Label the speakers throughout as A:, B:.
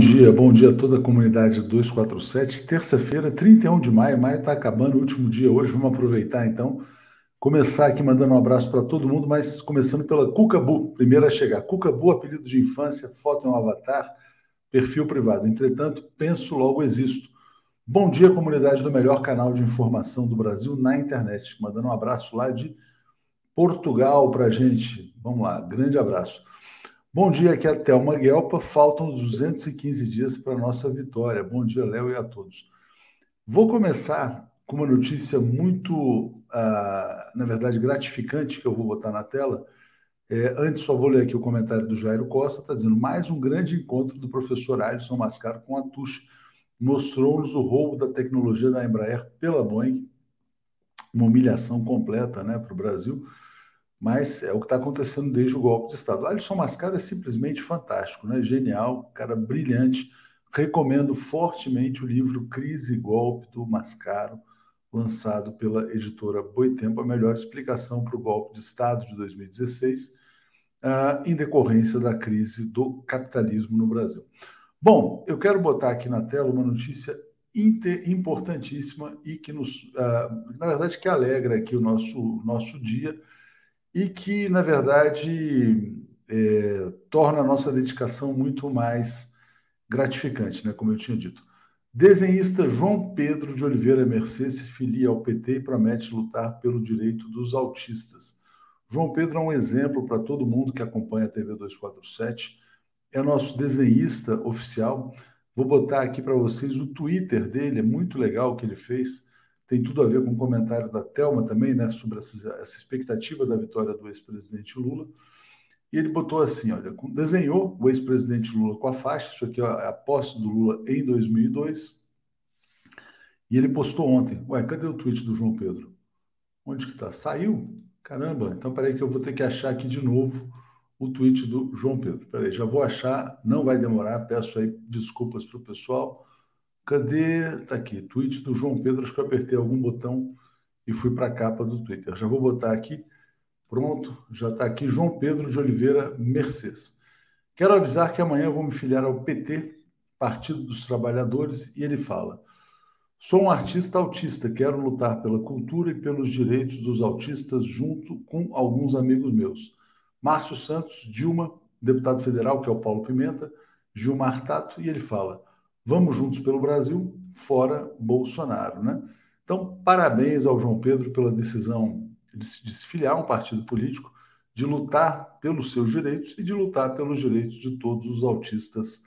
A: Dia, bom dia a toda a comunidade 247. Terça-feira, 31 de maio, maio está acabando, o último dia hoje. Vamos aproveitar então, começar aqui mandando um abraço para todo mundo, mas começando pela Cucabu, primeira a chegar. Cucabu, apelido de infância, foto em um avatar, perfil privado. Entretanto, penso, logo existo. Bom dia, comunidade do melhor canal de informação do Brasil na internet. Mandando um abraço lá de Portugal para gente. Vamos lá, grande abraço. Bom dia, aqui é a Thelma Guelpa. Faltam 215 dias para a nossa vitória. Bom dia, Léo, e a todos. Vou começar com uma notícia muito, uh, na verdade, gratificante que eu vou botar na tela. É, antes, só vou ler aqui o comentário do Jairo Costa, está dizendo mais um grande encontro do professor Alisson Mascaro com a Tuxa. Mostrou-nos o roubo da tecnologia da Embraer pela Boeing, uma humilhação completa né, para o Brasil mas é o que está acontecendo desde o golpe de Estado. Alisson Mascaro é simplesmente fantástico, né? genial, cara brilhante. Recomendo fortemente o livro Crise e Golpe do Mascaro, lançado pela editora Boitempo, a melhor explicação para o golpe de Estado de 2016, uh, ah, em decorrência da crise do capitalismo no Brasil. Bom, eu quero botar aqui na tela uma notícia importantíssima e que nos, uh, na verdade, que alegra aqui o nosso, nosso dia e que, na verdade, é, torna a nossa dedicação muito mais gratificante, né, como eu tinha dito. Desenhista João Pedro de Oliveira Mercedes se filia ao PT e promete lutar pelo direito dos autistas. João Pedro é um exemplo para todo mundo que acompanha a TV 247. É nosso desenhista oficial. Vou botar aqui para vocês o Twitter dele, é muito legal o que ele fez tem tudo a ver com o comentário da Telma também, né, sobre essa, essa expectativa da vitória do ex-presidente Lula. E ele botou assim, olha, desenhou o ex-presidente Lula com a faixa, isso aqui é a posse do Lula em 2002, e ele postou ontem, ué, cadê o tweet do João Pedro? Onde que tá? Saiu? Caramba, então peraí que eu vou ter que achar aqui de novo o tweet do João Pedro. Peraí, já vou achar, não vai demorar, peço aí desculpas para o pessoal, Cadê? Tá aqui, tweet do João Pedro. Acho que eu apertei algum botão e fui para a capa do Twitter. Já vou botar aqui. Pronto, já está aqui João Pedro de Oliveira Mercedes. Quero avisar que amanhã vou me filiar ao PT, Partido dos Trabalhadores, e ele fala: Sou um artista autista, quero lutar pela cultura e pelos direitos dos autistas junto com alguns amigos meus. Márcio Santos, Dilma, deputado federal, que é o Paulo Pimenta, Gilmar Tato, e ele fala: Vamos juntos pelo Brasil, fora Bolsonaro, né? Então, parabéns ao João Pedro pela decisão de se filiar a um partido político, de lutar pelos seus direitos e de lutar pelos direitos de todos os autistas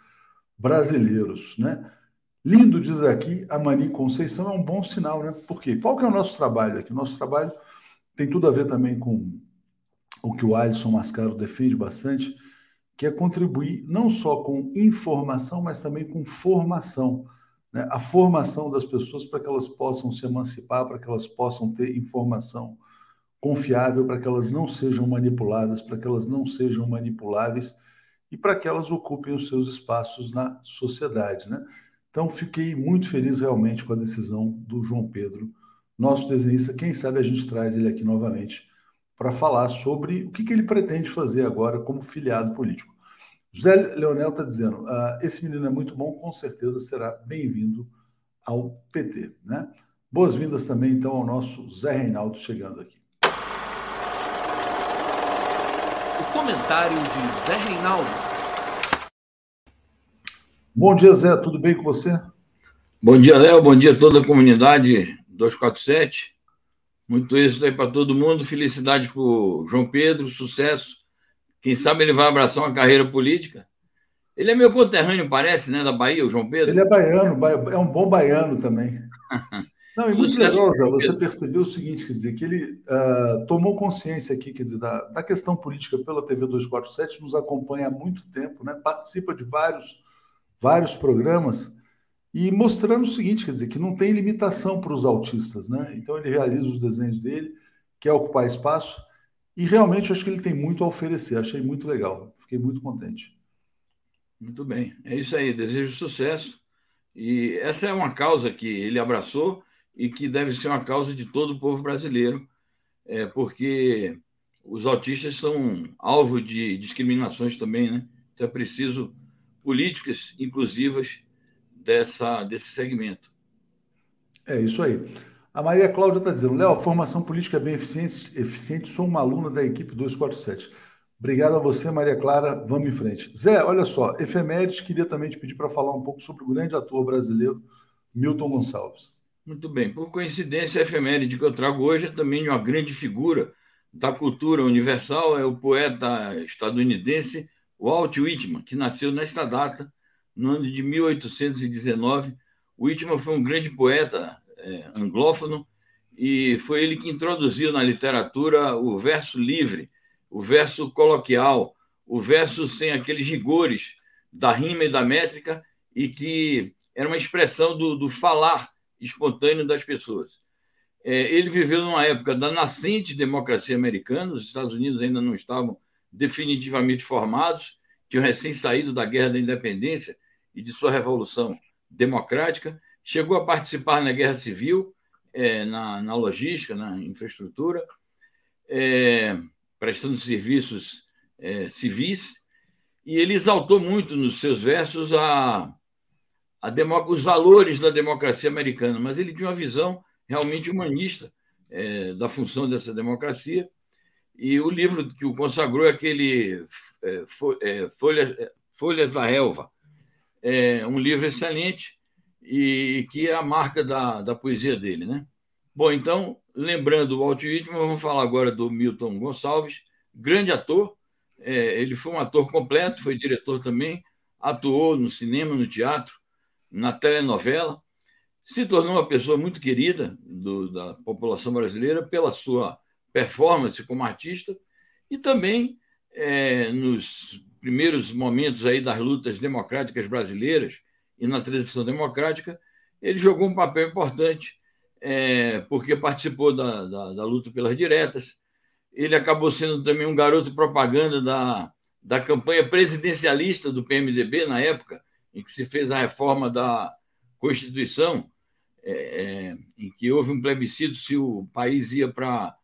A: brasileiros, né? Lindo, diz aqui, a Mani Conceição é um bom sinal, né? Por quê? Qual que é o nosso trabalho aqui? O nosso trabalho tem tudo a ver também com o que o Alisson Mascaro defende bastante, que é contribuir não só com informação, mas também com formação. Né? A formação das pessoas para que elas possam se emancipar, para que elas possam ter informação confiável, para que elas não sejam manipuladas, para que elas não sejam manipuláveis e para que elas ocupem os seus espaços na sociedade. Né? Então, fiquei muito feliz realmente com a decisão do João Pedro, nosso desenhista. Quem sabe a gente traz ele aqui novamente para falar sobre o que, que, ele pretende fazer agora como filiado político. José Leonel está dizendo: ah, esse menino é muito bom, com certeza será bem-vindo ao PT. Né? Boas-vindas também, então, ao nosso Zé Reinaldo chegando aqui.
B: O comentário de Zé Reinaldo.
A: Bom dia, Zé, tudo bem com você?
C: Bom dia, Léo, bom dia a toda a comunidade 247. Muito isso aí para todo mundo. Felicidade para o João Pedro, sucesso. Quem sabe ele vai abraçar uma carreira política. Ele é meu conterrâneo, parece, né? Da Bahia, o João Pedro.
A: Ele é baiano, é um bom baiano também. Não, e muito legal, já você percebeu o seguinte, quer dizer, que ele uh, tomou consciência aqui, quer dizer, da, da questão política pela TV 247, nos acompanha há muito tempo, né? Participa de vários, vários programas e mostrando o seguinte, quer dizer, que não tem limitação para os autistas, né? Então ele realiza os desenhos dele, quer ocupar espaço, e realmente acho que ele tem muito a oferecer. Achei muito legal, fiquei muito contente.
C: Muito bem, é isso aí, desejo sucesso. E essa é uma causa que ele abraçou e que deve ser uma causa de todo o povo brasileiro, é, porque os autistas são alvo de discriminações também, né? Então é preciso políticas inclusivas dessa, desse segmento.
A: É isso aí. A Maria Cláudia está dizendo, Léo, formação política é bem eficiente, eficiente, sou uma aluna da equipe 247. Obrigado a você, Maria Clara. Vamos em frente. Zé, olha só, efemérides, queria também te pedir para falar um pouco sobre o grande ator brasileiro Milton Gonçalves.
C: Muito bem. Por coincidência, a efeméride que eu trago hoje é também uma grande figura da cultura universal, é o poeta estadunidense Walt Whitman, que nasceu nesta data, no ano de 1819. Whitman foi um grande poeta é, anglófono e foi ele que introduziu na literatura o verso livre, o verso coloquial, o verso sem aqueles rigores da rima e da métrica e que era uma expressão do, do falar espontâneo das pessoas. É, ele viveu numa época da nascente democracia americana, os Estados Unidos ainda não estavam definitivamente formados, tinham recém saído da Guerra da Independência e de sua revolução democrática, chegou a participar na Guerra Civil, é, na, na, logística, na infraestrutura, é, prestando serviços é, civis, e ele exaltou muito nos seus versos a, a os valores da democracia americana, mas ele tinha uma visão realmente humanista é, da função dessa democracia. E o livro que o consagrou é aquele é, é, Folhas, Folhas da Relva, é um livro excelente e que é a marca da, da poesia dele, né? Bom, então, lembrando o Walt Whitman, vamos falar agora do Milton Gonçalves, grande ator. É, ele foi um ator completo, foi diretor também, atuou no cinema, no teatro, na telenovela, se tornou uma pessoa muito querida do, da população brasileira pela sua performance como artista e também é, nos primeiros momentos aí das lutas democráticas brasileiras e na transição democrática, ele jogou um papel importante, é, porque participou da, da, da, luta pelas diretas. Ele acabou sendo também um garoto propaganda da, da campanha presidencialista do PMDB na época, em que se fez a reforma da Constituição, é, é, em que houve um plebiscito se o país ia para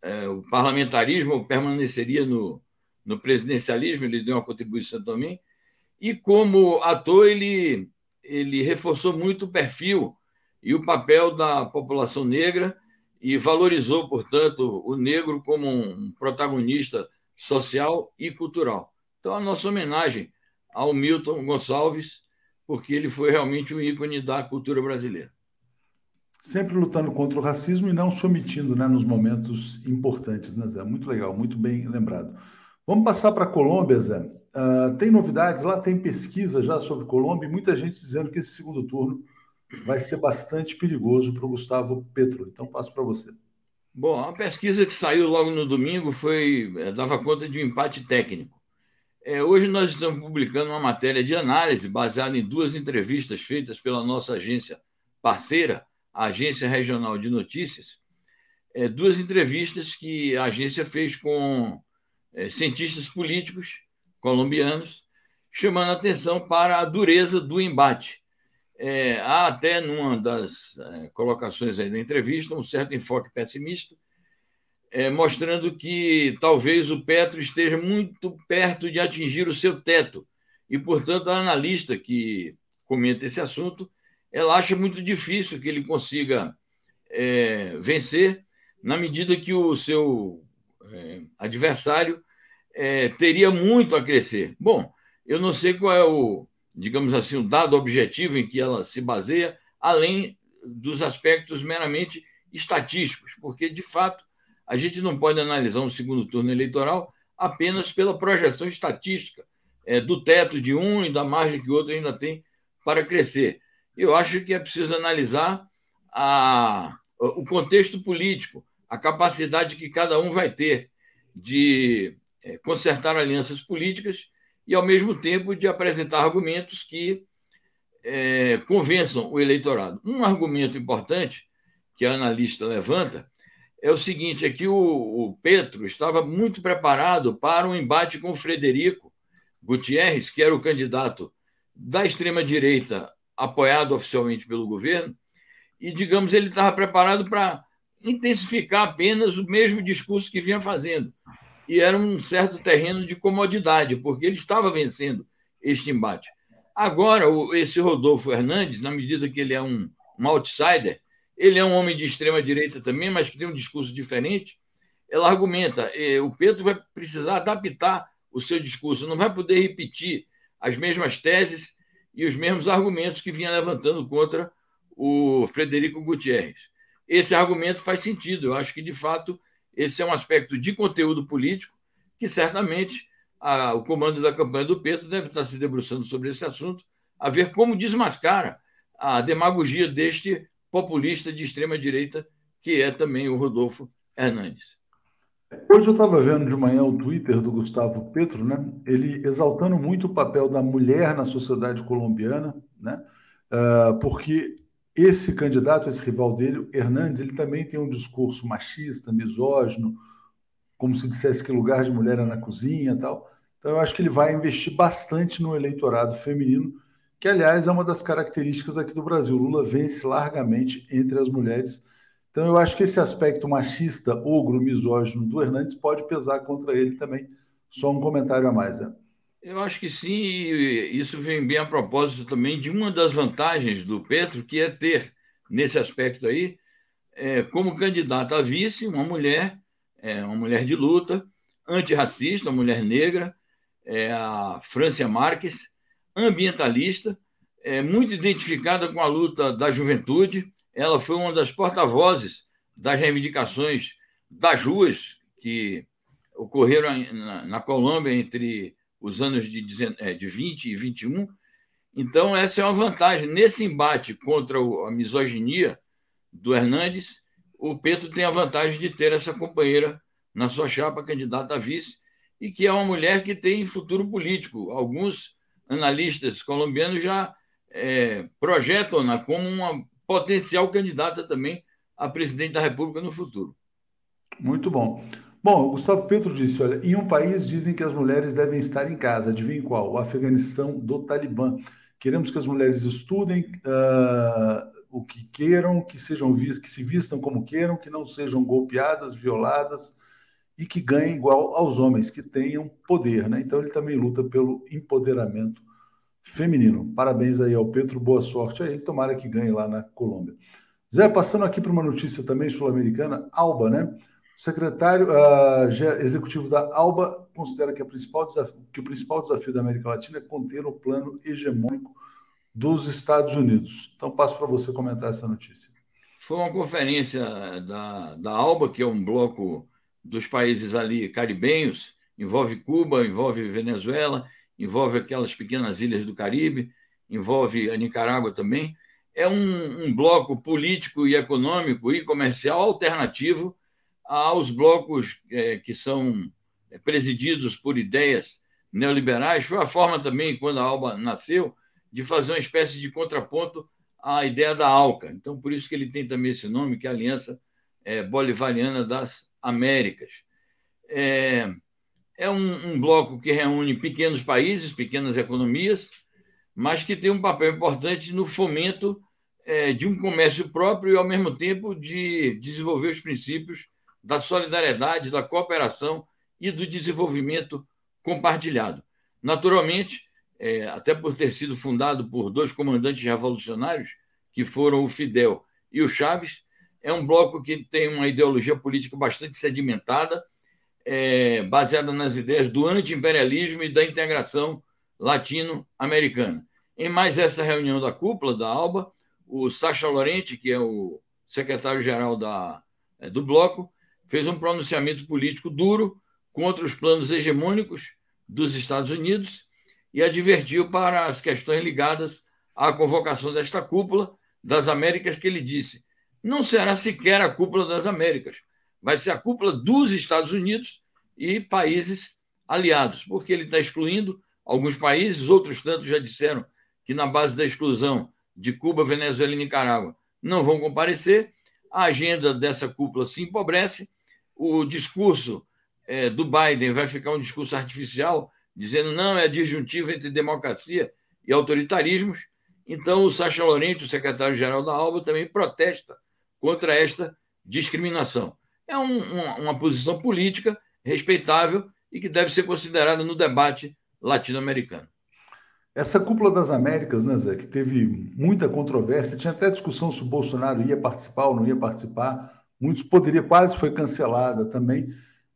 C: é, o parlamentarismo ou permaneceria no, no presidencialismo, ele deu uma contribuição também. E como ator, ele, ele reforçou muito o perfil e o papel da população negra e valorizou, portanto, o negro como um protagonista social e cultural. Então, a nossa homenagem ao Milton Gonçalves, porque ele foi realmente um ícone da cultura brasileira.
A: Sempre lutando contra o racismo e não se omitindo né, nos momentos importantes, né, Zé? Muito legal, muito bem lembrado. Vamos passar para a Colômbia, Zé. Uh, tem novidades lá, tem pesquisa já sobre Colômbia e muita gente dizendo que esse segundo turno vai ser bastante perigoso para o Gustavo Petro. Então, passo para você.
C: Bom, a pesquisa que saiu logo no domingo foi eh, dava conta de um empate técnico. É, hoje nós estamos publicando uma matéria de análise baseada em duas entrevistas feitas pela nossa agência parceira, a Agência Regional de Notícias. É, duas entrevistas que a agência fez com é, cientistas políticos colombianos, chamando a atenção para a dureza do embate. É, há até numa das é, colocações aí da entrevista um certo enfoque pessimista, é, mostrando que talvez o Petro esteja muito perto de atingir o seu teto. E, portanto, a analista que comenta esse assunto, ela acha muito difícil que ele consiga é, vencer, na medida que o seu é, adversário é, teria muito a crescer. Bom, eu não sei qual é o, digamos assim, o dado objetivo em que ela se baseia, além dos aspectos meramente estatísticos, porque, de fato, a gente não pode analisar um segundo turno eleitoral apenas pela projeção estatística é, do teto de um e da margem que o outro ainda tem para crescer. Eu acho que é preciso analisar a, o contexto político, a capacidade que cada um vai ter de consertar alianças políticas e, ao mesmo tempo, de apresentar argumentos que é, convençam o eleitorado. Um argumento importante que a analista levanta é o seguinte: é que o, o Petro estava muito preparado para um embate com o Frederico Gutierrez, que era o candidato da extrema-direita apoiado oficialmente pelo governo, e, digamos, ele estava preparado para intensificar apenas o mesmo discurso que vinha fazendo. E era um certo terreno de comodidade, porque ele estava vencendo este embate. Agora, esse Rodolfo Hernandes, na medida que ele é um, um outsider, ele é um homem de extrema direita também, mas que tem um discurso diferente. Ela argumenta: eh, o Pedro vai precisar adaptar o seu discurso, não vai poder repetir as mesmas teses e os mesmos argumentos que vinha levantando contra o Frederico Gutierrez. Esse argumento faz sentido. Eu acho que, de fato, esse é um aspecto de conteúdo político que certamente a, o comando da campanha do Petro deve estar se debruçando sobre esse assunto, a ver como desmascara a demagogia deste populista de extrema direita, que é também o Rodolfo Hernandes.
A: Hoje eu estava vendo de manhã o Twitter do Gustavo Petro, né? Ele exaltando muito o papel da mulher na sociedade colombiana, né? Uh, porque esse candidato, esse rival dele, Hernandes, ele também tem um discurso machista, misógino, como se dissesse que lugar de mulher é na cozinha tal. Então, eu acho que ele vai investir bastante no eleitorado feminino, que, aliás, é uma das características aqui do Brasil. Lula vence largamente entre as mulheres. Então, eu acho que esse aspecto machista, ogro, misógino do Hernandes pode pesar contra ele também. Só um comentário a mais, né?
C: Eu acho que sim, e isso vem bem a propósito também de uma das vantagens do Petro, que é ter, nesse aspecto aí, é, como candidata a vice, uma mulher é uma mulher de luta, antirracista, uma mulher negra, é a Francia Marques, ambientalista, é muito identificada com a luta da juventude. Ela foi uma das porta-vozes das reivindicações das ruas que ocorreram na, na Colômbia entre os anos de, é, de 20 e 21. Então, essa é uma vantagem. Nesse embate contra a misoginia do Hernandes, o Petro tem a vantagem de ter essa companheira na sua chapa candidata a vice e que é uma mulher que tem futuro político. Alguns analistas colombianos já é, projetam-na como uma potencial candidata também a presidente da República no futuro.
A: Muito bom. Bom, Gustavo Petro disse: olha, em um país dizem que as mulheres devem estar em casa. Adivinha qual? O Afeganistão do Talibã. Queremos que as mulheres estudem, uh, o que queiram, que sejam que se vistam como queiram, que não sejam golpeadas, violadas e que ganhem igual aos homens, que tenham poder, né? Então ele também luta pelo empoderamento feminino. Parabéns aí ao Pedro, boa sorte a ele, tomara que ganhe lá na Colômbia. Zé, passando aqui para uma notícia também sul-americana, Alba, né? O secretário uh, executivo da Alba considera que, desafio, que o principal desafio da América Latina é conter o plano hegemônico dos Estados Unidos. Então, passo para você comentar essa notícia.
C: Foi uma conferência da, da ALBA, que é um bloco dos países ali caribenhos, envolve Cuba, envolve Venezuela, envolve aquelas pequenas ilhas do Caribe, envolve a Nicarágua também. É um, um bloco político e econômico e comercial alternativo aos blocos é, que são presididos por ideias neoliberais. Foi a forma também, quando a ALBA nasceu, de fazer uma espécie de contraponto à ideia da ALCA. Então, por isso que ele tem também esse nome, que é a Aliança é, Bolivariana das Américas. É, é um, um, bloco que reúne pequenos países, pequenas economias, mas que tem um papel importante no fomento é, de um comércio próprio e, ao mesmo tempo, de desenvolver os princípios da solidariedade, da cooperação e do desenvolvimento compartilhado. Naturalmente, é, até por ter sido fundado por dois comandantes revolucionários, que foram o Fidel e o Chaves. É um bloco que tem uma ideologia política bastante sedimentada, é, baseada nas ideias do anti-imperialismo e da integração latino-americana. Em mais essa reunião da cúpula da ALBA, o Sacha Lorente, que é o secretário-geral é, do bloco, fez um pronunciamento político duro contra os planos hegemônicos dos Estados Unidos e advertiu para as questões ligadas à convocação desta cúpula das Américas, que ele disse: não será sequer a cúpula das Américas, vai ser a cúpula dos Estados Unidos e países aliados, porque ele está excluindo alguns países, outros tantos já disseram que, na base da exclusão de Cuba, Venezuela e Nicarágua, não vão comparecer. A agenda dessa cúpula se empobrece, o discurso é, do Biden vai ficar um discurso artificial dizendo não é disjuntivo entre democracia e autoritarismos. Então, o Sacha Lorente, o secretário-geral da ALBA, também protesta contra esta discriminação. É um, uma, uma posição política respeitável e que deve ser considerada no debate latino-americano.
A: Essa cúpula das Américas, né, Zé, que teve muita controvérsia, tinha até discussão se o Bolsonaro ia participar ou não ia participar, muitos poderia, quase foi cancelada também.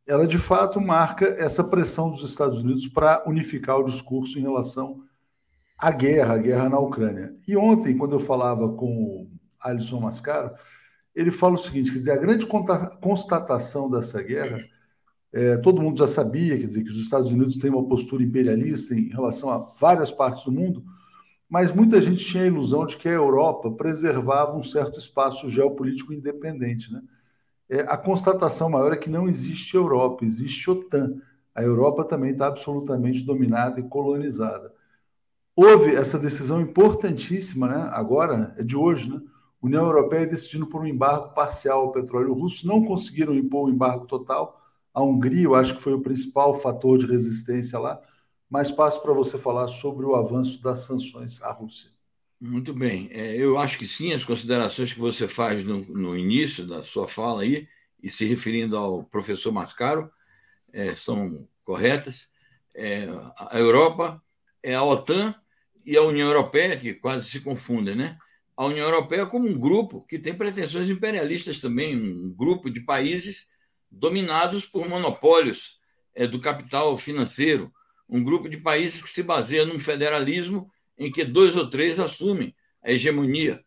A: Ela de fato marca essa pressão dos Estados Unidos para unificar o discurso em relação à guerra, à guerra na Ucrânia. E ontem, quando eu falava com o Alisson Mascaro, ele fala o seguinte: quer dizer, a grande constatação dessa guerra é, todo mundo já sabia, quer dizer, que os Estados Unidos têm uma postura imperialista em relação a várias partes do mundo, mas muita gente tinha a ilusão de que a Europa preservava um certo espaço geopolítico independente. Né? É, a constatação maior é que não existe Europa, existe OTAN. A Europa também está absolutamente dominada e colonizada. Houve essa decisão importantíssima, né? agora, é de hoje, né? União Europeia decidindo por um embargo parcial ao petróleo russo, não conseguiram impor o um embargo total, a Hungria, eu acho que foi o principal fator de resistência lá, mas passo para você falar sobre o avanço das sanções à Rússia.
C: Muito bem. É, eu acho que sim, as considerações que você faz no, no início da sua fala aí, e se referindo ao professor Mascaro, é, são corretas. É, a Europa é a OTAN e a União Europeia, que quase se confundem, né? A União Europeia como um grupo que tem pretensões imperialistas também, um grupo de países dominados por monopólios é, do capital financeiro, um grupo de países que se baseia num federalismo em que dois ou três assumem a hegemonia,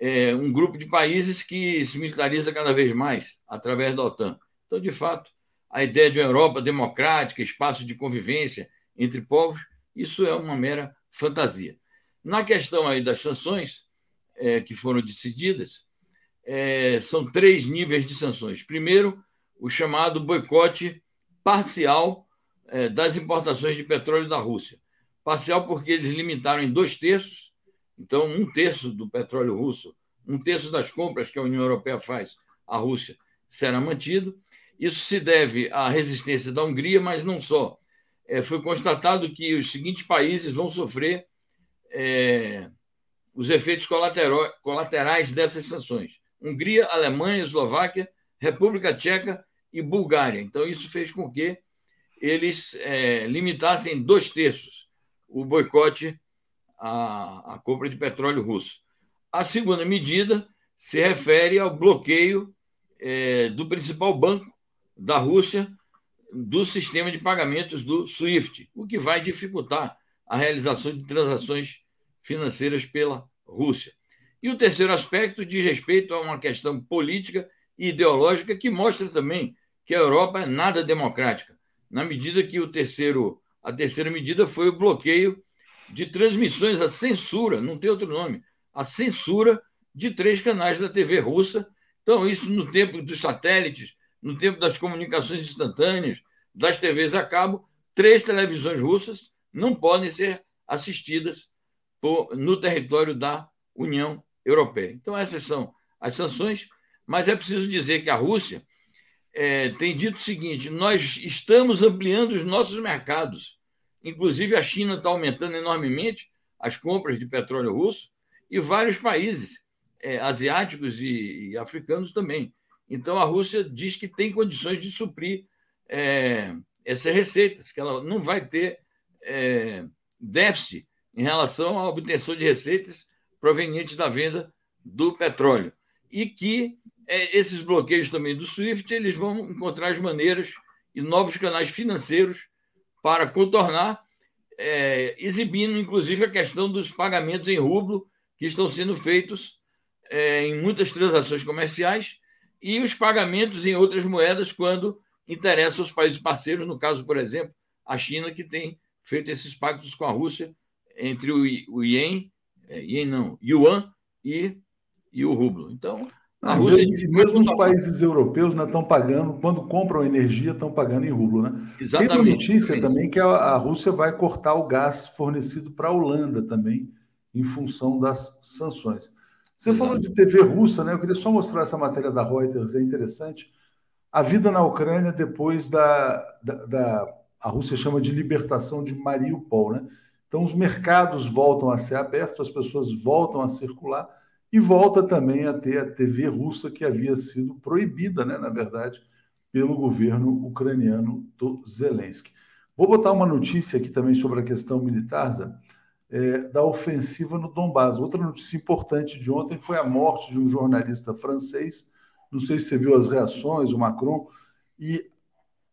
C: é, um grupo de países que se militariza cada vez mais através da OTAN. Então, de fato, a ideia de uma Europa democrática, espaço de convivência entre povos, isso é uma mera fantasia. Na questão aí das sanções é, que foram decididas, é, são três níveis de sanções. Primeiro, o chamado boicote parcial é, das importações de petróleo da Rússia. Parcial porque eles limitaram em dois terços, então um terço do petróleo russo, um terço das compras que a União Europeia faz à Rússia será mantido. Isso se deve à resistência da Hungria, mas não só. É, foi constatado que os seguintes países vão sofrer é, os efeitos colaterais dessas sanções: Hungria, Alemanha, Eslováquia República Tcheca e Bulgária. Então, isso fez com que eles é, limitassem dois terços o boicote à, à compra de petróleo russo. A segunda medida se refere ao bloqueio é, do principal banco da Rússia do sistema de pagamentos do SWIFT, o que vai dificultar a realização de transações financeiras pela Rússia. E o terceiro aspecto diz respeito a uma questão política e ideológica que mostra também que a Europa é nada democrática, na medida que o terceiro, a terceira medida foi o bloqueio de transmissões, a censura, não tem outro nome, a censura de três canais da TV russa. Então, isso no tempo dos satélites, no tempo das comunicações instantâneas, das TVs a cabo, três televisões russas não podem ser assistidas por, no território da União Europeia. Então, essas são as sanções mas é preciso dizer que a Rússia é, tem dito o seguinte: nós estamos ampliando os nossos mercados. Inclusive, a China está aumentando enormemente as compras de petróleo russo e vários países é, asiáticos e, e, africanos também. Então, a Rússia diz que tem condições de suprir é, essas receitas, que ela não vai ter é, déficit em relação à obtenção de receitas provenientes da venda do petróleo. E que é, esses bloqueios também do SWIFT, eles vão encontrar as maneiras e novos canais financeiros para contornar, é, exibindo inclusive a questão dos pagamentos em rublo que estão sendo feitos é, em muitas transações comerciais e os pagamentos em outras moedas quando interessa aos países parceiros, no caso, por exemplo, a China, que tem feito esses pactos com a Rússia entre o, o Yen, é, Yen não, Yuan e, e o rublo. Então,
A: a Rússia mesmo, mesmo os países europeus né, estão pagando, quando compram energia, estão pagando em rublo. Né? Exatamente. Tem uma notícia também que a, a Rússia vai cortar o gás fornecido para a Holanda também, em função das sanções. Você Exatamente. falou de TV russa, né? Eu queria só mostrar essa matéria da Reuters, é interessante. A vida na Ucrânia depois da, da, da a Rússia chama de libertação de Mariupol, né? Então os mercados voltam a ser abertos, as pessoas voltam a circular e volta também a ter a TV russa, que havia sido proibida, né, na verdade, pelo governo ucraniano do Zelensky. Vou botar uma notícia aqui também sobre a questão militar, Zé. é, da ofensiva no Donbass. Outra notícia importante de ontem foi a morte de um jornalista francês. Não sei se você viu as reações, o Macron, e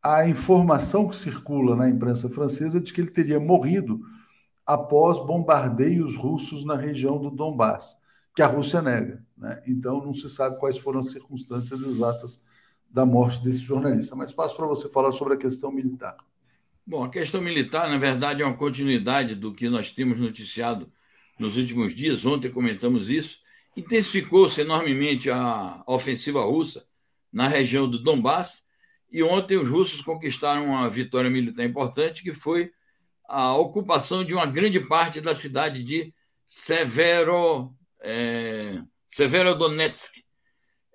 A: a informação que circula na imprensa francesa de que ele teria morrido após bombardeios russos na região do Donbass, que a Rússia nega. Né? Então, não se sabe quais foram as circunstâncias exatas da morte desse jornalista. Mas passo para você falar sobre a questão militar.
C: Bom, a questão militar, na verdade, é uma continuidade do que nós temos noticiado nos últimos dias. Ontem comentamos isso. Intensificou-se enormemente a ofensiva russa na região do Donbass. E ontem os russos conquistaram uma vitória militar importante, que foi a ocupação de uma grande parte da cidade de Severo, é, Severodonetsk.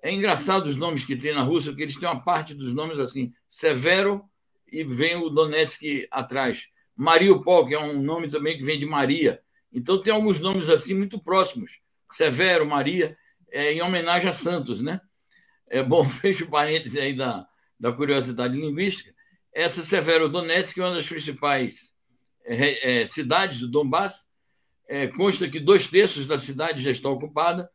C: É engraçado os nomes que tem na Rússia, porque eles têm uma parte dos nomes assim, Severo e vem o Donetsk atrás. Mariupol, que é um nome também que vem de Maria. Então tem alguns nomes assim muito próximos. Severo, Maria, é, em homenagem a Santos, né? É bom, fecho o parêntese aí da, da curiosidade linguística. Essa Severo Donetsk é uma das principais é, é, cidades do Donbass. É, consta que dois terços da cidade já está ocupada.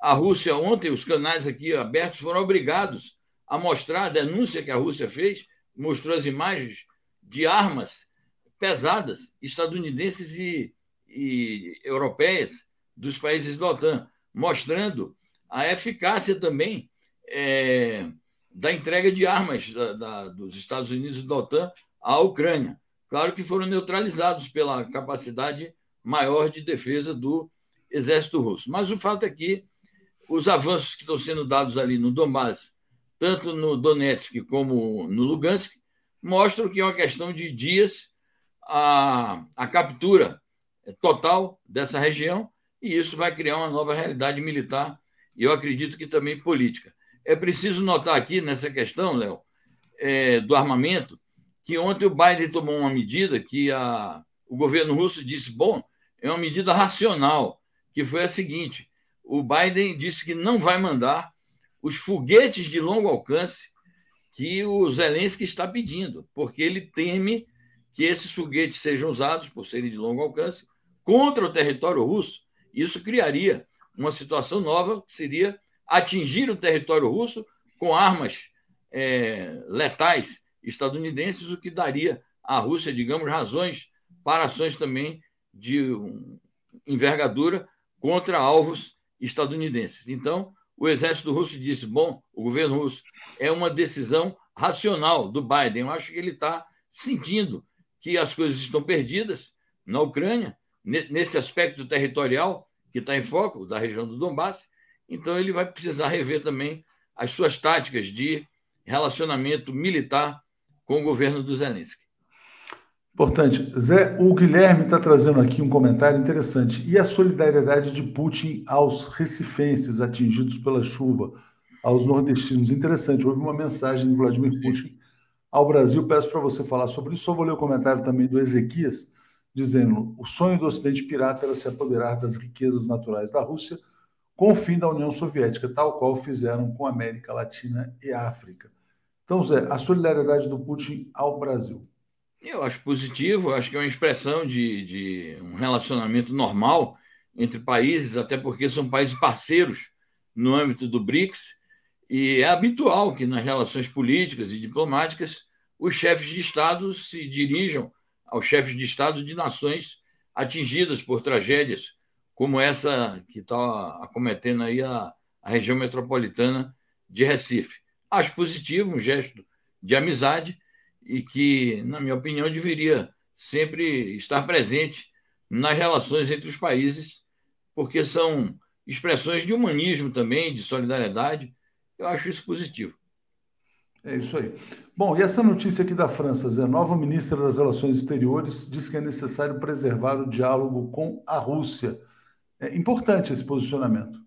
C: A Rússia, ontem, os canais aqui abertos foram obrigados a mostrar a denúncia que a Rússia fez mostrou as imagens de armas pesadas estadunidenses e, e europeias dos países da OTAN, mostrando a eficácia também é, da entrega de armas da, da, dos Estados Unidos e da OTAN à Ucrânia. Claro que foram neutralizados pela capacidade maior de defesa do exército russo. Mas o fato é que os avanços que estão sendo dados ali no Donbass tanto no Donetsk como no Lugansk, mostram que é uma questão de dias a, a captura total dessa região, e isso vai criar uma nova realidade militar e eu acredito que também política. É preciso notar aqui nessa questão, Léo, é, do armamento, que ontem o Biden tomou uma medida que a, o governo russo disse: bom, é uma medida racional, que foi a seguinte: o Biden disse que não vai mandar os foguetes de longo alcance que o Zelensky está pedindo, porque ele teme que esses foguetes sejam usados, por serem de longo alcance, contra o território russo. Isso criaria uma situação nova, que seria atingir o território russo com armas é, letais estadunidenses, o que daria à Rússia, digamos, razões para ações também de envergadura contra alvos estadunidenses. Então, o exército russo disse: bom, o governo russo é uma decisão racional do Biden. Eu acho que ele está sentindo que as coisas estão perdidas na Ucrânia, nesse aspecto territorial que está em foco da região do Donbass. Então, ele vai precisar rever também as suas táticas de relacionamento militar com o governo do Zelensky.
A: Importante. Zé, o Guilherme está trazendo aqui um comentário interessante. E a solidariedade de Putin aos recifenses atingidos pela chuva, aos nordestinos? Interessante. Houve uma mensagem de Vladimir Putin ao Brasil. Peço para você falar sobre isso. Só vou ler o comentário também do Ezequias, dizendo: o sonho do Ocidente pirata era se apoderar das riquezas naturais da Rússia com o fim da União Soviética, tal qual fizeram com a América Latina e África. Então, Zé, a solidariedade do Putin ao Brasil.
C: Eu acho positivo, acho que é uma expressão de, de um relacionamento normal entre países, até porque são países parceiros no âmbito do BRICS, e é habitual que nas relações políticas e diplomáticas os chefes de Estado se dirijam aos chefes de Estado de nações atingidas por tragédias como essa que está acometendo aí a, a região metropolitana de Recife. Acho positivo, um gesto de amizade, e que, na minha opinião, deveria sempre estar presente nas relações entre os países, porque são expressões de humanismo também, de solidariedade. Eu acho isso positivo.
A: É isso aí. Bom, e essa notícia aqui da França, Zé, nova ministra das Relações Exteriores diz que é necessário preservar o diálogo com a Rússia. É importante esse posicionamento.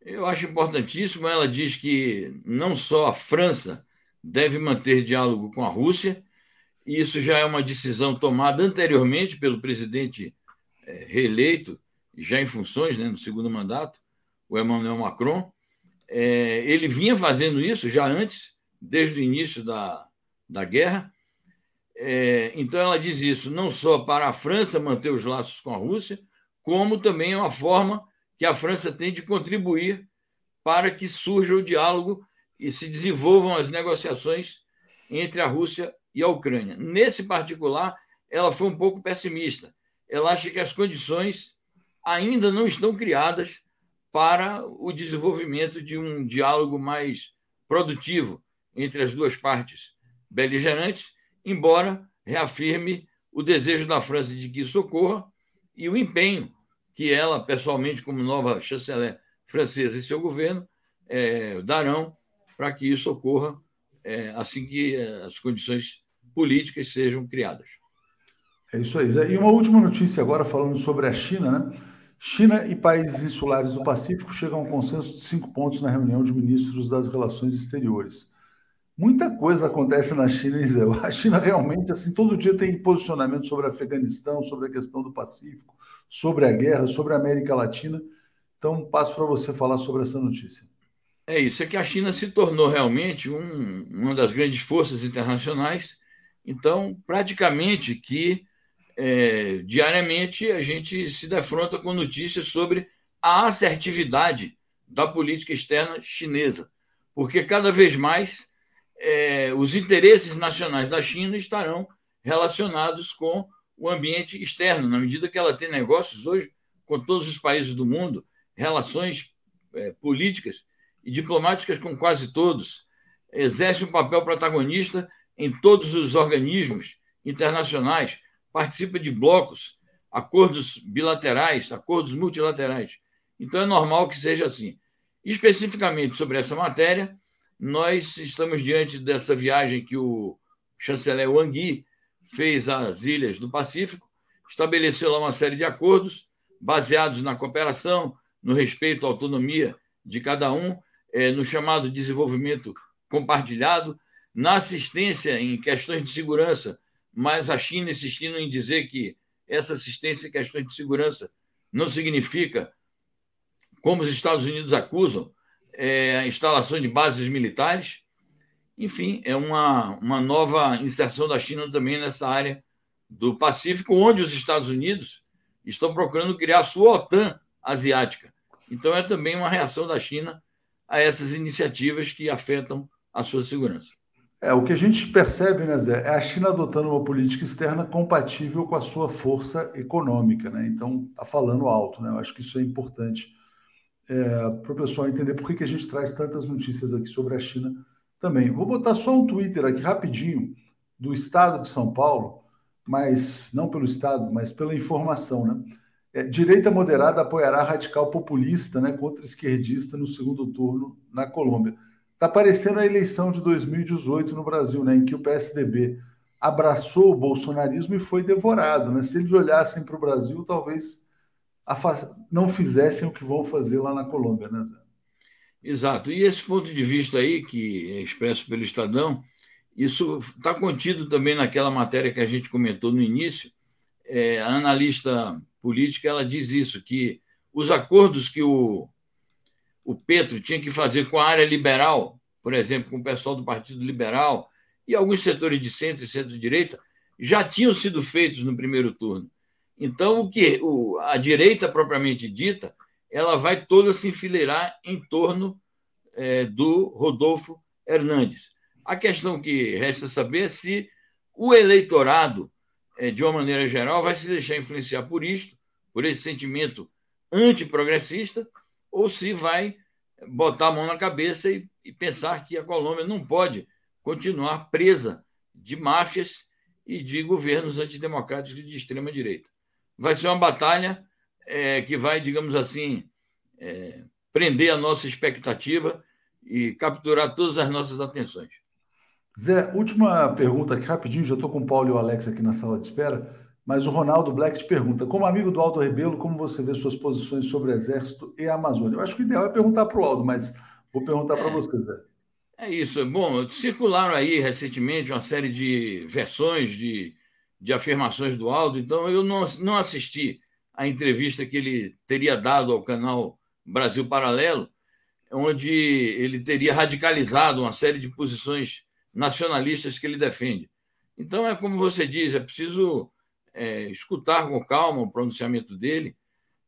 C: Eu acho importantíssimo. Ela diz que não só a França deve manter diálogo com a Rússia. E isso já é uma decisão tomada anteriormente pelo presidente é, reeleito, já em funções, né, no segundo mandato, o Emmanuel Macron. É, ele vinha fazendo isso já antes, desde o início da, da guerra. É, então, ela diz isso não só para a França manter os laços com a Rússia, como também é uma forma que a França tem de contribuir para que surja o diálogo e se desenvolvam as negociações entre a Rússia e a Ucrânia. Nesse particular, ela foi um pouco pessimista. Ela acha que as condições ainda não estão criadas para o desenvolvimento de um diálogo mais produtivo entre as duas partes beligerantes, embora reafirme o desejo da França de que isso ocorra e o empenho que ela, pessoalmente, como nova chanceler francesa e seu governo, é, darão para que isso ocorra é, assim que as condições políticas sejam criadas.
A: É isso aí. E uma última notícia agora falando sobre a China, né? China e países insulares do Pacífico chegam a um consenso de cinco pontos na reunião de ministros das relações exteriores. Muita coisa acontece na China, Zé. A China realmente, assim, todo dia tem posicionamento sobre o Afeganistão, sobre a questão do Pacífico, sobre a guerra, sobre a América Latina. Então, passo para você falar sobre essa notícia.
C: É isso, é que a China se tornou realmente um, uma das grandes forças internacionais. Então, praticamente que é, diariamente a gente se defronta com notícias sobre a assertividade da política externa chinesa, porque cada vez mais é, os interesses nacionais da China estarão relacionados com o ambiente externo, na medida que ela tem negócios hoje com todos os países do mundo, relações é, políticas e diplomáticas com quase todos, exerce um papel protagonista em todos os organismos internacionais, participa de blocos, acordos bilaterais, acordos multilaterais. Então é normal que seja assim. Especificamente sobre essa matéria, nós estamos diante dessa viagem que o chanceler Wang Yi fez às ilhas do Pacífico, estabeleceu lá uma série de acordos baseados na cooperação, no respeito à autonomia de cada um, é, no chamado desenvolvimento compartilhado, na assistência em questões de segurança mas a China insistindo em dizer que essa assistência em questões de segurança não significa, como os Estados Unidos acusam, é, a instalação de bases militares. Enfim, é uma, uma nova inserção da China também nessa área do Pacífico, onde os Estados Unidos estão procurando criar a sua OTAN asiática. Então, é também uma reação da China a essas iniciativas que afetam a sua segurança.
A: É, o que a gente percebe, né, Zé, é a China adotando uma política externa compatível com a sua força econômica, né? Então, tá falando alto, né? Eu acho que isso é importante é, para o pessoal entender por que, que a gente traz tantas notícias aqui sobre a China também. Vou botar só um Twitter aqui rapidinho do Estado de São Paulo, mas não pelo Estado, mas pela informação, né? É, direita moderada apoiará radical populista né, contra esquerdista no segundo turno na Colômbia. Está parecendo a eleição de 2018 no Brasil, né, em que o PSDB abraçou o bolsonarismo e foi devorado. Né? Se eles olhassem para o Brasil, talvez não fizessem o que vão fazer lá na Colômbia, né, Zé?
C: Exato. E esse ponto de vista aí, que é expresso pelo Estadão, isso está contido também naquela matéria que a gente comentou no início. É, a analista política ela diz isso, que os acordos que o o Petro tinha que fazer com a área liberal, por exemplo, com o pessoal do Partido Liberal e alguns setores de centro e centro-direita, já tinham sido feitos no primeiro turno. Então, o que o, a direita propriamente dita, ela vai toda se enfileirar em torno é, do Rodolfo Hernandes. A questão que resta saber é se o eleitorado, de uma maneira geral, vai se deixar influenciar por isto, por esse sentimento antiprogressista, ou se vai botar a mão na cabeça e, e pensar que a Colômbia não pode continuar presa de máfias e de governos antidemocráticos de extrema direita. Vai ser uma batalha é, que vai, digamos assim, é, prender a nossa expectativa e capturar todas as nossas atenções.
A: Zé, última pergunta aqui rapidinho, já estou com o Paulo e o Alex aqui na sala de espera. Mas o Ronaldo Black te pergunta: como amigo do Aldo Rebelo, como você vê suas posições sobre Exército e Amazônia? Eu acho que o ideal é perguntar para o Aldo, mas vou perguntar para é, você, Zé.
C: É isso. Bom, circularam aí recentemente uma série de versões de, de afirmações do Aldo, então eu não, não assisti a entrevista que ele teria dado ao canal Brasil Paralelo, onde ele teria radicalizado uma série de posições nacionalistas que ele defende. Então, é como você diz, é preciso é, escutar com calma o pronunciamento dele.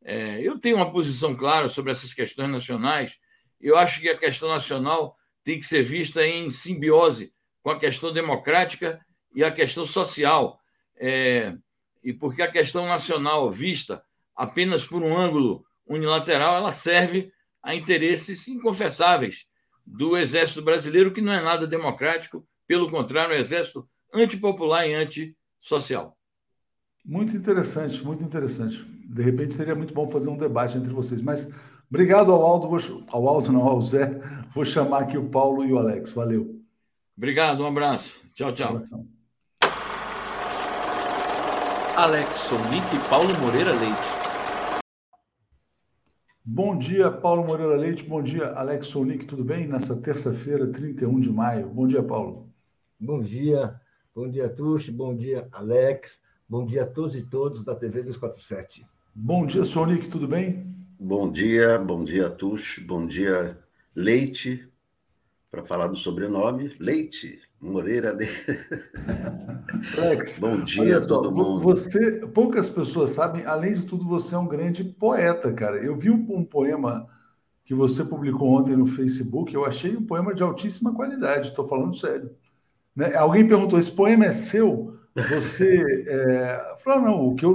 C: É, eu tenho uma posição clara sobre essas questões nacionais. Eu acho que a questão nacional tem que ser vista em simbiose com a questão democrática e a questão social. É, e porque a questão nacional vista apenas por um ângulo unilateral, ela serve a interesses inconfessáveis do Exército Brasileiro, que não é nada democrático, pelo contrário, é um exército antipopular e antissocial.
A: Muito interessante, muito interessante. De repente seria muito bom fazer um debate entre vocês. Mas obrigado ao Aldo, vou, ao Aldo não, ao Zé. Vou chamar aqui o Paulo e o Alex. Valeu.
C: Obrigado, um abraço. Tchau, tchau.
B: Alex Sonic e Paulo Moreira Leite.
A: Bom dia, Paulo Moreira Leite. Bom dia, Alex Sonic. Tudo bem? Nessa terça-feira, 31 de maio. Bom dia, Paulo.
D: Bom dia. Bom dia, Tuxi. Bom dia, Alex. Bom dia a todos e todos da TV 247.
A: Bom dia, Sonic. Tudo bem?
E: Bom dia, bom dia, Tuxi. Bom dia, Leite. Para falar do sobrenome, Leite. Moreira.
A: Alex,
E: bom dia a todo mundo.
A: Você, poucas pessoas sabem, além de tudo, você é um grande poeta, cara. Eu vi um, um poema que você publicou ontem no Facebook, eu achei um poema de altíssima qualidade, estou falando sério. Né? Alguém perguntou: esse poema é seu? Você é... falou: não, o que eu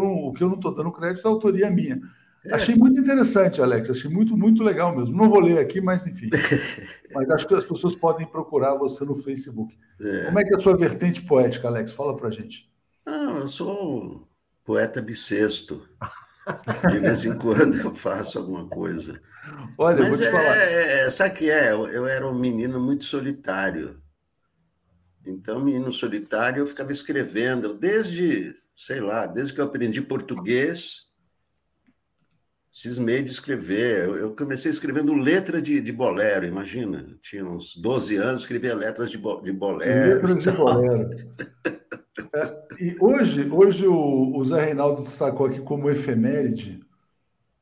A: não estou dando crédito é autoria minha. É. Achei muito interessante, Alex. Achei muito, muito legal mesmo. Não vou ler aqui, mas enfim. mas acho que as pessoas podem procurar você no Facebook. É. Como é que é a sua vertente poética, Alex? Fala pra gente.
E: Não, eu sou poeta bissexto. De vez em quando eu faço alguma coisa.
A: Olha, mas vou te é, falar.
E: É, sabe o que é? Eu era um menino muito solitário. Então, menino solitário, eu ficava escrevendo desde, sei lá, desde que eu aprendi português cismei de escrever. Eu comecei escrevendo letra de, de bolero, imagina. Eu tinha uns 12 anos, escrevia letras de, bo, de bolero. Letras de bolero.
A: É, e hoje, hoje o, o Zé Reinaldo destacou aqui como efeméride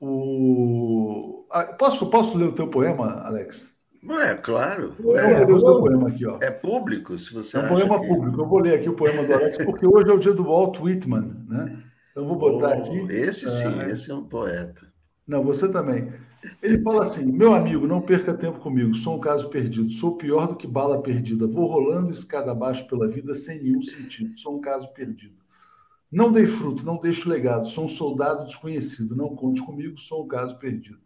A: o. Ah, posso, posso ler o teu poema, Alex?
E: É, claro.
A: É, é, poema aqui, ó.
E: é público, se você
A: É um poema que... público. Eu vou ler aqui o poema do Alex, porque hoje é o dia do Walt Whitman, né? Então, vou botar oh, aqui.
E: Esse sim, uh, esse é um poeta.
A: Não, você também. Ele fala assim: meu amigo, não perca tempo comigo, sou um caso perdido, sou pior do que bala perdida, vou rolando escada abaixo pela vida sem nenhum sentido, sou um caso perdido. Não dei fruto, não deixo legado, sou um soldado desconhecido, não conte comigo, sou um caso perdido.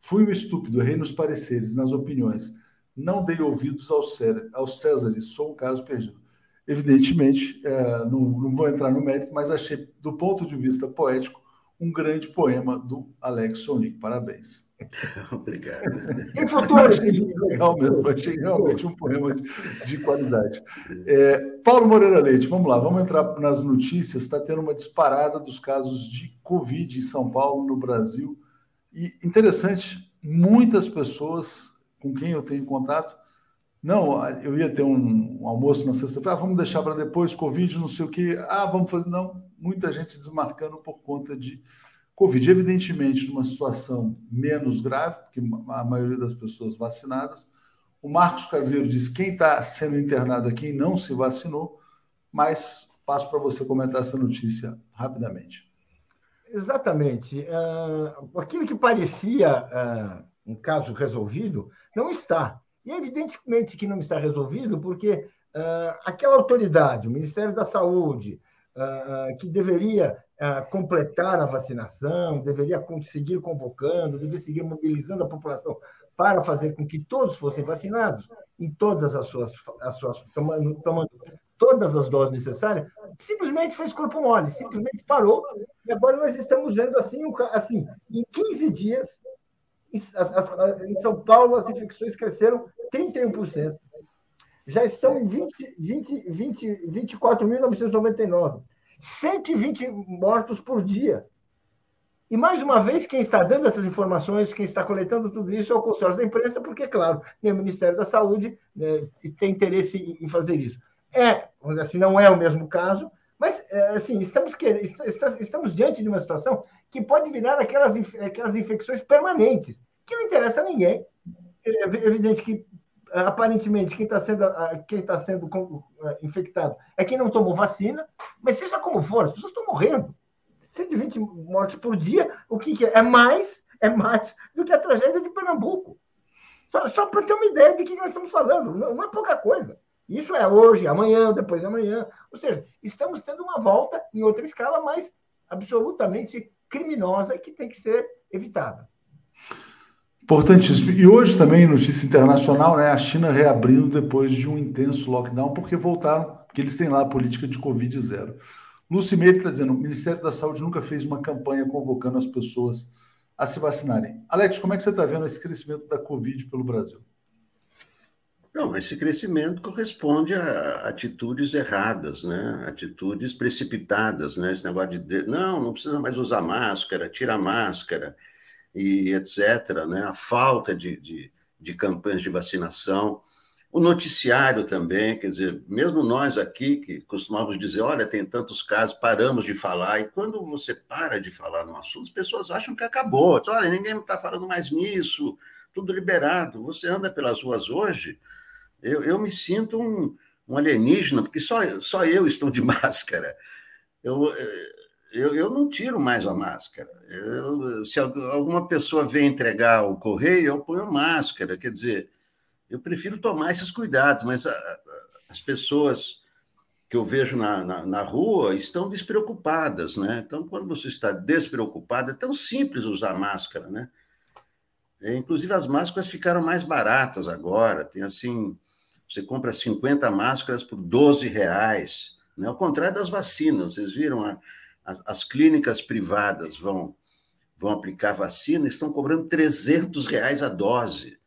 A: Fui um estúpido, errei nos pareceres, nas opiniões, não dei ouvidos aos Césares, sou um caso perdido. Evidentemente, é, não, não vou entrar no mérito, mas achei, do ponto de vista poético, um grande poema do Alex Sonic. Parabéns.
E: Obrigado.
A: achei legal mesmo, achei realmente um poema de, de qualidade. É, Paulo Moreira Leite, vamos lá, vamos entrar nas notícias. Está tendo uma disparada dos casos de Covid em São Paulo, no Brasil. E interessante, muitas pessoas com quem eu tenho contato. Não, eu ia ter um, um almoço na sexta-feira, ah, vamos deixar para depois, Covid, não sei o quê. Ah, vamos fazer. Não, muita gente desmarcando por conta de Covid. Evidentemente, numa situação menos grave, porque a maioria das pessoas vacinadas. O Marcos Caseiro diz quem está sendo internado é quem não se vacinou, mas passo para você comentar essa notícia rapidamente.
D: Exatamente. Uh, aquilo que parecia uh, um caso resolvido não está. E evidentemente que não está resolvido porque aquela autoridade, o Ministério da Saúde, que deveria uh, completar a vacinação, deveria seguir convocando, deveria seguir mobilizando a população para fazer com que todos fossem vacinados, em todas as suas, as suas tomando, tomando todas as doses necessárias, simplesmente fez corpo mole, simplesmente parou, e agora nós estamos vendo assim, assim em 15 dias, em São Paulo as infecções cresceram 31% já estão em 20, 20, 20, 24.999. 120 mortos por dia. E, mais uma vez, quem está dando essas informações, quem está coletando tudo isso é o consórcio da imprensa, porque, claro, nem o Ministério da Saúde né, tem interesse em fazer isso. É, assim, não é o mesmo caso, mas, é, assim, estamos, estamos diante de uma situação que pode virar aquelas, aquelas infecções permanentes, que não interessa a ninguém. É evidente que aparentemente quem está sendo, quem tá sendo infectado é quem não tomou vacina, mas seja como for, as pessoas estão morrendo. 120 mortes por dia, o que, que é? É mais, é mais do que a tragédia de Pernambuco. Só, só para ter uma ideia de que nós estamos falando, não, não é pouca coisa. Isso é hoje, amanhã, depois de amanhã. Ou seja, estamos tendo uma volta em outra escala, mas absolutamente criminosa que tem que ser evitada.
A: Importantíssimo. E hoje também, notícia internacional, né? A China reabrindo depois de um intenso lockdown, porque voltaram, porque eles têm lá a política de Covid zero. Lúcio Meire está dizendo: o Ministério da Saúde nunca fez uma campanha convocando as pessoas a se vacinarem. Alex, como é que você está vendo esse crescimento da Covid pelo Brasil?
E: Não, esse crescimento corresponde a atitudes erradas, né? Atitudes precipitadas, né? Esse negócio de não, não precisa mais usar máscara, tira a máscara e etc. Né? A falta de, de, de campanhas de vacinação. O noticiário também, quer dizer, mesmo nós aqui que costumávamos dizer, olha, tem tantos casos, paramos de falar, e quando você para de falar no assunto, as pessoas acham que acabou. Olha, ninguém está falando mais nisso, tudo liberado. Você anda pelas ruas hoje, eu, eu me sinto um, um alienígena, porque só, só eu estou de máscara. Eu, eu, eu não tiro mais a máscara. Eu, se alguma pessoa vem entregar o correio, eu ponho máscara. Quer dizer, eu prefiro tomar esses cuidados, mas a, a, as pessoas que eu vejo na, na, na, rua estão despreocupadas, né? Então, quando você está despreocupado, é tão simples usar máscara, né? É, inclusive, as máscaras ficaram mais baratas agora. Tem assim, você compra 50 máscaras por 12 reais, né? Ao contrário das vacinas, vocês viram, a, as, as clínicas privadas vão, vão aplicar vacina, estão cobrando 300 reais a dose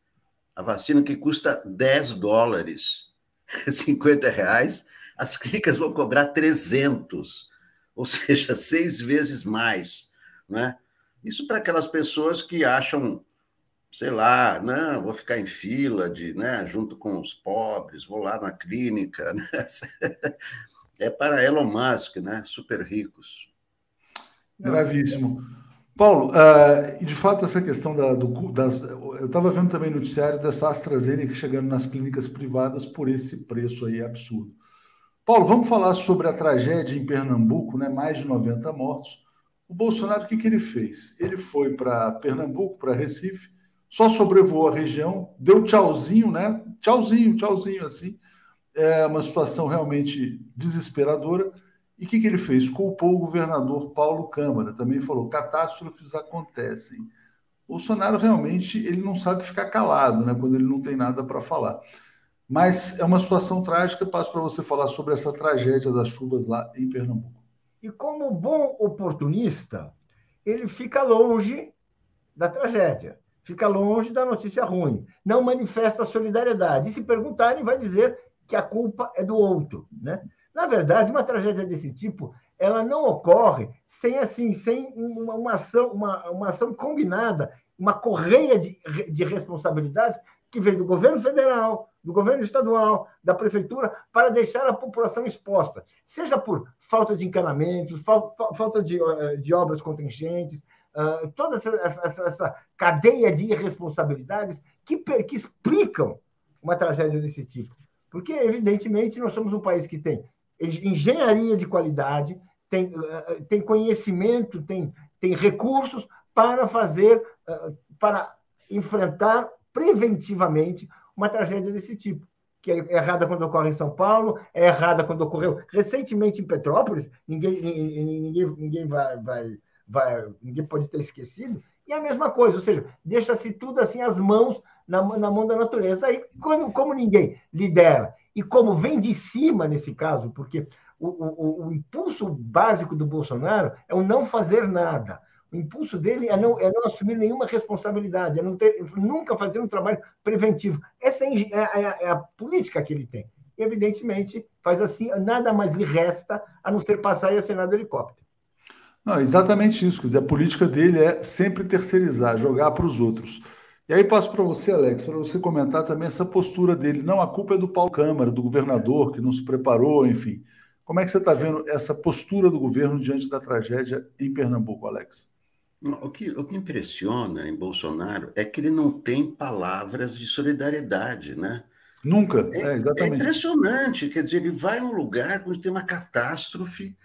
E: a vacina que custa 10 dólares, 50 reais, as clínicas vão cobrar 300, ou seja, seis vezes mais. Né? Isso para aquelas pessoas que acham, sei lá, não, vou ficar em fila de, né, junto com os pobres, vou lá na clínica. Né? É para Elon Musk, né? super ricos.
A: Gravíssimo. Paulo, uh, de fato, essa questão da, do, das. Eu estava vendo também noticiário dessa AstraZeneca chegando nas clínicas privadas por esse preço aí absurdo. Paulo, vamos falar sobre a tragédia em Pernambuco, né? mais de 90 mortos. O Bolsonaro, o que, que ele fez? Ele foi para Pernambuco, para Recife, só sobrevoou a região, deu tchauzinho, né? Tchauzinho, tchauzinho, assim. É uma situação realmente desesperadora e o que, que ele fez? Culpou o governador Paulo Câmara, também falou: catástrofes acontecem. Bolsonaro realmente ele não sabe ficar calado, né, quando ele não tem nada para falar. Mas é uma situação trágica. Passo para você falar sobre essa tragédia das chuvas lá em Pernambuco.
D: E como bom oportunista, ele fica longe da tragédia, fica longe da notícia ruim, não manifesta solidariedade. E se perguntarem, vai dizer que a culpa é do outro, né? Na verdade, uma tragédia desse tipo, ela não ocorre sem assim, sem uma, uma ação, uma, uma ação combinada, uma correia de, de responsabilidades que vem do governo federal, do governo estadual, da prefeitura, para deixar a população exposta, seja por falta de encanamentos, falta, de, eh, de obras contingentes, uh, toda essa, essa, essa, cadeia de irresponsabilidades que, que explicam uma tragédia desse tipo. Porque, evidentemente, nós somos um país que tem engenharia de qualidade, tem, eh, tem conhecimento, tem, tem recursos para fazer, eh, para enfrentar preventivamente uma tragédia desse tipo. Que é errada quando ocorre em São Paulo, é errada quando ocorreu recentemente em Petrópolis, ninguém, ninguém, ninguém vai, vai, vai, ninguém pode ter esquecido. E a mesma coisa, ou seja, deixa-se tudo assim as mãos na, na mão da natureza. Aí, como, como ninguém lidera e como vem de cima nesse caso, porque o, o, o impulso básico do Bolsonaro é o não fazer nada. O impulso dele é não, é não assumir nenhuma responsabilidade, é não ter, nunca fazer um trabalho preventivo. Essa é, é, é, é a política que ele tem. E, evidentemente, faz assim, nada mais lhe resta a não ser passar e acenar do helicóptero.
A: Não, exatamente isso. Quer dizer, a política dele é sempre terceirizar, jogar para os outros. E aí passo para você, Alex, para você comentar também essa postura dele. Não, a culpa é do Paulo Câmara, do governador, que não se preparou, enfim. Como é que você está vendo essa postura do governo diante da tragédia em Pernambuco, Alex?
E: O que, o que impressiona em Bolsonaro é que ele não tem palavras de solidariedade, né?
A: Nunca,
E: é, é, é impressionante, quer dizer, ele vai num lugar onde tem uma catástrofe,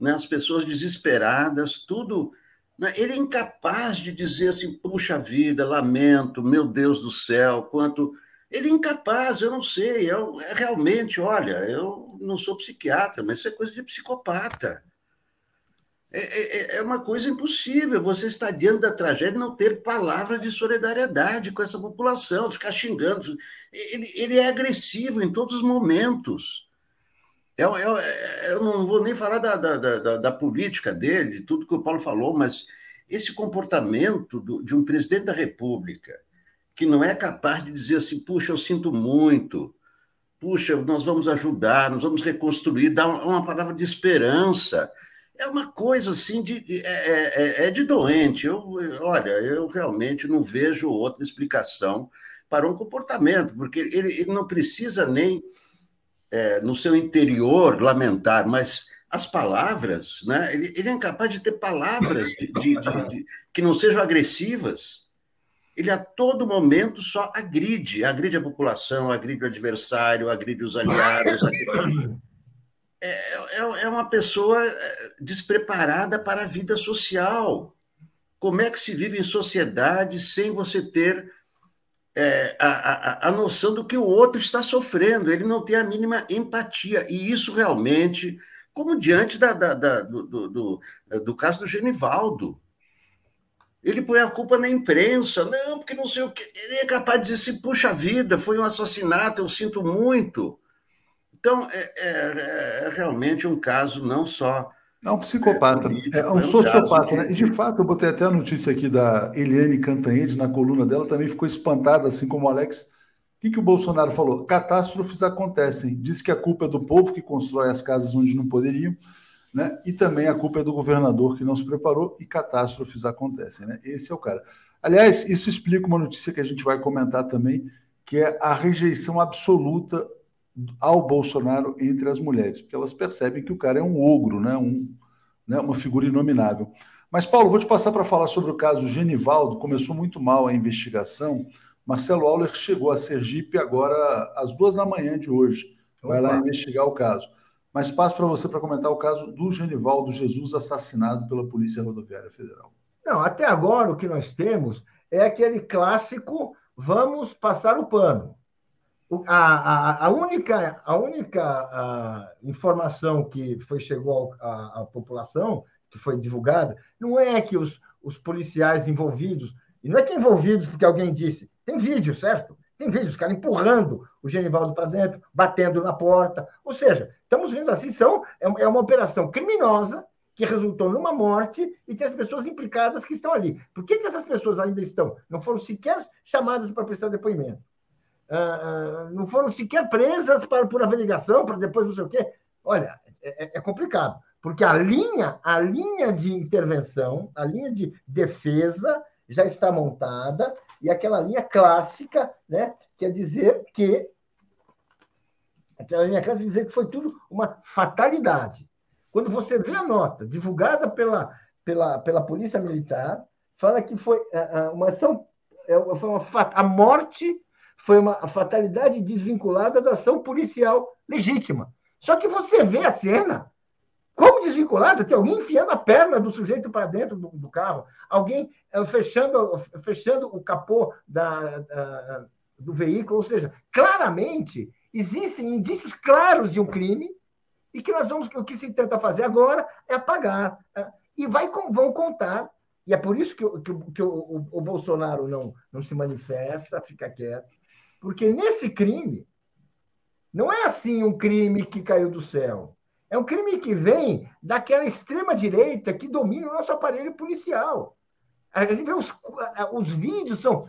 E: né? as pessoas desesperadas, tudo. Né? Ele é incapaz de dizer assim, puxa vida, lamento, meu Deus do céu, quanto. Ele é incapaz, eu não sei. Eu, é realmente, olha, eu não sou psiquiatra, mas isso é coisa de psicopata. É, é, é, uma coisa impossível você estar diante da tragédia e não ter palavras de solidariedade com essa população, ficar xingando. Ele, ele é agressivo em todos os momentos. Eu, eu, eu não vou nem falar da, da, da, da, política dele, de tudo que o Paulo falou, mas esse comportamento do, de um presidente da República que não é capaz de dizer assim, puxa, eu sinto muito, puxa, nós vamos ajudar, nós vamos reconstruir, dar uma palavra de esperança é uma coisa assim de, de é, é, é, é, de doente. Eu, olha, eu realmente não vejo outra explicação para um comportamento, porque ele, ele não precisa nem é, no seu interior lamentar, mas as palavras, né? Ele, ele é incapaz de ter palavras de, de, de, que não sejam agressivas. Ele a todo momento só agride, agride a população, agride o adversário, agride os aliados. Agride é, é, é uma pessoa é, despreparada para a vida social. Como é que se vive em sociedade sem você ter é, a, a, a noção do que o outro está sofrendo? Ele não tem a mínima empatia. E isso realmente, como diante da, da, da do, do, do, do caso do Genivaldo. Ele põe a culpa na imprensa, não, porque não sei o que. Ele é capaz de dizer assim, puxa vida, foi um assassinato, eu sinto muito. Então, é, é, é realmente um caso não só.
A: É um psicopata, é, é um, sociopata, né? E de fato, eu botei até a notícia aqui da Eliane Cantanhede na coluna dela, também ficou espantada, assim como o Alex. O que, que o Bolsonaro falou? Catástrofes acontecem. Diz que a culpa é do povo que constrói as casas onde não poderiam, né? E também a culpa é do governador que não se preparou e catástrofes acontecem, né? Esse é o cara. Aliás, isso explica uma notícia que a gente vai comentar também, que é a rejeição absoluta ao Bolsonaro entre as mulheres, porque elas percebem que o cara é um ogro, né? Um, né? uma figura inominável. Mas, Paulo, vou te passar para falar sobre o caso Genivaldo. Começou muito mal a investigação. Marcelo Auler chegou a Sergipe agora às duas da manhã de hoje. Vai lá investigar o caso. Mas passo para você para comentar o caso do Genivaldo Jesus assassinado pela Polícia Rodoviária Federal.
D: Não, até agora o que nós temos é aquele clássico vamos passar o pano a, a, única, a única a informação que foi, chegou à, população, que foi divulgada, não é que os, os policiais envolvidos, e não é que envolvidos porque alguém disse, tem vídeo, certo? Tem vídeo, os caras empurrando o Genivaldo para dentro, batendo na porta. Ou seja, estamos vendo assim, são, é, é uma operação criminosa que resultou numa morte e tem as pessoas implicadas que estão ali. Por que, que essas pessoas ainda estão? Não foram sequer chamadas para prestar depoimento. Ah, ah, não foram sequer presas para, por averiguação, para depois não sei o quê. Olha, é, é, é, complicado, porque a linha, a linha de intervenção, a linha de defesa já está montada, e aquela linha clássica, né, quer dizer que aquela linha clássica dizer que foi tudo uma fatalidade. Quando você vê a nota divulgada pela, pela, pela Polícia Militar, fala que foi ah, uma ação, é, foi uma, a morte foi uma fatalidade desvinculada da ação policial legítima. Só que você vê a cena, como desvinculada, tem alguém enfiando a perna do sujeito para dentro do, do, carro, alguém uh, fechando, fechando o capô da, da, do veículo, ou seja, claramente existem indícios claros de um crime e que nós vamos, o que se tenta fazer agora é apagar. Uh, e vai, vão contar, e é por isso que, que, que o, o, o Bolsonaro não, não se manifesta, fica quieto, porque nesse crime, não é assim um crime que caiu do céu. É um crime que vem daquela extrema-direita que domina o nosso aparelho policial. A gente vê os, os vídeos são,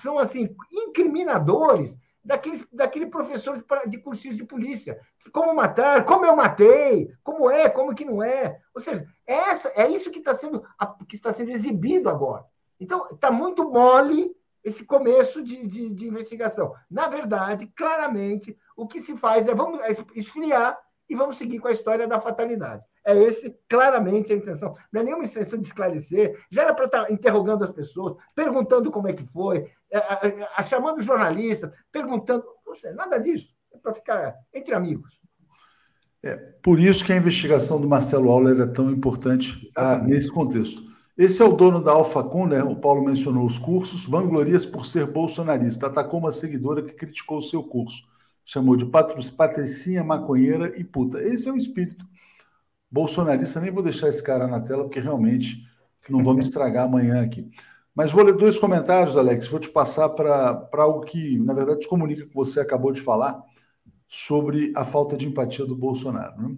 D: são assim incriminadores daquele, daquele professor de, de de polícia. Como matar, como eu matei, como é, como que não é. Ou seja, essa, é isso que está sendo, que está sendo exibido agora. Então, está muito mole esse começo de, de, de, investigação. Na verdade, claramente, o que se faz é vamos esfriar e vamos seguir com a história da fatalidade. É esse, claramente, a intenção. Não é nenhuma intenção de esclarecer, já era para estar interrogando as pessoas, perguntando como é que foi, é, é, chamando jornalistas, perguntando. Não sei, nada disso. É para ficar entre amigos.
A: É, por isso que a investigação do Marcelo Auler é tão importante ah, nesse contexto. Esse é o dono da Alfacom, né? O Paulo mencionou os cursos. Vanglorias por ser bolsonarista. Atacou uma seguidora que criticou o seu curso. Chamou de patricinha, maconheira e puta. Esse é o espírito bolsonarista. Nem vou deixar esse cara na tela, porque realmente não vamos estragar amanhã aqui. Mas vou ler dois comentários, Alex. Vou te passar para algo que, na verdade, te comunica que você acabou de falar sobre a falta de empatia do Bolsonaro. Né?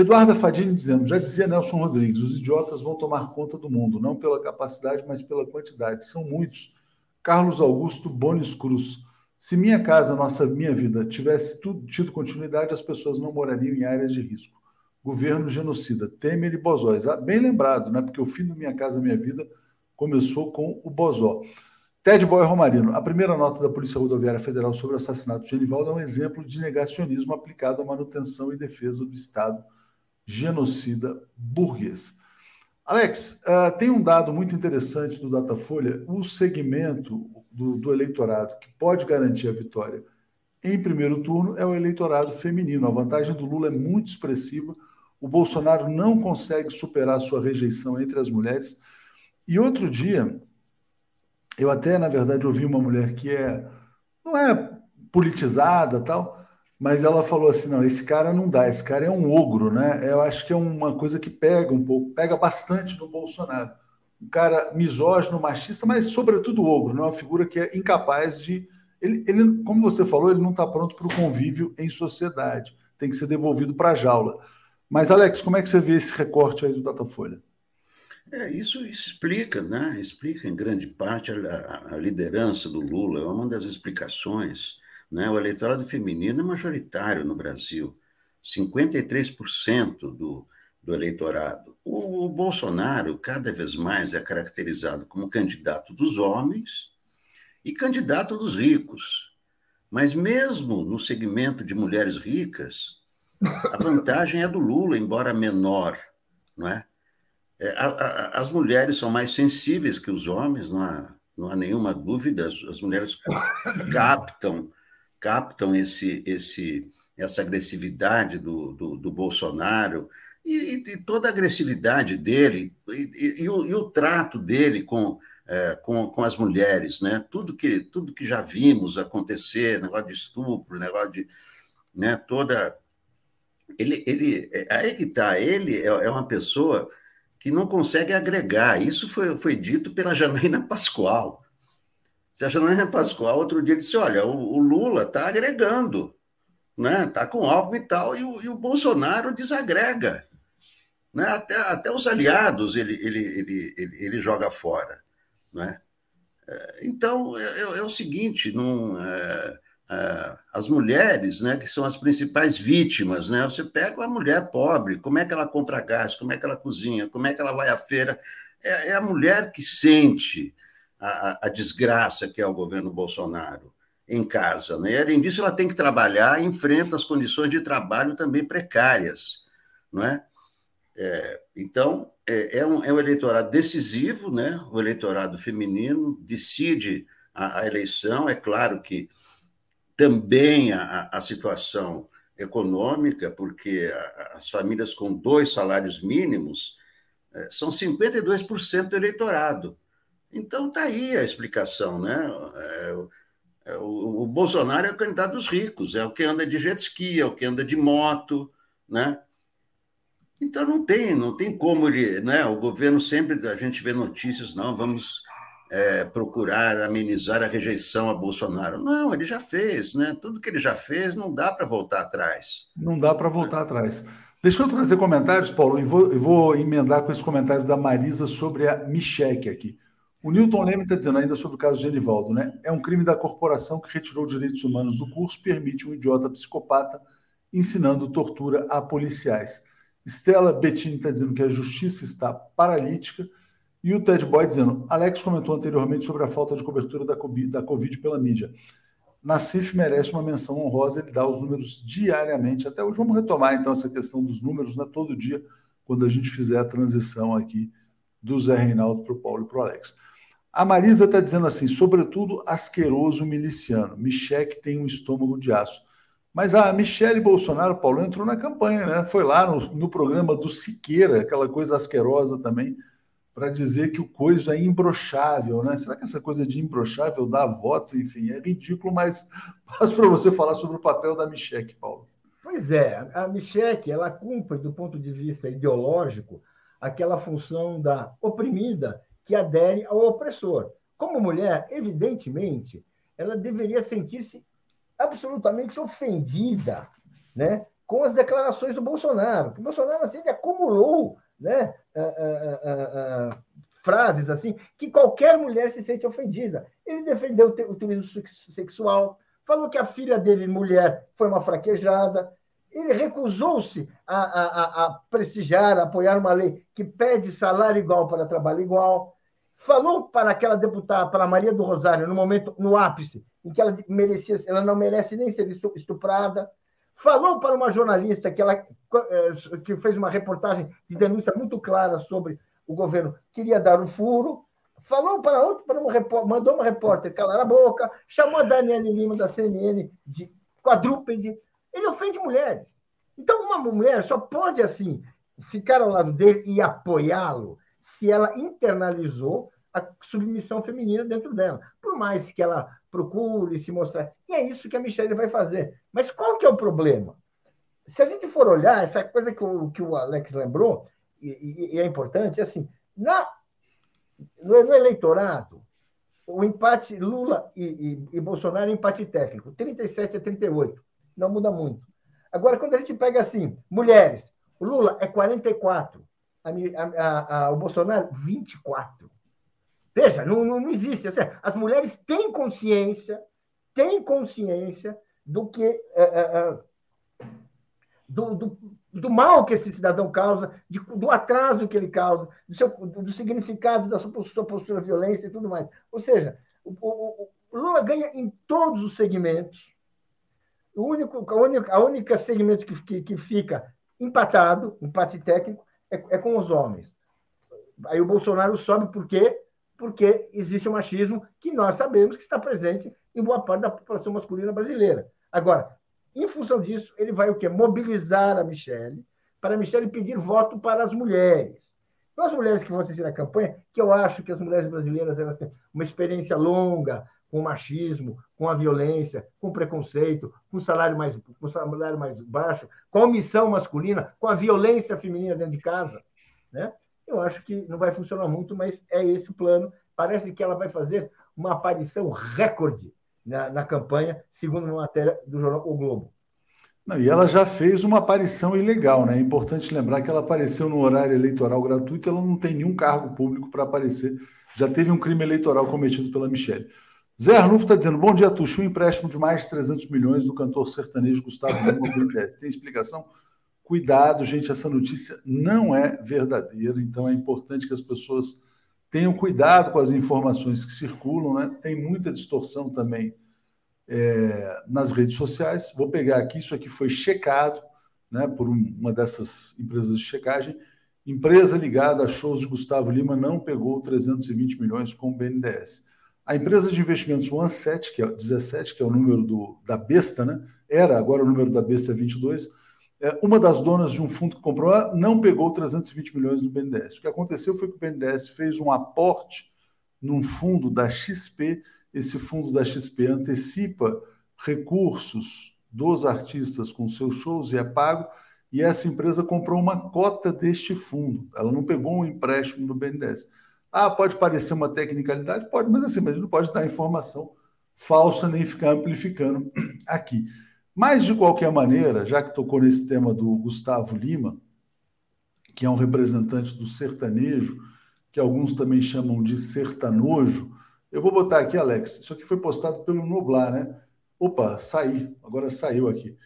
A: Eduardo Fadini dizendo: já dizia Nelson Rodrigues, os idiotas vão tomar conta do mundo, não pela capacidade, mas pela quantidade. São muitos. Carlos Augusto Bones Cruz. Se minha casa, nossa minha vida, tivesse tudo, tido continuidade, as pessoas não morariam em áreas de risco. Governo genocida, Temer e Bozóis. Bem lembrado, né? Porque o fim do Minha Casa Minha Vida começou com o Bozó. Ted Boy Romarino, a primeira nota da Polícia Rodoviária Federal sobre o assassinato de Genivaldo é um exemplo de negacionismo aplicado à manutenção e defesa do Estado genocida burguês. Alex, uh, tem um dado muito interessante do Datafolha: o segmento do, do, eleitorado que pode garantir a vitória em primeiro turno é o eleitorado feminino. A vantagem do Lula é muito expressiva. O Bolsonaro não consegue superar sua rejeição entre as mulheres. E outro dia, eu até, na verdade, ouvi uma mulher que é não é politizada tal, mas ela falou assim: não, esse cara não dá, esse cara é um ogro, né? Eu acho que é uma coisa que pega um pouco, pega bastante no Bolsonaro. Um cara misógino, machista, mas sobretudo ogro, não é uma figura que é incapaz de. Ele, ele como você falou, ele não está pronto para o convívio em sociedade, tem que ser devolvido para a jaula. Mas, Alex, como é que você vê esse recorte aí do Datafolha?
E: É, isso, isso explica, né? Explica em grande parte a, a, liderança do Lula, é uma das explicações. Né? O eleitorado feminino é majoritário no Brasil, 53% do, do eleitorado. O, o Bolsonaro, cada vez mais, é caracterizado como candidato dos homens e candidato dos ricos. Mas mesmo no segmento de mulheres ricas, a vantagem é do Lula, embora menor, não é? É, as mulheres são mais sensíveis que os homens, não há, não há nenhuma dúvida. As mulheres captam captam esse, esse, essa agressividade do, do, do Bolsonaro e, e, toda a agressividade dele e, e, o, e o, trato dele com, é, com, com, as mulheres, né? Tudo que, tudo que já vimos acontecer, negócio de estupro, negócio de né, toda ele, ele é, aí que está, ele é, é uma pessoa que não consegue agregar. Isso foi, foi dito pela Janaína Pascoal. Se a Janaína Pascoal outro dia disse: olha, o, o Lula está agregando, né? Está com álcool e tal, e o, e o Bolsonaro desagrega. Né? Até, até os aliados ele, ele, ele, ele, ele joga fora. Né? Então, é, é, é o seguinte: não. É, uh, as mulheres, né, que são as principais vítimas, né? Você pega uma mulher pobre, como é que ela compra gás, como é que ela cozinha, como é que ela vai à feira? É, é a mulher que sente a, a, desgraça que é o governo Bolsonaro em casa, né? E, além disso, ela tem que trabalhar, enfrenta as condições de trabalho também precárias, não é? é então, é, é, um, é um eleitorado decisivo, né? O eleitorado feminino decide a, a eleição. É claro que também a, a situação econômica, porque as famílias com dois salários mínimos é, são 52% do eleitorado. Então, está aí a explicação. Né? É, é, o, o, Bolsonaro é o candidato dos ricos, é o que anda de jet ski, é o que anda de moto. Né? Então, não tem, não tem como ele. Né? O governo sempre, a gente vê notícias, não, vamos é, procurar amenizar a rejeição a Bolsonaro. Não, ele já fez, né? Tudo que ele já fez não dá para voltar atrás.
A: Não dá para voltar atrás. Deixa eu trazer comentários, Paulo, e vou, vou emendar com esse comentário da Marisa sobre a Micheque aqui. O Newton Leme está dizendo ainda sobre o caso de Genivaldo, né? É um crime da corporação que retirou direitos humanos do curso, permite um idiota psicopata ensinando tortura a policiais. Estela Bettini está dizendo que a justiça está paralítica e o Ted Boy dizendo: Alex comentou anteriormente sobre a falta de cobertura da COVID, da COVID pela mídia. Nassif merece uma menção honrosa, ele dá os números diariamente. Até hoje vamos retomar então essa questão dos números né, todo dia, quando a gente fizer a transição aqui do Zé Reinaldo para o Paulo e para o Alex. A Marisa está dizendo assim: sobretudo asqueroso miliciano. Michek tem um estômago de aço. Mas a Michele Bolsonaro, Paulo, entrou na campanha, né? Foi lá no, no programa do Siqueira, aquela coisa asquerosa também, para dizer que o coisa é imbrochável, né? Será que essa coisa de imbrochável dá voto? Enfim, é ridículo, mas passo para você falar sobre o papel da Michele, Paulo.
D: Pois é, a Michele, ela cumpre, do ponto de vista ideológico, aquela função da oprimida que adere ao opressor. Como mulher, evidentemente, ela deveria sentir-se absolutamente ofendida né, com as declarações do Bolsonaro. O Bolsonaro assim, ele acumulou né, frases assim que qualquer mulher se sente ofendida. Ele defendeu o turismo sexual, falou que a filha dele, mulher, foi uma fraquejada. Ele recusou-se a, a, a prestigiar, a apoiar uma lei que pede salário igual para trabalho igual falou para aquela deputada, para Maria do Rosário, no momento, no ápice, em que ela merecia, ela não merece nem ser estuprada. Falou para uma jornalista que ela eh, que fez uma reportagem de denúncia muito clara sobre o governo, queria dar o um furo. Falou para outro, para repórter, mandou uma repórter calar a boca, chamou a Daniela Lima da CNN de quadrúpede. Ele ofende mulheres. Então, uma mulher só pode assim ficar ao lado dele e apoiá-lo se ela internalizou a submissão feminina dentro dela. Por mais que ela procure se mostrar. E é isso que a Michelle vai fazer. Mas qual que é o problema? Se a gente for olhar, essa coisa que o, que o Alex lembrou, e, e é importante, é assim, na, no, no, eleitorado, o empate Lula e, e, e Bolsonaro é empate técnico, 37 a 38. Não muda muito. Agora, quando a gente pega assim, mulheres, o Lula é 44, a, a, o Bolsonaro, 24. Veja, não, não existe. Assim, as mulheres têm consciência, têm consciência do que. É, é, é, do, do, do, mal que esse cidadão causa, de, do atraso que ele causa, do, seu, do significado da sua postura, postura violência e tudo mais. Ou seja, o, o, o Lula ganha em todos os segmentos. O único, a única, a única segmento que, que, que fica empatado, empate técnico, é, é com os homens. Aí o Bolsonaro sobe por quê? Porque existe o machismo que nós sabemos que está presente em boa parte da população masculina brasileira. Agora, em função disso, ele vai o quê? Mobilizar a Michelle, para a Michelle pedir voto para as mulheres. Então, as mulheres que vão assistir a campanha, que eu acho que as mulheres brasileiras elas têm uma experiência longa com o machismo, com a violência, com o preconceito, com o salário mais, com o salário mais baixo, com a omissão masculina, com a violência feminina dentro de casa. Né? Eu acho que não vai funcionar muito, mas é esse o plano. Parece que ela vai fazer uma aparição recorde na, na campanha, segundo uma matéria do jornal O Globo.
A: Não, e ela já fez uma aparição ilegal, né? É importante lembrar que ela apareceu no horário eleitoral gratuito, ela não tem nenhum cargo público para aparecer. Já teve um crime eleitoral cometido pela Michelle. Zé Arnulfo está dizendo: bom dia, Tuxu. Um empréstimo de mais de 300 milhões do cantor sertanejo Gustavo Lima Tem explicação? Cuidado, gente, essa notícia não é verdadeira, então é importante que as pessoas tenham cuidado com as informações que circulam, né? Tem muita distorção também é, nas redes sociais. Vou pegar aqui, isso aqui foi checado né, por uma dessas empresas de checagem. Empresa ligada a shows de Gustavo Lima não pegou 320 milhões com o BNDES. A empresa de investimentos OneSet, que é 17, que é o número do, da besta, né? Era, agora o número da besta é 22. É, uma das donas de um fundo que comprou não pegou 320 milhões do BNDES. O que aconteceu foi que o BNDES fez um aporte num fundo da XP. Esse fundo da XP antecipa recursos dos artistas com seus shows e é pago. E essa empresa comprou uma cota deste fundo. Ela não pegou um empréstimo do BNDES. Ah, pode parecer uma tecnicalidade? Pode, mas assim, mas não pode dar informação falsa nem ficar amplificando aqui. Mas, de qualquer maneira, já que tocou nesse tema do Gustavo Lima, que é um representante do sertanejo, que alguns também chamam de sertanojo, eu vou botar aqui, Alex, isso aqui foi postado pelo Nublar, né? Opa, saí, agora saiu aqui.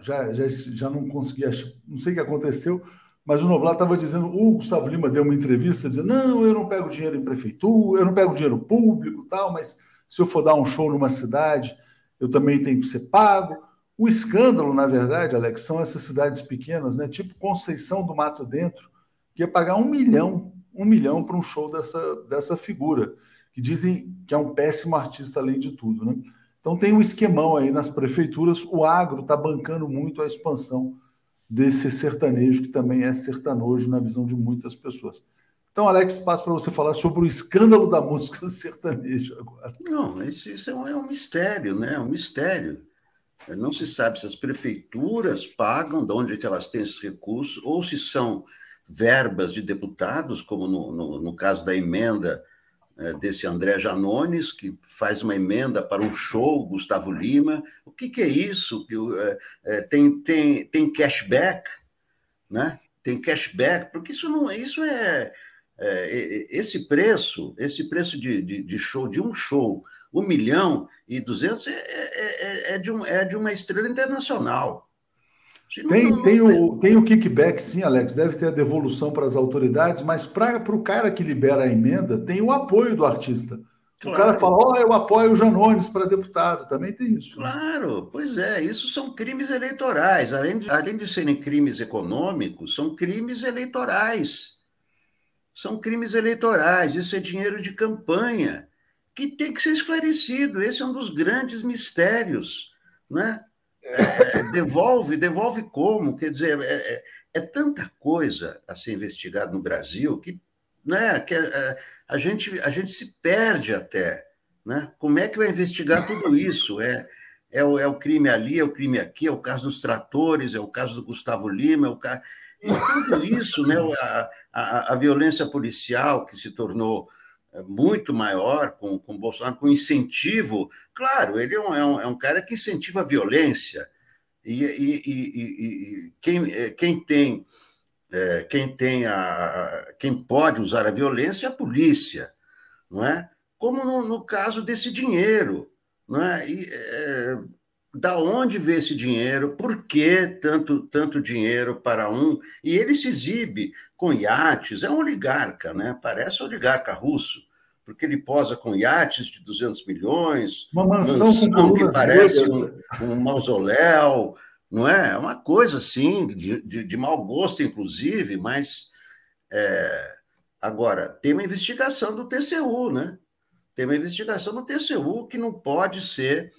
A: Já, já, já não consegui achar, não sei o que aconteceu, mas o Noblar estava dizendo, o Gustavo Lima deu uma entrevista dizendo, não, eu não pego dinheiro em prefeitura, eu não pego dinheiro público tal, mas se eu for dar um show numa cidade, eu também tenho que ser pago. O escândalo, na verdade, Alex, são essas cidades pequenas, né? Tipo Conceição do Mato Dentro, que ia pagar um milhão, um milhão para um show dessa, dessa figura, que dizem que é um péssimo artista além de tudo, né? Então tem um esquemão aí nas prefeituras, o agro está bancando muito a expansão desse sertanejo, que também é sertanojo na visão de muitas pessoas. Então, Alex, passo para você falar sobre o escândalo da música sertaneja agora.
E: Não, isso, isso é, um, é um mistério, né? É um mistério. Não se sabe se as prefeituras pagam, de onde é que elas têm esses recursos, ou se são verbas de deputados, como no, no, no caso da emenda desse André Janones, que faz uma emenda para um show, Gustavo Lima. O que, que é isso? É, é, tem, tem, tem cashback, né? Tem cashback, porque isso não isso é, é esse preço, esse preço de, de, de, show, de um show, um milhão e duzentos é, é, é, de, um, é de uma estrela internacional.
A: Tem, não, tem, o, tem o kickback, sim, Alex, deve ter a devolução para as autoridades, mas para o cara que libera a emenda, tem o apoio do artista. Claro. O cara fala, ó, oh, eu apoio o Janones para deputado, também tem isso.
E: Né? Claro, pois é, isso são crimes eleitorais. Além de, além de serem crimes econômicos, são crimes eleitorais. São crimes eleitorais, isso é dinheiro de campanha, que tem que ser esclarecido. Esse é um dos grandes mistérios, né? É, devolve, devolve como? Quer dizer, é, é, é, tanta coisa a ser investigada no Brasil que, né, que a, é, a, gente, a gente se perde até. Né? Como é que vai investigar tudo isso? É, é, o, é o crime ali, é o crime aqui, é o caso dos tratores, é o caso do Gustavo Lima, é o caso. Tudo isso, né, a, a, a violência policial que se tornou é muito maior com, com Bolsonaro, com incentivo. Claro, ele é um, é um, é um cara que incentiva a violência. E, e, e, e quem, é, quem tem é, quem tem a, quem pode usar a violência é a polícia, não é? Como no, no caso desse dinheiro, não é? E, é, da onde vê esse dinheiro? Por que tanto tanto dinheiro para um? E ele se exibe com iates, é um oligarca, né? Parece um oligarca russo, porque ele posa com iates de 200 milhões,
A: uma mansão, mansão
E: que parece um, um, mausoléu, não é? É uma coisa assim, de, de, de mau gosto, inclusive, mas é, agora tem uma investigação do TCU, né? Tem uma investigação do TCU que não pode ser.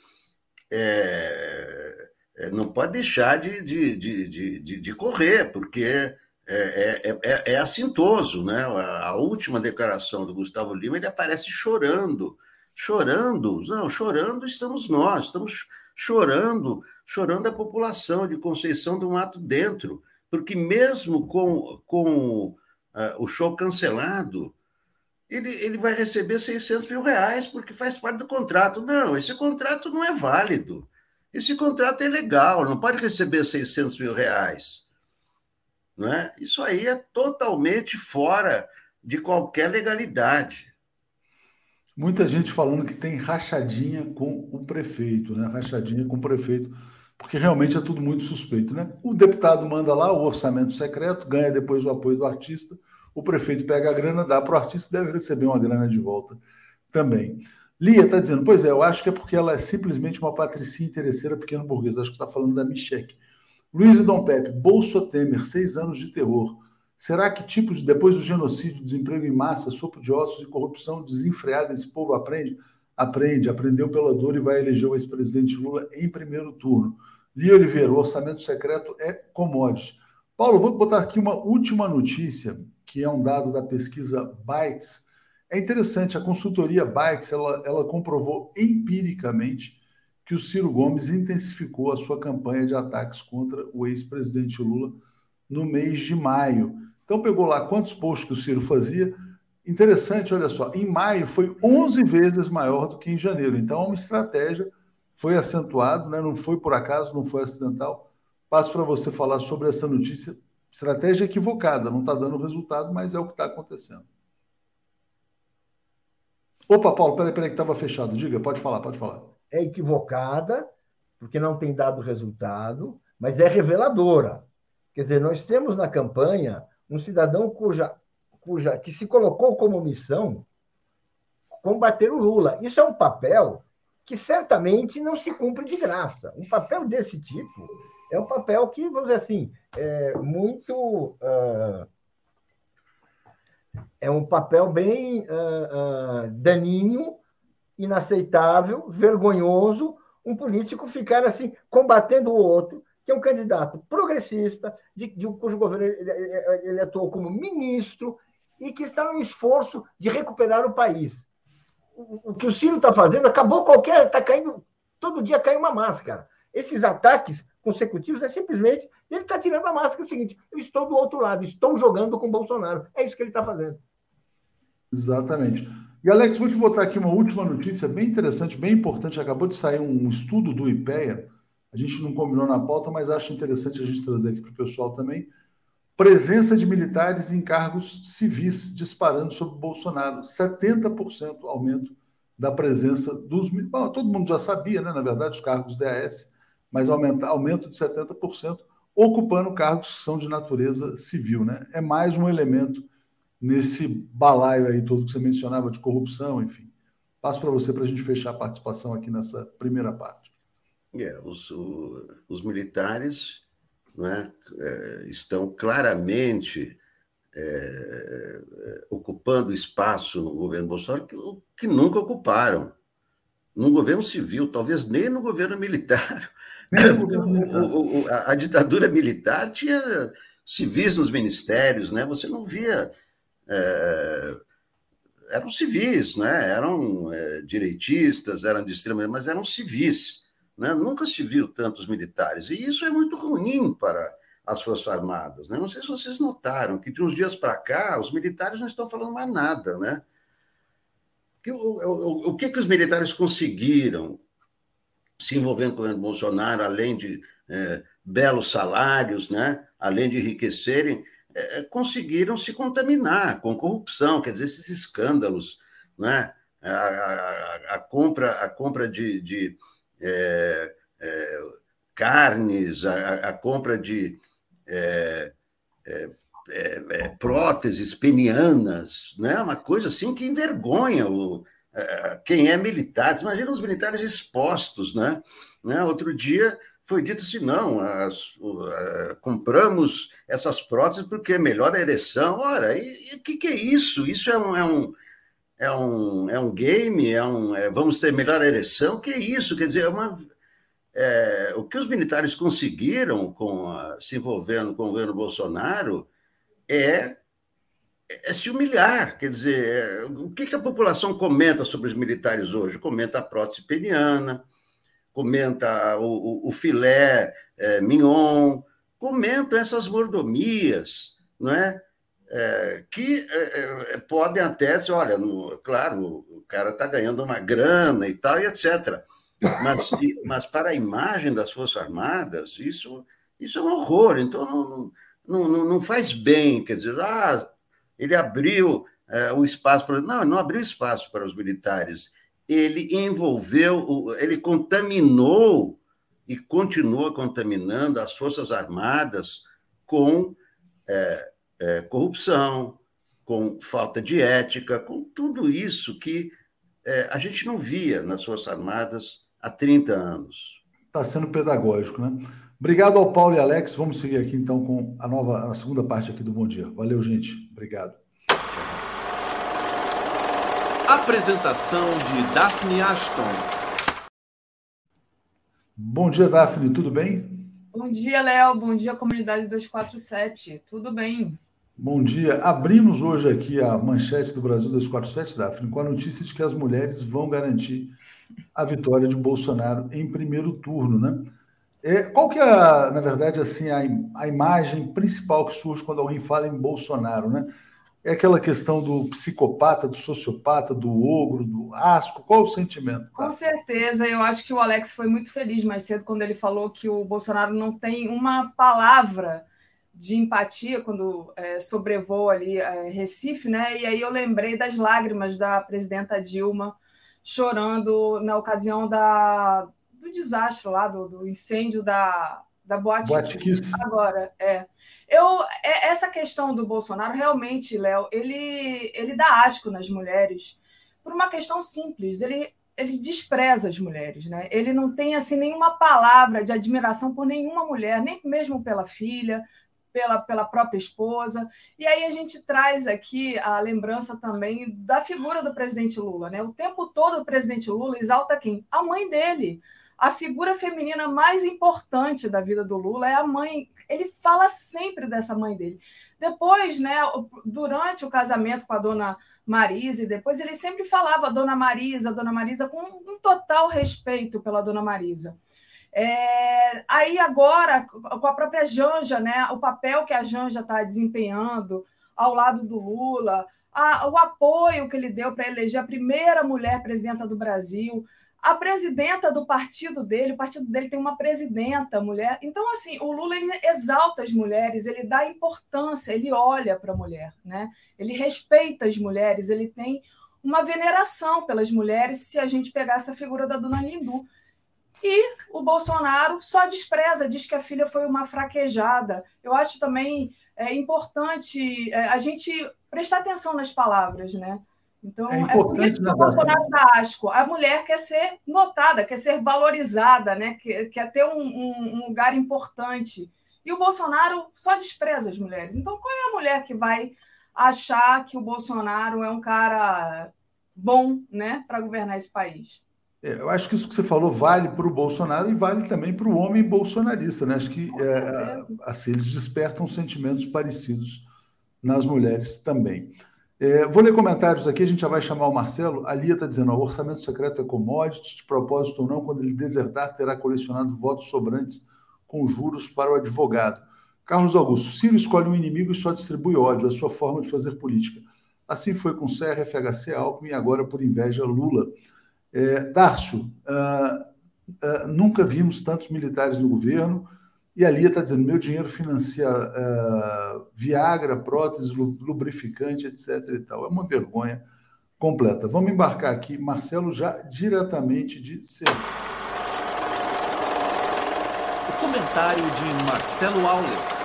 E: É, é não pode deixar de, de, de, de, de correr, porque é, é, é, é, assintoso, né? A, a, última declaração do Gustavo Lima, ele aparece chorando, chorando, não, chorando estamos nós, estamos chorando, chorando a população de Conceição do Mato Dentro, porque mesmo com, com uh, o show cancelado, ele, ele vai receber 600 mil reais porque faz parte do contrato. Não, esse contrato não é válido. Esse contrato é legal, não pode receber 600 mil reais. Né? Isso aí é totalmente fora de qualquer legalidade.
A: Muita gente falando que tem rachadinha com o prefeito, né? Rachadinha com o prefeito, porque realmente é tudo muito suspeito, né? O deputado manda lá o orçamento secreto, ganha depois o apoio do artista, o prefeito pega a grana, dá para o artista deve receber uma grana de volta também. Lia está dizendo, pois é, eu acho que é porque ela é simplesmente uma patricinha interesseira pequeno burguesa. Acho que está falando da Micheque. Luiz e Dom Pepe, Bolso Temer, seis anos de terror. Será que, tipo, de, depois do genocídio, desemprego em massa, sopro de ossos e corrupção desenfreada, esse povo aprende? Aprende, aprendeu pela dor e vai eleger o ex-presidente Lula em primeiro turno. Lia Oliveira, o orçamento secreto é commodity. Paulo, vou botar aqui uma última notícia, que é um dado da pesquisa Bytes. É interessante, a consultoria Bytes, ela, ela comprovou empiricamente que o Ciro Gomes intensificou a sua campanha de ataques contra o ex-presidente Lula no mês de maio. Então pegou lá quantos posts que o Ciro fazia. Interessante, olha só, em maio foi 11 vezes maior do que em janeiro. Então é uma estratégia, foi acentuado, né? não foi por acaso, não foi acidental. Passo para você falar sobre essa notícia. Estratégia equivocada, não está dando resultado, mas é o que está acontecendo. Opa, Paulo, peraí, peraí, que estava fechado. Diga, pode falar, pode falar
D: é equivocada, porque não tem dado resultado, mas é reveladora. Quer dizer, nós temos na campanha um cidadão cuja, cuja que se colocou como missão combater o Lula. Isso é um papel que certamente não se cumpre de graça. Um papel desse tipo é um papel que, vamos dizer assim, é muito. Uh, é um papel bem uh, uh, daninho inaceitável, vergonhoso, um político ficar assim, combatendo o outro, que é um candidato progressista, de, de cujo governo ele, ele atuou como ministro, e que está num esforço de recuperar o país. O, o que o Ciro está fazendo, acabou qualquer. Está caindo. Todo dia cai uma máscara. Esses ataques consecutivos é simplesmente ele está tirando a máscara. É o seguinte: eu estou do outro lado, estou jogando com Bolsonaro. É isso que ele está fazendo.
A: Exatamente. E, Alex, vou te botar aqui uma última notícia bem interessante, bem importante. Acabou de sair um estudo do IPEA. A gente não combinou na pauta, mas acho interessante a gente trazer aqui para o pessoal também. Presença de militares em cargos civis disparando sobre Bolsonaro. 70% aumento da presença dos. Bom, todo mundo já sabia, né? Na verdade, os cargos DAS, mas aumenta, aumento de 70%, ocupando cargos que são de natureza civil, né? É mais um elemento nesse balaio aí todo que você mencionava de corrupção, enfim. Passo para você para a gente fechar a participação aqui nessa primeira parte.
E: É, os, o, os militares né, é, estão claramente é, ocupando espaço no governo Bolsonaro que, que nunca ocuparam. No governo civil, talvez nem no governo militar. o, o, a, a ditadura militar tinha civis nos ministérios, né? Você não via é, eram civis, né? eram é, direitistas, eram de extrema, mas eram civis. Né? Nunca se viu tantos militares. E isso é muito ruim para as Forças Armadas. Né? Não sei se vocês notaram que de uns dias para cá os militares não estão falando mais nada. Né? O, o, o que, que os militares conseguiram se envolvendo com o governo Bolsonaro, além de é, belos salários, né? além de enriquecerem, é, conseguiram se contaminar com corrupção, quer dizer, esses escândalos, né? a, a, a compra, a compra de, de é, é, carnes, a, a, compra de é, é, é, próteses penianas, né? uma coisa assim que envergonha o, quem é militar. Imagina os militares expostos. Né? né? Outro dia foi dito assim: não, as, uh, compramos essas próteses porque é melhor a ereção. Ora, o que, que, é isso? Isso é um, é um, é um, é um game? É um, é, vamos ter melhor ereção? O que é isso? Quer dizer, é uma, é, o que os militares conseguiram com a, se envolvendo com o governo Bolsonaro é, é se humilhar. Quer dizer, é, o que, que a população comenta sobre os militares hoje? Comenta a prótese peniana comenta o, o, o filé é, mignon, comentam essas mordomias, não é? É, que é, é podem até dizer, olha, no, claro, o cara está ganhando uma grana e tal, e etc. Mas, mas para a imagem das Forças Armadas, isso, isso é um horror. Então, não, não, não, não faz bem. Quer dizer, ah, ele abriu é, o espaço para. Não, não abriu espaço para os militares ele envolveu, ele contaminou e continua contaminando as Forças Armadas com é, é, corrupção, com falta de ética, com tudo isso que é, a gente não via nas Forças Armadas há 30 anos.
A: Está sendo pedagógico, né? Obrigado ao Paulo e Alex. Vamos seguir aqui então com a nova, a segunda parte aqui do Bom Dia. Valeu, gente. Obrigado.
B: Apresentação de Daphne Ashton.
A: Bom dia, Daphne, tudo bem?
F: Bom dia, Léo. Bom dia, comunidade 247. Tudo bem?
A: Bom dia. Abrimos hoje aqui a manchete do Brasil 247, Daphne, com a notícia de que as mulheres vão garantir a vitória de Bolsonaro em primeiro turno, né? É, qual que é, na verdade, assim, a, a imagem principal que surge quando alguém fala em Bolsonaro, né? É aquela questão do psicopata, do sociopata, do ogro, do asco? Qual o sentimento?
F: Com certeza, eu acho que o Alex foi muito feliz mais cedo quando ele falou que o Bolsonaro não tem uma palavra de empatia quando é, sobrevoa ali é, Recife, né? E aí eu lembrei das lágrimas da presidenta Dilma chorando na ocasião da, do desastre lá, do, do incêndio da, da Boate, Boate Kiss. Agora, é. Eu, é, essa questão do Bolsonaro, realmente, Léo, ele, ele dá asco nas mulheres por uma questão simples. Ele, ele despreza as mulheres, né? Ele não tem assim nenhuma palavra de admiração por nenhuma mulher, nem mesmo pela filha, pela, pela própria esposa. E aí a gente traz aqui a lembrança também da figura do presidente Lula. Né? O tempo todo o presidente Lula exalta quem? A mãe dele. A figura feminina mais importante da vida do Lula é a mãe. Ele fala sempre dessa mãe dele. Depois, né, durante o casamento com a dona Marisa, e depois ele sempre falava Dona Marisa, Dona Marisa, com um total respeito pela Dona Marisa. É, aí agora, com a própria Janja, né, o papel que a Janja está desempenhando ao lado do Lula, a, o apoio que ele deu para eleger a primeira mulher presidenta do Brasil, a presidenta do partido dele, o partido dele tem uma presidenta mulher. Então, assim, o Lula ele exalta as mulheres, ele dá importância, ele olha para a mulher, né? Ele respeita as mulheres, ele tem uma veneração pelas mulheres, se a gente pegar essa figura da dona Lindu. E o Bolsonaro só despreza, diz que a filha foi uma fraquejada. Eu acho também é, importante é, a gente prestar atenção nas palavras, né? Então, é, é por isso que o Bolsonaro dá asco. A mulher quer ser notada, quer ser valorizada, né? quer, quer ter um, um, um, lugar importante. E o Bolsonaro só despreza as mulheres. Então, qual é a mulher que vai achar que o Bolsonaro é um cara bom né, para governar esse país?
A: É, eu acho que isso que você falou vale para o Bolsonaro e vale também para o homem bolsonarista. Né? Acho que é, assim, eles despertam sentimentos parecidos nas mulheres também. É, vou ler comentários aqui, a gente já vai chamar o Marcelo. A Lia está dizendo: o orçamento secreto é commodity, de propósito ou não, quando ele desertar, terá colecionado votos sobrantes com juros para o advogado. Carlos Augusto, Ciro escolhe um inimigo e só distribui ódio, a sua forma de fazer política. Assim foi com Serra, FHC, Alckmin e agora, por inveja, Lula. É, Dárcio, uh, uh, nunca vimos tantos militares no governo. E a Lia está dizendo: meu dinheiro financia uh, Viagra, prótese, lubrificante, etc. E tal. É uma vergonha completa. Vamos embarcar aqui, Marcelo, já diretamente de Serra.
B: O comentário de Marcelo Auler.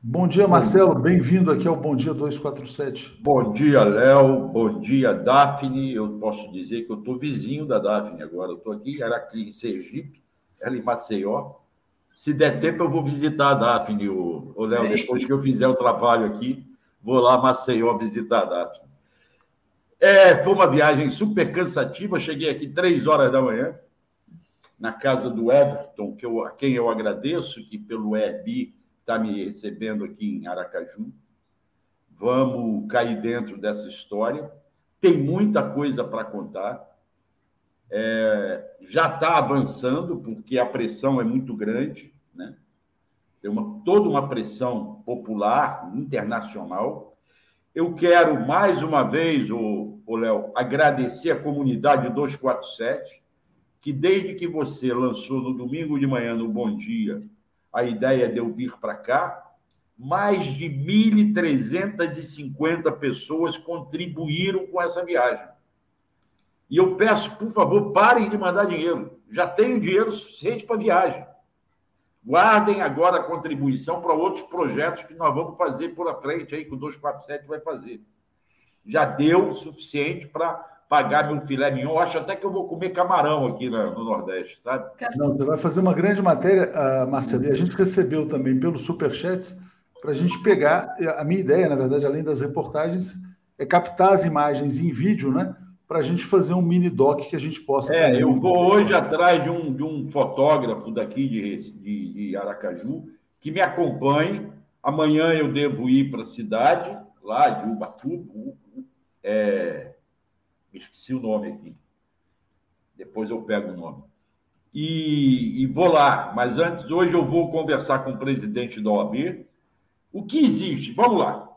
A: Bom dia, Marcelo. Bem-vindo aqui ao Bom Dia 247.
G: Bom dia, Léo. Bom dia, Daphne. Eu posso dizer que eu estou vizinho da Daphne agora. Eu estou aqui, era aqui em Sergipe ela em Maceió. Se der tempo, eu vou visitar a Daphne, o, o Léo, depois que eu fizer o trabalho aqui, vou lá a Maceió visitar a Daphne. É, foi uma viagem super cansativa. Cheguei aqui três horas da manhã, na casa do Everton, que eu, a quem eu agradeço, que pelo Airbnb está me recebendo aqui em Aracaju. Vamos cair dentro dessa história. Tem muita coisa para contar é, já está avançando, porque a pressão é muito grande, né? tem uma, toda uma pressão popular, internacional. Eu quero, mais uma vez, o, o Léo, agradecer a comunidade 247, que desde que você lançou no domingo de manhã, no Bom Dia, a ideia de eu vir para cá, mais de 1.350 pessoas contribuíram com essa viagem. E eu peço, por favor, parem de mandar dinheiro. Já tenho dinheiro suficiente para viagem. Guardem agora a contribuição para outros projetos que nós vamos fazer por a frente aí, que o 247 vai fazer. Já deu o suficiente para pagar meu filé mignon. Eu acho até que eu vou comer camarão aqui no Nordeste, sabe?
A: Não, você vai fazer uma grande matéria, uh, Marcelo. E a gente recebeu também pelos superchats para a gente pegar. A minha ideia, na verdade, além das reportagens, é captar as imagens em vídeo, né? Para a gente fazer um mini doc que a gente possa.
G: É, eu vou hoje atrás de um, de um fotógrafo daqui de, de, de Aracaju que me acompanhe. Amanhã eu devo ir para a cidade, lá de Ubatuba. É... Esqueci o nome aqui. Depois eu pego o nome. E, e, vou lá. Mas antes, hoje eu vou conversar com o presidente da OAB. O que existe? Vamos lá.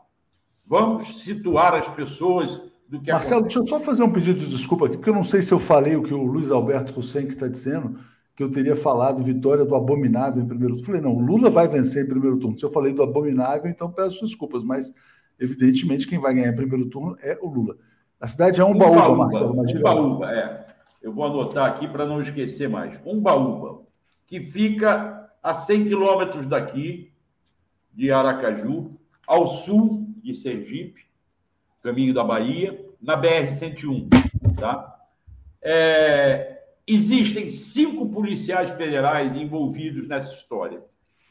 G: Vamos situar as pessoas
A: do que Marcelo, acontece. deixa eu só fazer um pedido de desculpa aqui, porque eu não sei se eu falei o que o Luiz Alberto Hussein está dizendo, que eu teria falado vitória do abominável em primeiro turno. Falei, não, o Lula vai vencer em primeiro turno. Se eu falei do abominável, então peço desculpas, mas evidentemente quem vai ganhar em primeiro turno é o Lula. A cidade é Umbaúba, Umbaúba Marcelo.
G: Umbaúba, é. Eu vou anotar aqui para não esquecer mais. Umbaúba, que fica a 100 quilômetros daqui, de Aracaju, ao sul de Sergipe, caminho da Bahia, na BR-101. Tá? É, existem cinco policiais federais envolvidos nessa história.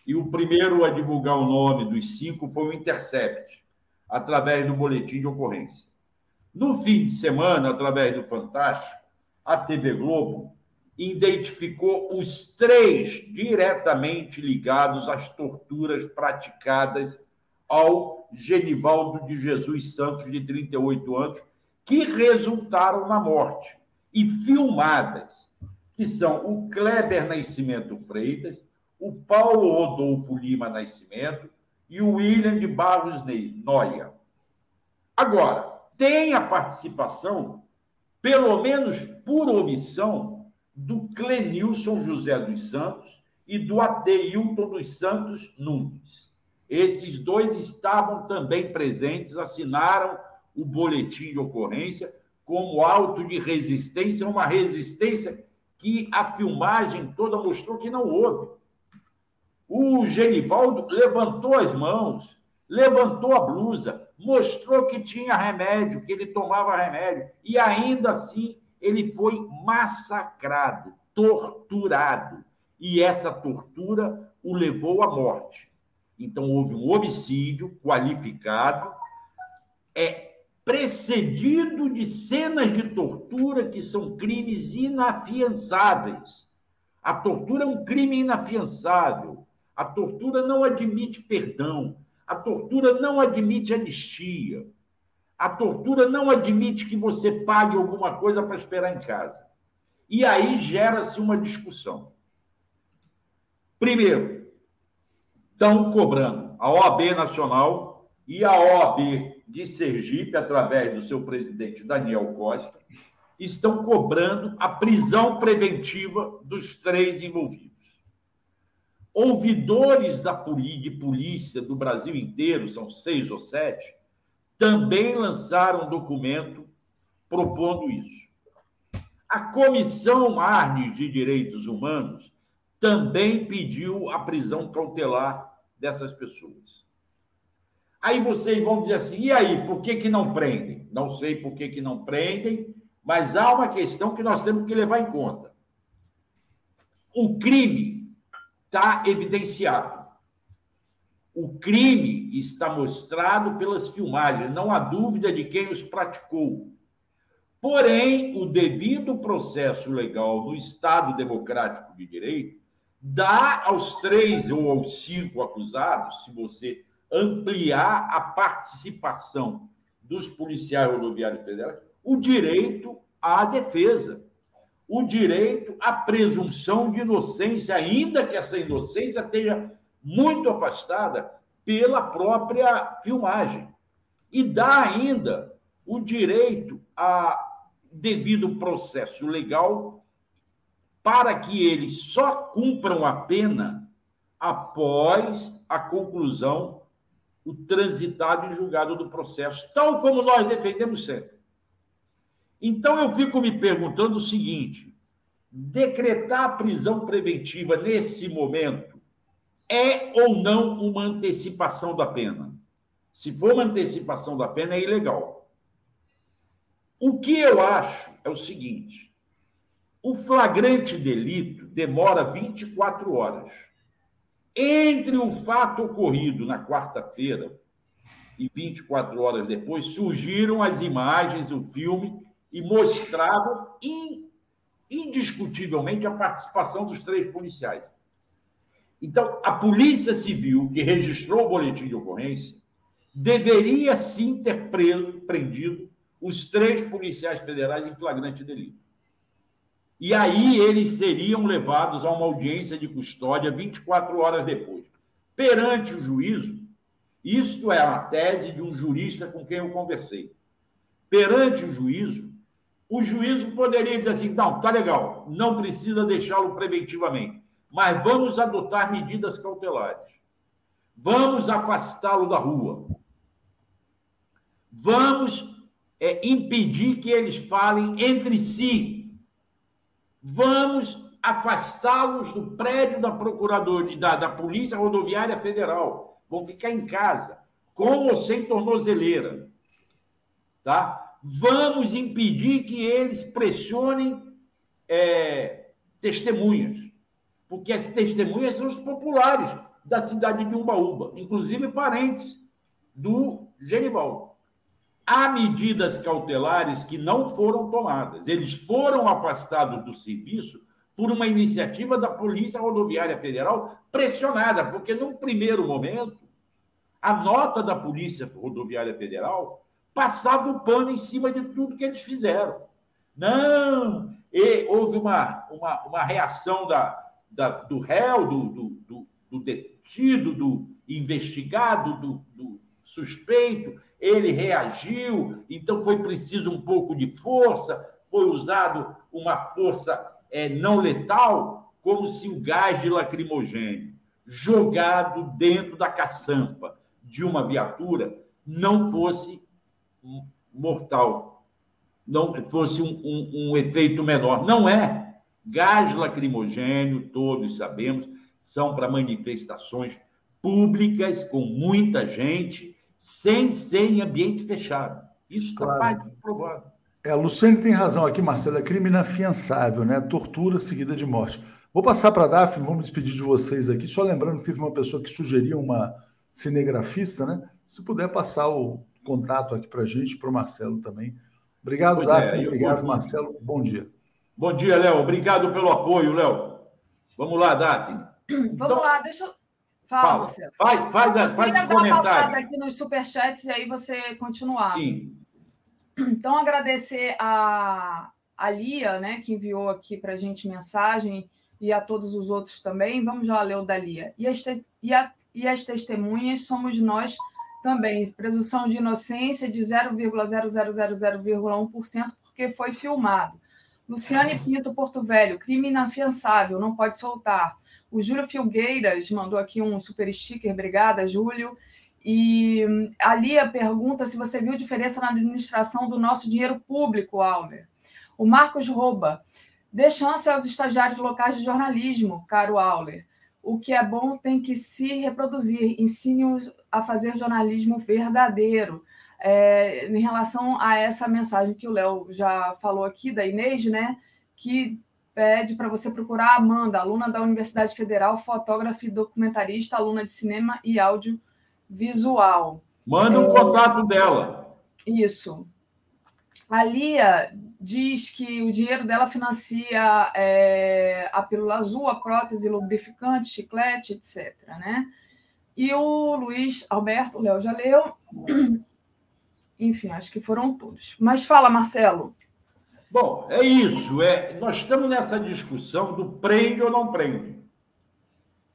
G: e o primeiro a divulgar o nome dos cinco foi o Intercept, através do boletim de ocorrência. No fim de semana, através do Fantástico, a TV Globo identificou os três diretamente ligados às torturas praticadas ao Genivaldo de Jesus Santos, de 38 anos, que resultaram na morte, e filmadas, que são o Kleber Nascimento Freitas, o Paulo Rodolfo Lima Nascimento e o William de Barros Noia. Agora, tem a participação, pelo menos por omissão, do Clenilson José dos Santos e do Adeilton dos Santos Nunes. Esses dois estavam também presentes, assinaram o boletim de ocorrência como auto de resistência, uma resistência que a filmagem toda mostrou que não houve. O Genivaldo levantou as mãos, levantou a blusa, mostrou que tinha remédio, que ele tomava remédio, e ainda assim ele foi massacrado, torturado. E essa tortura o levou à morte. Então houve um homicídio qualificado, é precedido de cenas de tortura que são crimes inafiançáveis. A tortura é um crime inafiançável. A tortura não admite perdão. A tortura não admite anistia. A tortura não admite que você pague alguma coisa para esperar em casa. E aí gera-se uma discussão. Primeiro, estão cobrando a OAB Nacional e a OAB de Sergipe, através do seu presidente Daniel Costa, estão cobrando a prisão preventiva dos três envolvidos ouvidores da de polícia do Brasil inteiro, são seis ou sete, também lançaram um documento propondo isso. A Comissão Arnes de Direitos Humanos também pediu a prisão cautelar dessas pessoas. Aí vocês vão dizer assim, e aí, por que, que não prendem? Não sei por que, que não prendem, mas há uma questão que nós temos que levar em conta. O crime está evidenciado. O crime está mostrado pelas filmagens, não há dúvida de quem os praticou. Porém, o devido processo legal no Estado Democrático de Direito dá aos três ou aos cinco acusados, se você ampliar a participação dos policiais rodoviários federais, o direito à defesa o direito à presunção de inocência, ainda que essa inocência esteja muito afastada pela própria filmagem. E dá ainda o direito a devido processo legal para que eles só cumpram a pena após a conclusão, o transitado e julgado do processo, tal como nós defendemos sempre. Então eu fico me perguntando o seguinte: decretar a prisão preventiva nesse momento é ou não uma antecipação da pena? Se for uma antecipação da pena, é ilegal. O que eu acho é o seguinte: o flagrante delito demora 24 horas. Entre o fato ocorrido na quarta-feira e 24 horas depois, surgiram as imagens, o filme e mostravam indiscutivelmente a participação dos três policiais. Então, a Polícia Civil, que registrou o boletim de ocorrência, deveria sim ter prendido os três policiais federais em flagrante delito. E aí eles seriam levados a uma audiência de custódia 24 horas depois. Perante o juízo, isto é a tese de um jurista com quem eu conversei. Perante o juízo, o juízo poderia dizer assim: não, tá legal, não precisa deixá-lo preventivamente, mas vamos adotar medidas cautelares. Vamos afastá-lo da rua. Vamos é, impedir que eles falem entre si. Vamos afastá-los do prédio da Procuradoria, da, da Polícia Rodoviária Federal. Vão ficar em casa, com ou sem tornozeleira. Tá? vamos impedir que eles pressionem é, testemunhas, porque as testemunhas são os populares, da cidade de Umbaúba, inclusive parentes do Genival. Há medidas cautelares que não foram tomadas. Eles foram afastados do serviço por uma iniciativa da Polícia Rodoviária Federal pressionada, porque num primeiro momento a nota da Polícia Rodoviária Federal passava o pano em cima de tudo que eles fizeram. Não! E houve uma, uma, uma reação da, da, do réu, do, do, do, do detido, do investigado, do, do suspeito, ele reagiu, então foi preciso um pouco de força, foi usado uma força é, não letal, como se o gás de lacrimogênio jogado dentro da caçampa de uma viatura não fosse mortal, não fosse um, um, um efeito menor. Não é. Gás lacrimogênio, todos sabemos, são para manifestações públicas com muita gente, sem ser em ambiente fechado. Isso está claro. mais provado.
A: É, a Luciane tem razão aqui, Marcelo, é crime inafiançável, né? Tortura seguida de morte. Vou passar para a Daphne, vamos despedir de vocês aqui. Só lembrando que teve uma pessoa que sugeriu uma cinegrafista, né? Se puder passar o contato aqui para a gente, para o Marcelo também. Obrigado, pois Daphne. É, obrigado, Marcelo. Bom dia.
G: Bom dia, Léo. Obrigado pelo apoio, Léo. Vamos lá, Daphne.
F: Vamos então, lá, deixa eu. Fala, fala. Marcelo.
G: Faz, a, faz os comentários.
F: aqui nos superchats e aí você continuar. Sim. Então, agradecer a, a Lia, né, que enviou aqui para a gente mensagem, e a todos os outros também. Vamos já ler o da Lia. E as, te, e, a, e as testemunhas somos nós também. Presunção de inocência de 0,0000,1%, porque foi filmado. Luciane Pinto Porto Velho, crime inafiançável, não pode soltar. O Júlio Filgueiras mandou aqui um super sticker, obrigada, Júlio. E a Lia pergunta se você viu diferença na administração do nosso dinheiro público, Almer. O Marcos Rouba, dê chance aos estagiários locais de jornalismo, caro Auler. O que é bom tem que se reproduzir. Ensine-os a fazer jornalismo verdadeiro. É, em relação a essa mensagem que o Léo já falou aqui, da Inês, né, que pede para você procurar a Amanda, aluna da Universidade Federal, fotógrafa e documentarista, aluna de cinema e áudio visual.
G: Manda um é... contato dela.
F: Isso. A Lia diz que o dinheiro dela financia é, a pílula azul, a prótese, lubrificante, chiclete, etc. Né? E o Luiz Alberto, o Léo já leu. Enfim, acho que foram todos. Mas fala, Marcelo.
G: Bom, é isso. É, nós estamos nessa discussão do prende ou não prende.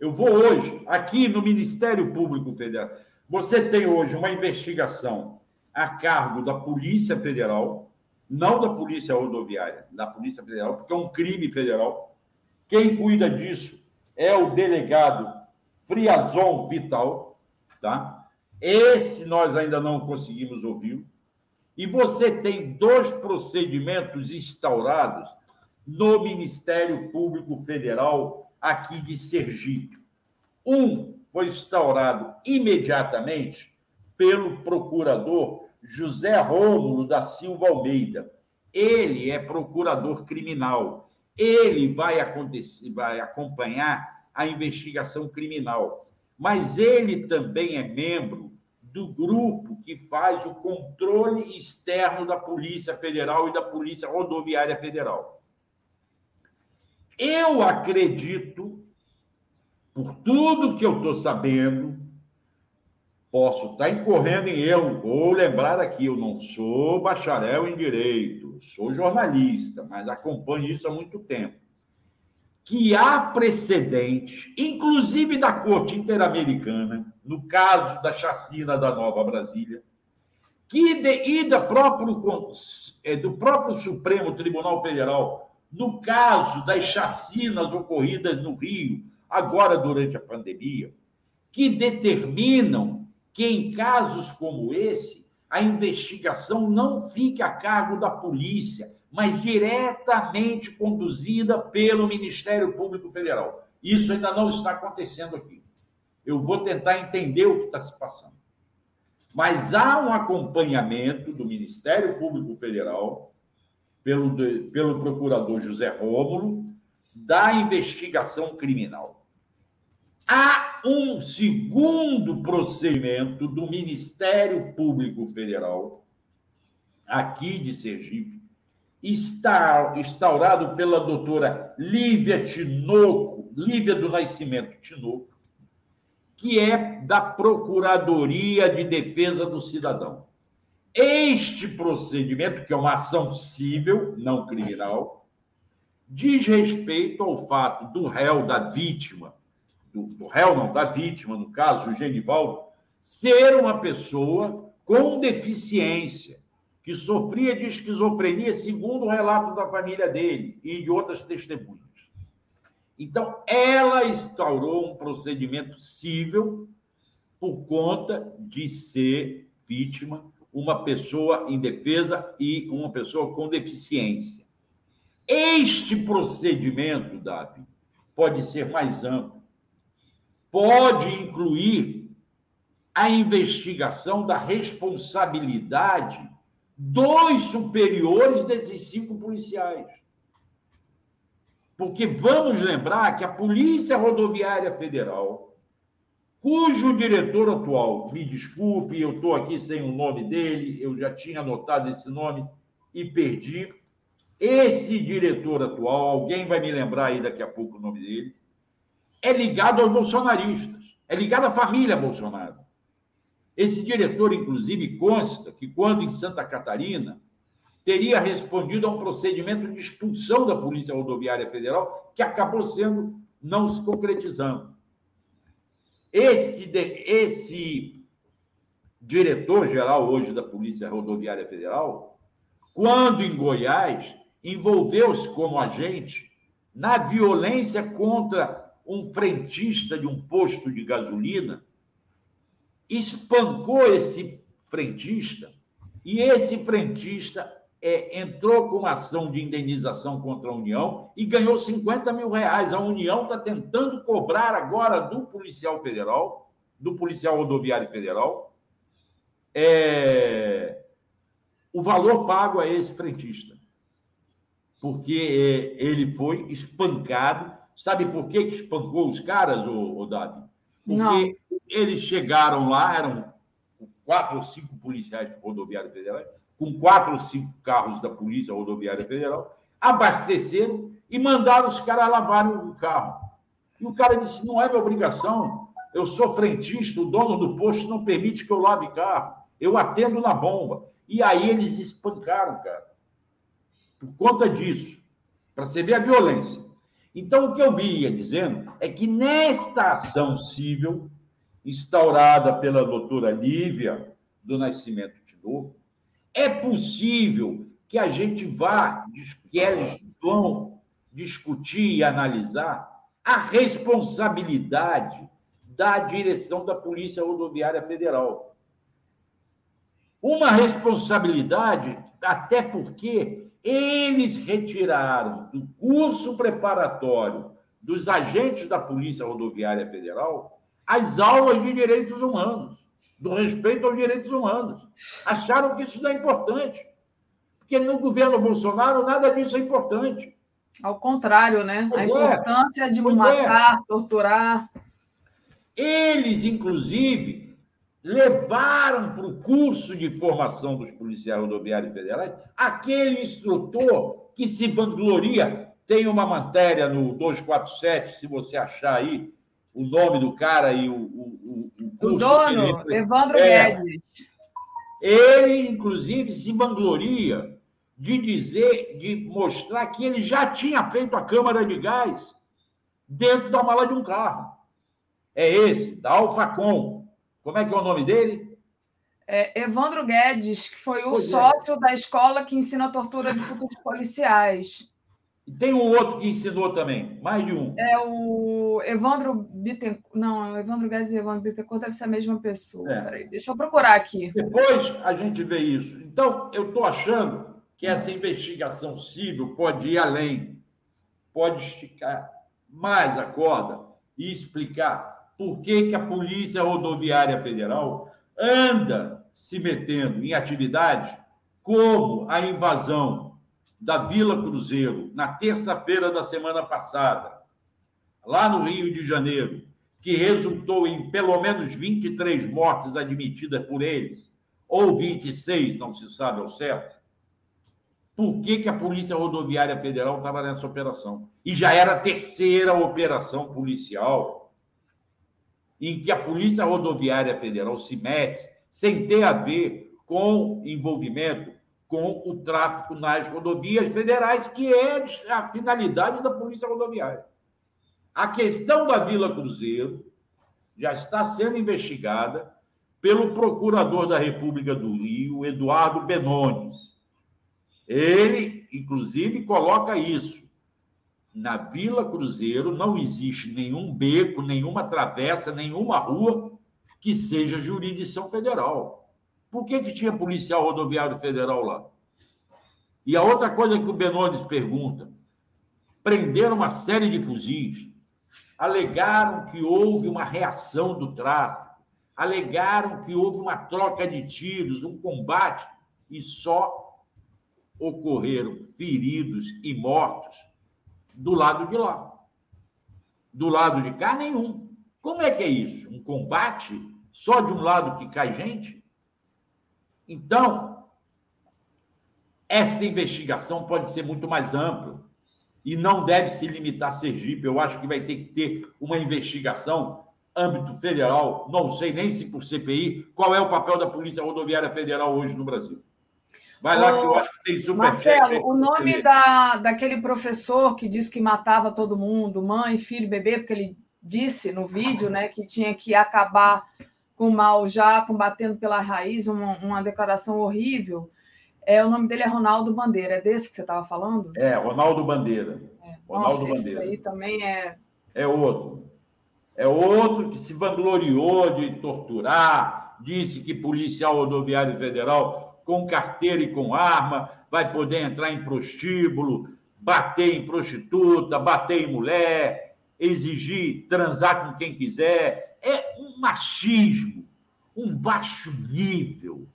G: Eu vou hoje, aqui no Ministério Público Federal, você tem hoje uma investigação a cargo da Polícia Federal, não da Polícia Rodoviária, da Polícia Federal, porque é um crime federal. Quem cuida disso é o delegado Friazon Vital, tá? Esse nós ainda não conseguimos ouvir. E você tem dois procedimentos instaurados no Ministério Público Federal aqui de Sergipe. Um foi instaurado imediatamente pelo procurador José Rômulo da Silva Almeida. Ele é procurador criminal. Ele vai acontecer, vai acompanhar a investigação criminal. Mas ele também é membro do grupo que faz o controle externo da Polícia Federal e da Polícia Rodoviária Federal. Eu acredito, por tudo que eu estou sabendo, posso estar incorrendo em erro. Vou lembrar aqui, eu não sou bacharel em direito, sou jornalista, mas acompanho isso há muito tempo. Que há precedentes, inclusive da Corte Interamericana, no caso da chacina da Nova Brasília, que de, e da próprio, é, do próprio Supremo Tribunal Federal no caso das chacinas ocorridas no Rio, agora durante a pandemia, que determinam que em casos como esse, a investigação não fique a cargo da polícia, mas diretamente conduzida pelo Ministério Público Federal. Isso ainda não está acontecendo aqui. Eu vou tentar entender o que está se passando. Mas há um acompanhamento do Ministério Público Federal pelo, pelo procurador José Rômulo da investigação criminal. Há um segundo procedimento do Ministério Público Federal, aqui de Sergipe, instaurado pela doutora Lívia Tinoco, Lívia do Nascimento Tinoco, que é da Procuradoria de Defesa do Cidadão. Este procedimento, que é uma ação civil, não criminal, diz respeito ao fato do réu, da vítima, do, do réu não, da vítima, no caso, o Genivaldo, ser uma pessoa com deficiência, que sofria de esquizofrenia, segundo o relato da família dele e de outras testemunhas. Então, ela instaurou um procedimento civil por conta de ser vítima uma pessoa indefesa e uma pessoa com deficiência. Este procedimento, Davi, pode ser mais amplo. Pode incluir a investigação da responsabilidade dos superiores desses cinco policiais. Porque vamos lembrar que a Polícia Rodoviária Federal cujo diretor atual, me desculpe, eu estou aqui sem o nome dele, eu já tinha anotado esse nome e perdi. Esse diretor atual, alguém vai me lembrar aí daqui a pouco o nome dele, é ligado aos bolsonaristas, é ligado à família Bolsonaro. Esse diretor, inclusive, consta que quando em Santa Catarina teria respondido a um procedimento de expulsão da Polícia Rodoviária Federal que acabou sendo não se concretizando. Esse, esse diretor-geral hoje da Polícia Rodoviária Federal, quando em Goiás, envolveu-se como agente na violência contra um frentista de um posto de gasolina, espancou esse frentista e esse frentista é, entrou com uma ação de indenização contra a União e ganhou 50 mil reais. A União está tentando cobrar agora do policial federal, do policial rodoviário federal, é, o valor pago a esse frentista. Porque é, ele foi espancado. Sabe por que, que espancou os caras, o, Davi? Porque Não. Eles chegaram lá, eram quatro ou cinco policiais rodoviários federais, com quatro ou cinco carros da Polícia Rodoviária Federal, abasteceram e mandaram os caras lavarem o carro. E o cara disse: não é minha obrigação, eu sou frentista, o dono do posto não permite que eu lave carro, eu atendo na bomba. E aí eles espancaram, cara, por conta disso, para você ver a violência. Então, o que eu vinha dizendo é que nesta ação civil, instaurada pela doutora Lívia do Nascimento Tinoco, é possível que a gente vá, que eles vão discutir e analisar a responsabilidade da direção da Polícia Rodoviária Federal. Uma responsabilidade, até porque eles retiraram do curso preparatório dos agentes da Polícia Rodoviária Federal as aulas de direitos humanos do respeito aos direitos humanos. Acharam que isso não é importante. Porque no governo Bolsonaro nada disso é importante.
F: Ao contrário, né? Pois a é. importância de pois matar, é. torturar.
G: Eles, inclusive, levaram para o curso de formação dos policiais rodoviários federais aquele instrutor que se vangloria. Tem uma matéria no 247, se você achar aí, o nome do cara e o, o,
F: o, o dono, ele, Evandro é, Guedes.
G: Ele, inclusive, se vangloria de dizer, de mostrar que ele já tinha feito a câmara de gás dentro da mala de um carro. É esse, da Alfacom. Como é que é o nome dele?
F: É Evandro Guedes, que foi o pois é. sócio é. da escola que ensina a tortura de futuros policiais.
G: E tem um outro que ensinou também, mais de um.
F: É o Evandro Bittencourt. Não, o Evandro Guedes e Evandro Bittencourt deve ser a mesma pessoa. É. Peraí, deixa eu procurar aqui.
G: Depois a gente vê isso. Então, eu estou achando que essa investigação civil pode ir além, pode esticar mais a corda e explicar por que, que a Polícia Rodoviária Federal anda se metendo em atividades como a invasão da Vila Cruzeiro, na terça-feira da semana passada, lá no Rio de Janeiro, que resultou em pelo menos 23 mortes admitidas por eles, ou 26, não se sabe ao certo, por que, que a Polícia Rodoviária Federal estava nessa operação? E já era a terceira operação policial em que a Polícia Rodoviária Federal se mete sem ter a ver com envolvimento com o tráfico nas rodovias federais, que é a finalidade da Polícia Rodoviária. A questão da Vila Cruzeiro já está sendo investigada pelo procurador da República do Rio, Eduardo Benones. Ele, inclusive, coloca isso. Na Vila Cruzeiro não existe nenhum beco, nenhuma travessa, nenhuma rua que seja jurisdição federal. Por que, que tinha policial rodoviário federal lá? E a outra coisa que o Benones pergunta: prenderam uma série de fuzis, alegaram que houve uma reação do tráfico, alegaram que houve uma troca de tiros, um combate, e só ocorreram feridos e mortos do lado de lá. Do lado de cá, nenhum. Como é que é isso? Um combate só de um lado que cai gente? Então, esta investigação pode ser muito mais ampla e não deve se limitar a Sergipe. Eu acho que vai ter que ter uma investigação âmbito federal, não sei nem se por CPI, qual é o papel da Polícia Rodoviária Federal hoje no Brasil. Vai lá, que eu acho que tem super
F: Marcelo, o nome da, daquele professor que disse que matava todo mundo, mãe, filho, bebê, porque ele disse no vídeo né, que tinha que acabar com o mal já, combatendo pela raiz, uma, uma declaração horrível. É, o nome dele é Ronaldo Bandeira. É desse que você estava falando?
G: É, Ronaldo Bandeira. É.
F: Ronaldo Nossa, Bandeira. aí também é.
G: É outro. É outro que se vangloriou de torturar, disse que policial rodoviário federal com carteira e com arma vai poder entrar em prostíbulo, bater em prostituta, bater em mulher, exigir transar com quem quiser. É um machismo, um baixo nível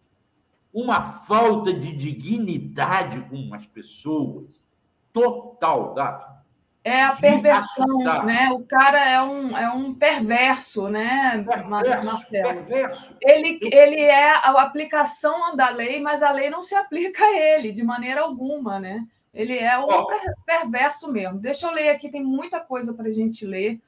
G: uma falta de dignidade com as pessoas total, Daphne.
F: É a perversão, né? O cara é um, é um perverso, né, perverso, Marcelo? Perverso. Ele, ele é a aplicação da lei, mas a lei não se aplica a ele de maneira alguma, né? Ele é um oh. perverso mesmo. Deixa eu ler aqui, tem muita coisa para a gente ler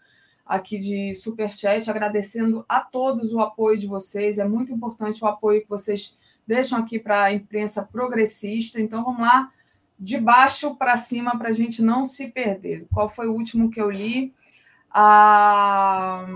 F: aqui de Superchat, agradecendo a todos o apoio de vocês. É muito importante o apoio que vocês deixam aqui para a imprensa progressista. Então vamos lá, de baixo para cima, para a gente não se perder. Qual foi o último que eu li? A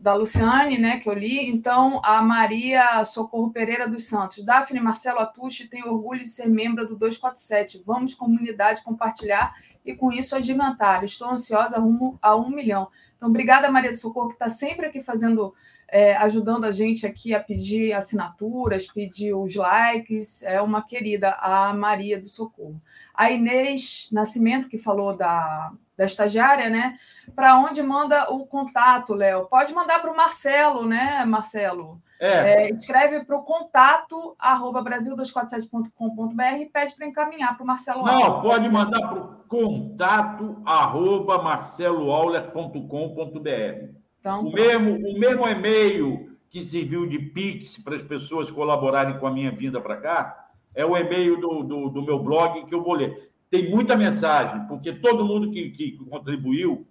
F: da Luciane, né, que eu li. Então, a Maria Socorro Pereira dos Santos. Daphne Marcelo Atushi tem orgulho de ser membro do 247. Vamos, comunidade, compartilhar e com isso agigantar. Estou ansiosa rumo a um milhão. Então, obrigada, Maria do Socorro, que está sempre aqui fazendo é, ajudando a gente aqui a pedir assinaturas, pedir os likes. É uma querida, a Maria do Socorro. A Inês Nascimento, que falou da, da estagiária, né? Para onde manda o contato, Léo? Pode mandar para o Marcelo, né, Marcelo? É. É, escreve para o contato arroba brasil247.com.br e pede para encaminhar para o Marcelo
G: Não, Auler. pode mandar para o contato arroba marceloauler.com.br. Então, o, mesmo, o mesmo e-mail que serviu de Pix para as pessoas colaborarem com a minha vinda para cá é o e-mail do, do, do, meu blog que eu vou ler. Tem muita mensagem, porque todo mundo que, que contribuiu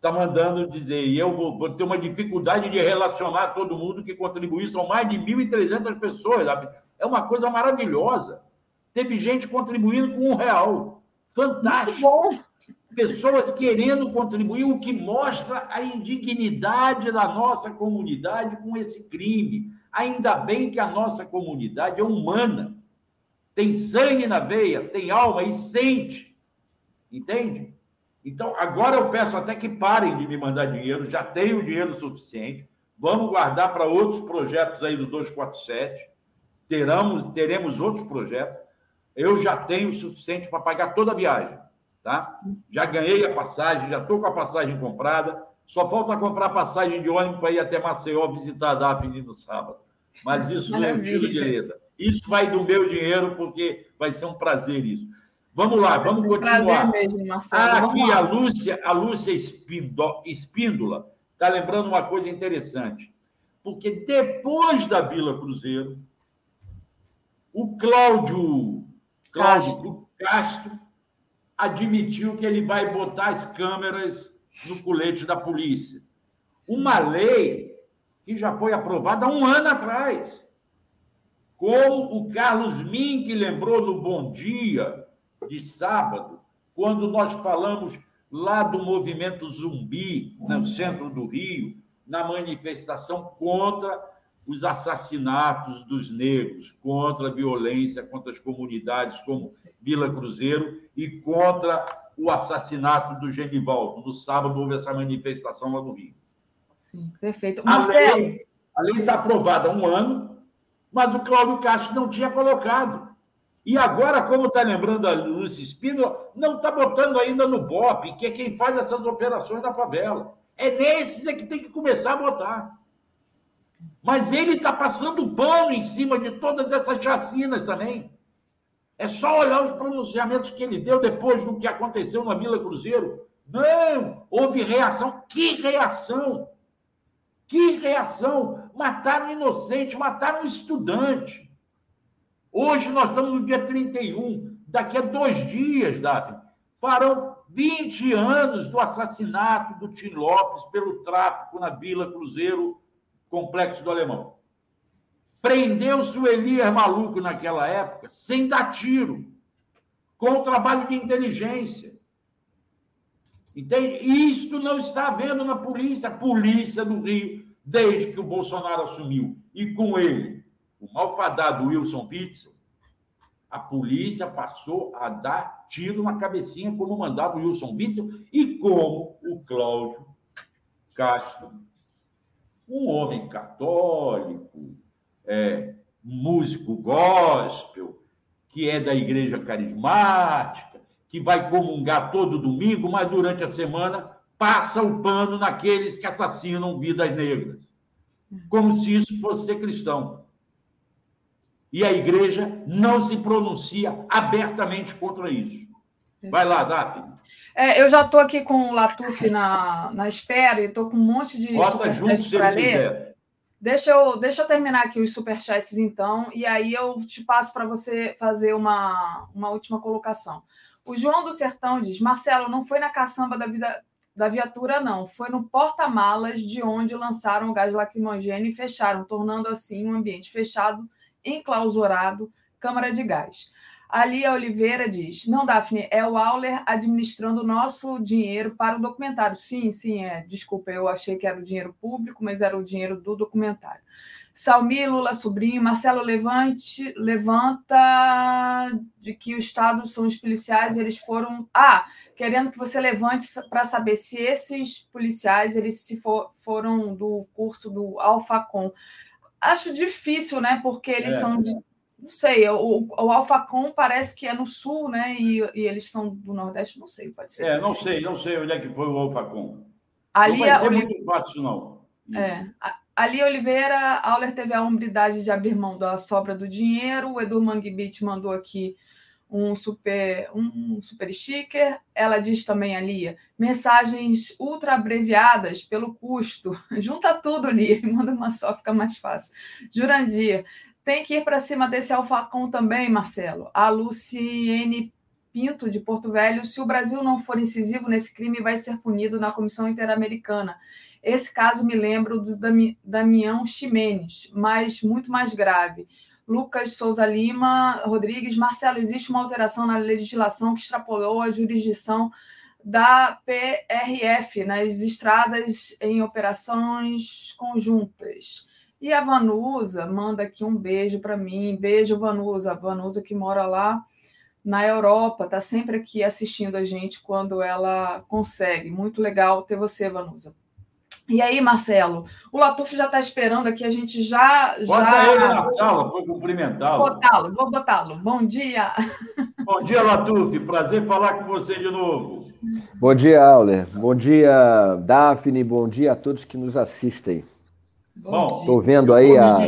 G: está mandando dizer, e eu vou, vou, ter uma dificuldade de relacionar todo mundo que contribuiu, são mais de 1.300 pessoas. É uma coisa maravilhosa. Teve gente contribuindo com um real. Fantástico. Pessoas querendo contribuir, o que mostra a indignidade da nossa comunidade com esse crime. Ainda bem que a nossa comunidade é humana, tem sangue na veia, tem alma e sente. Entende? Então, agora eu peço até que parem de me mandar dinheiro, já tenho dinheiro suficiente. Vamos guardar para outros projetos aí do 247. Teremos, teremos outros projetos. Eu já tenho o suficiente para pagar toda a viagem tá? Já ganhei a passagem, já estou com a passagem comprada. Só falta comprar passagem de ônibus para ir até Maceió visitar a Daphne no sábado. Mas isso não é o tiro de letra. Isso vai do meu dinheiro, porque vai ser um prazer isso. Vamos lá, vamos continuar. Mesmo. Ah, aqui a Lúcia, a Lúcia Espíndola está lembrando uma coisa interessante. Porque depois da Vila Cruzeiro, o Cláudio, Cláudio Castro. Castro admitiu que ele vai botar as câmeras no colete da polícia. Uma lei que já foi aprovada há um ano atrás. Como o Carlos Mink lembrou no Bom Dia de sábado, quando nós falamos lá do movimento zumbi, no centro do Rio, na manifestação contra os assassinatos dos negros, contra a violência contra as comunidades como Vila Cruzeiro e contra o assassinato do Genivaldo. No sábado houve essa manifestação lá no Rio.
F: Sim, perfeito.
G: Marcelo. A lei está aprovada há um ano, mas o Cláudio Castro não tinha colocado. E agora, como está lembrando a Lúcia Espíndola, não está botando ainda no BOP, que é quem faz essas operações da favela. É nesses é que tem que começar a botar. Mas ele está passando pano em cima de todas essas chacinas também. É só olhar os pronunciamentos que ele deu depois do que aconteceu na Vila Cruzeiro. Não, houve reação. Que reação? Que reação! Mataram inocente, mataram estudante. Hoje nós estamos no dia 31. Daqui a dois dias, Davi, farão 20 anos do assassinato do Tim Lopes pelo tráfico na Vila Cruzeiro, Complexo do Alemão. Prendeu-se o Elias maluco naquela época, sem dar tiro, com o trabalho de inteligência. Entende? Isto não está havendo na polícia. A polícia do Rio, desde que o Bolsonaro assumiu, e com ele, o malfadado Wilson Witzel, a polícia passou a dar tiro na cabecinha, como mandava o Wilson Witzel e como o Cláudio Castro, um homem católico, é, músico gospel, que é da igreja carismática, que vai comungar todo domingo, mas durante a semana passa o pano naqueles que assassinam vidas negras. Como se isso fosse ser cristão. E a igreja não se pronuncia abertamente contra isso. Vai lá, Daphne.
F: É, eu já estou aqui com o Latuf na, na espera e estou com um monte de
G: Bota junto para ler. Quiser.
F: Deixa eu, deixa eu terminar aqui os superchats, então, e aí eu te passo para você fazer uma, uma última colocação. O João do Sertão diz: Marcelo, não foi na caçamba da, vida, da viatura, não. Foi no porta-malas de onde lançaram o gás lacrimogêneo e fecharam, tornando assim um ambiente fechado, enclausurado, câmara de gás. A Lia Oliveira diz: Não, Daphne, é o Auler administrando o nosso dinheiro para o documentário. Sim, sim, é. Desculpa, eu achei que era o dinheiro público, mas era o dinheiro do documentário. Salmi, Lula Sobrinho, Marcelo Levante, levanta de que o Estado são os policiais, eles foram. Ah, querendo que você levante para saber se esses policiais eles se for, foram do curso do Alfacom. Acho difícil, né? Porque eles é. são de não sei, o, o Alfacom parece que é no sul, né? E, e, eles são do Nordeste, não sei, pode ser.
G: É, não sei, não sei onde é que foi o Alfacom.
F: Ali
G: não vai ser Olive... muito fácil, não.
F: É. Ali Oliveira, Auler teve a hombridade de abrir mão da sobra do dinheiro. O Edu Mangbit mandou aqui um super, um super sticker. Ela diz também, a Lia, mensagens ultra abreviadas pelo custo. Junta tudo, e manda uma só, fica mais fácil. Jurandir, tem que ir para cima desse alfacão também, Marcelo. A Luciene Pinto, de Porto Velho, se o Brasil não for incisivo nesse crime, vai ser punido na Comissão Interamericana. Esse caso me lembra do Damião Ximenes, mas muito mais grave. Lucas Souza Lima Rodrigues, Marcelo, existe uma alteração na legislação que extrapolou a jurisdição da PRF nas estradas em operações conjuntas. E a Vanusa manda aqui um beijo para mim. Beijo, Vanusa. Vanusa que mora lá na Europa, está sempre aqui assistindo a gente quando ela consegue. Muito legal ter você, Vanusa. E aí, Marcelo, o Latuf já está esperando aqui, a gente já.
G: Bota
F: já...
G: ele na sala, vou cumprimentá-lo.
F: Vou botá-lo, vou botá-lo. Bom dia.
G: Bom dia, Latuf. Prazer falar com você de novo.
H: Bom dia, Auler. Bom dia, Daphne. Bom dia a todos que nos assistem. Bom, estou vendo aí a.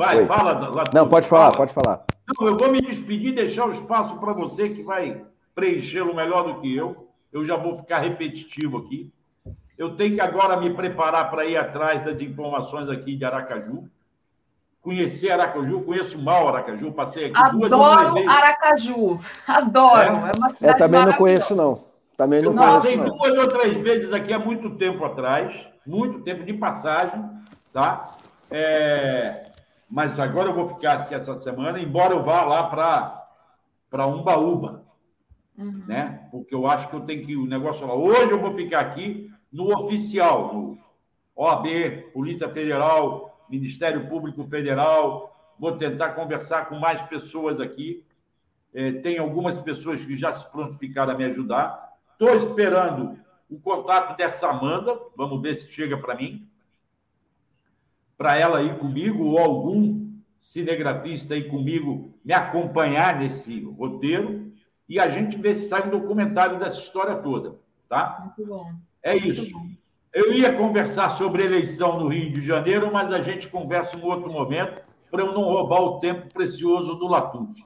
G: Vai, Oi. fala. Lá,
H: Não, pode falar, pode falar.
G: Não, eu vou me despedir e deixar o espaço para você que vai preenchê-lo melhor do que eu. Eu já vou ficar repetitivo aqui. Eu tenho que agora me preparar para ir atrás das informações aqui de Aracaju. Conhecer Aracaju, conheço mal Aracaju, passei aqui
F: Adoro duas Adoro Aracaju, adoro. É, é
H: uma cidade Eu também não conheço, não. Também não
G: eu
H: conheço,
G: passei
H: não.
G: duas ou três vezes aqui há muito tempo atrás, muito tempo de passagem, tá? É, mas agora eu vou ficar aqui essa semana, embora eu vá lá para Umbaúba, uhum. né? Porque eu acho que eu tenho que o negócio lá. Hoje eu vou ficar aqui no oficial, no OAB, Polícia Federal, Ministério Público Federal. Vou tentar conversar com mais pessoas aqui. É, tem algumas pessoas que já se prontificaram a me ajudar. Estou esperando o contato dessa Amanda. Vamos ver se chega para mim. Para ela ir comigo, ou algum cinegrafista aí comigo me acompanhar nesse roteiro. E a gente vê se sai um documentário dessa história toda. Tá? Muito bom. É isso. Eu ia conversar sobre eleição no Rio de Janeiro, mas a gente conversa em outro momento para eu não roubar o tempo precioso do Latuf.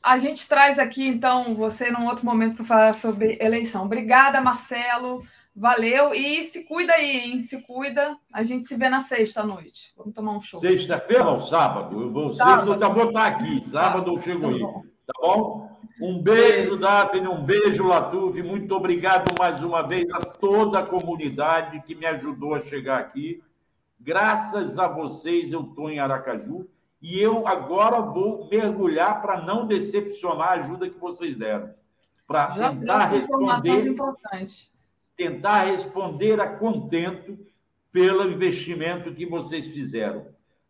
F: A gente traz aqui, então, você num outro momento para falar sobre eleição. Obrigada, Marcelo. Valeu. E se cuida aí, hein? Se cuida. A gente se vê na sexta noite. Vamos tomar um show.
G: Sexta-feira ou sábado? Eu vou, sábado. Sexta eu vou estar aqui. Sábado eu chego tá aí. Tá bom? Um beijo, Daphne, um beijo, Latuf. Muito obrigado mais uma vez a toda a comunidade que me ajudou a chegar aqui. Graças a vocês, eu estou em Aracaju e eu agora vou mergulhar para não decepcionar a ajuda que vocês deram. Para tentar responder. Tentar responder a contento pelo investimento que vocês fizeram.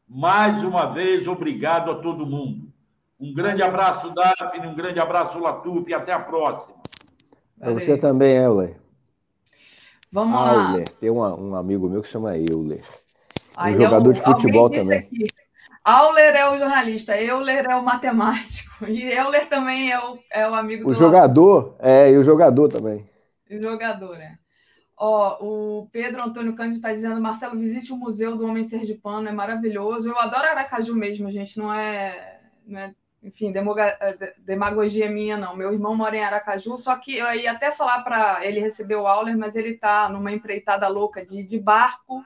G: Mais uma vez, obrigado a todo mundo. Um grande abraço, Daphne, um grande abraço, Latuf, e até a próxima.
H: Para você também, Euler.
F: Vamos Auler. lá.
H: Tem um, um amigo meu que chama Euler. Um jogador eu, de futebol também. Aqui.
F: Auler é o jornalista, Euler é o matemático. E Euler também é o, é o amigo
H: o do. O jogador, é, e o jogador também.
F: O jogador, é. Ó, o Pedro Antônio Cândido está dizendo: Marcelo, visite o Museu do Homem Sergipano, é maravilhoso. Eu adoro Aracaju mesmo, gente, não é, não é enfim, eh, demagogia minha, não. Meu irmão mora em Aracaju, só que eu ia até falar para ele receber o Auler, mas ele está numa empreitada louca de, de barco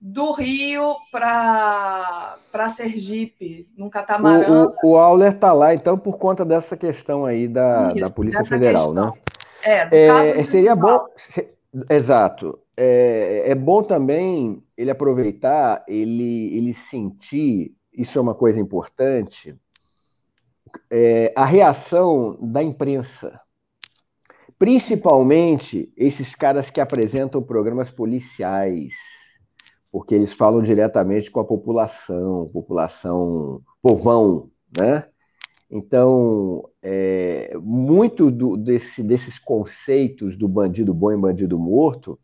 F: do Rio para Sergipe, num catamarã.
H: O, o, o Auler está lá, então, por conta dessa questão aí da, Isso, da Polícia Federal, questão. né? É, é seria bom. Exato. É, é bom também ele aproveitar, ele, ele sentir, isso é uma coisa importante, é, a reação da imprensa, principalmente esses caras que apresentam programas policiais, porque eles falam diretamente com a população, população povão, né? Então, é, muito do, desse, desses conceitos do bandido bom e bandido morto,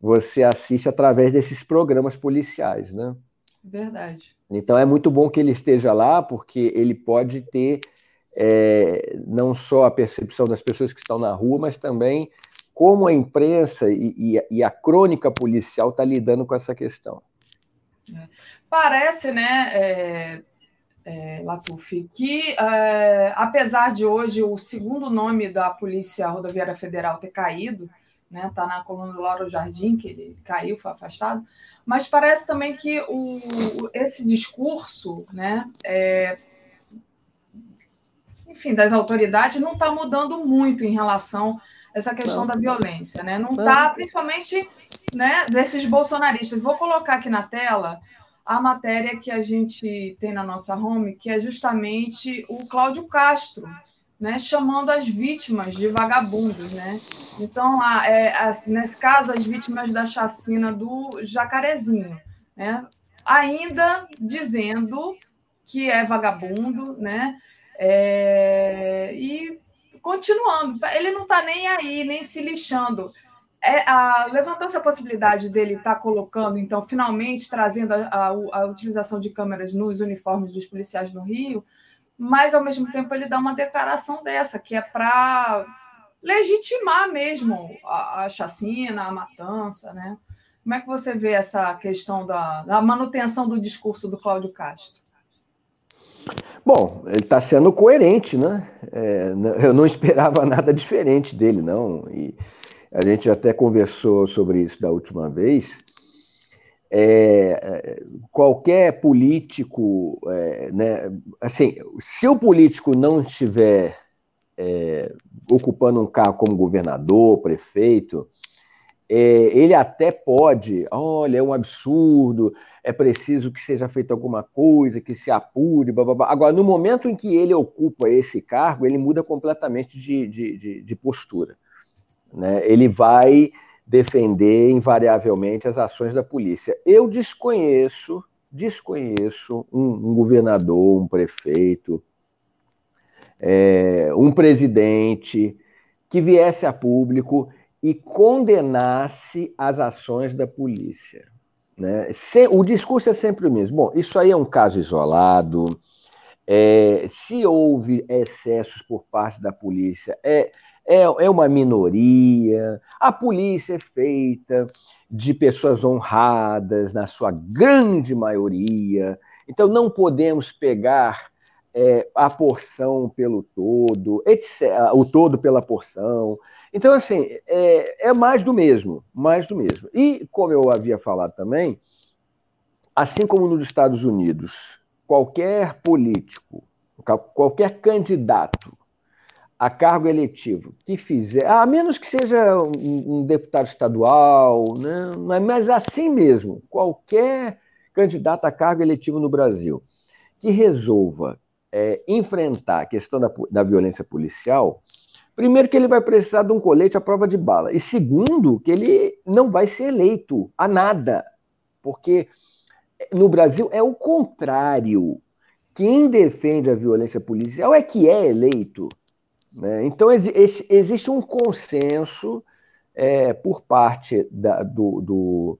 H: você assiste através desses programas policiais, né?
F: Verdade.
H: Então é muito bom que ele esteja lá, porque ele pode ter é, não só a percepção das pessoas que estão na rua, mas também como a imprensa e, e, e a crônica policial está lidando com essa questão.
F: É. Parece, né, é, é, Latuf, que é, apesar de hoje o segundo nome da Polícia Rodoviária Federal ter caído, né? Tá na coluna do Lauro Jardim, que ele caiu, foi afastado. Mas parece também que o, esse discurso, né? É, enfim, das autoridades não está mudando muito em relação a essa questão não. da violência, né? Não está, principalmente, né, desses bolsonaristas. Vou colocar aqui na tela a matéria que a gente tem na nossa home, que é justamente o Cláudio Castro, né, chamando as vítimas de vagabundos, né? Então, a, é, a, nesse caso, as vítimas da chacina do Jacarezinho, né? Ainda dizendo que é vagabundo, né? É, e continuando, ele não está nem aí, nem se lixando. É, a, levantando-se a possibilidade dele estar tá colocando, então, finalmente trazendo a, a, a utilização de câmeras nos uniformes dos policiais no Rio, mas ao mesmo tempo ele dá uma declaração dessa, que é para legitimar mesmo a, a, chacina, a matança, né? Como é que você vê essa questão da, da manutenção do discurso do Cláudio Castro?
H: Bom, ele está sendo coerente, né? É, eu não esperava nada diferente dele, não. E a gente até conversou sobre isso da última vez. É, qualquer político, é, né, assim, se o político não estiver é, ocupando um cargo como governador, prefeito, é, ele até pode, olha, é um absurdo, é preciso que seja feita alguma coisa, que se apure, blá, blá, blá. Agora, no momento em que ele ocupa esse cargo, ele muda completamente de, de, de, de postura. Né? Ele vai defender invariavelmente as ações da polícia. Eu desconheço, desconheço um, um governador, um prefeito, é, um presidente que viesse a público e condenasse as ações da polícia. Né? O discurso é sempre o mesmo. Bom, isso aí é um caso isolado. É, se houve excessos por parte da polícia, é, é, é uma minoria. A polícia é feita de pessoas honradas, na sua grande maioria. Então, não podemos pegar é, a porção pelo todo, etc., o todo pela porção. Então, assim, é, é mais do mesmo, mais do mesmo. E, como eu havia falado também, assim como nos Estados Unidos, qualquer político, qualquer candidato a cargo eletivo que fizer, a menos que seja um, um deputado estadual, né? mas assim mesmo, qualquer candidato a cargo eletivo no Brasil que resolva é, enfrentar a questão da, da violência policial, Primeiro, que ele vai precisar de um colete à prova de bala. E segundo, que ele não vai ser eleito a nada. Porque no Brasil é o contrário. Quem defende a violência policial é que é eleito. Né? Então, ex existe um consenso é, por parte da, do, do,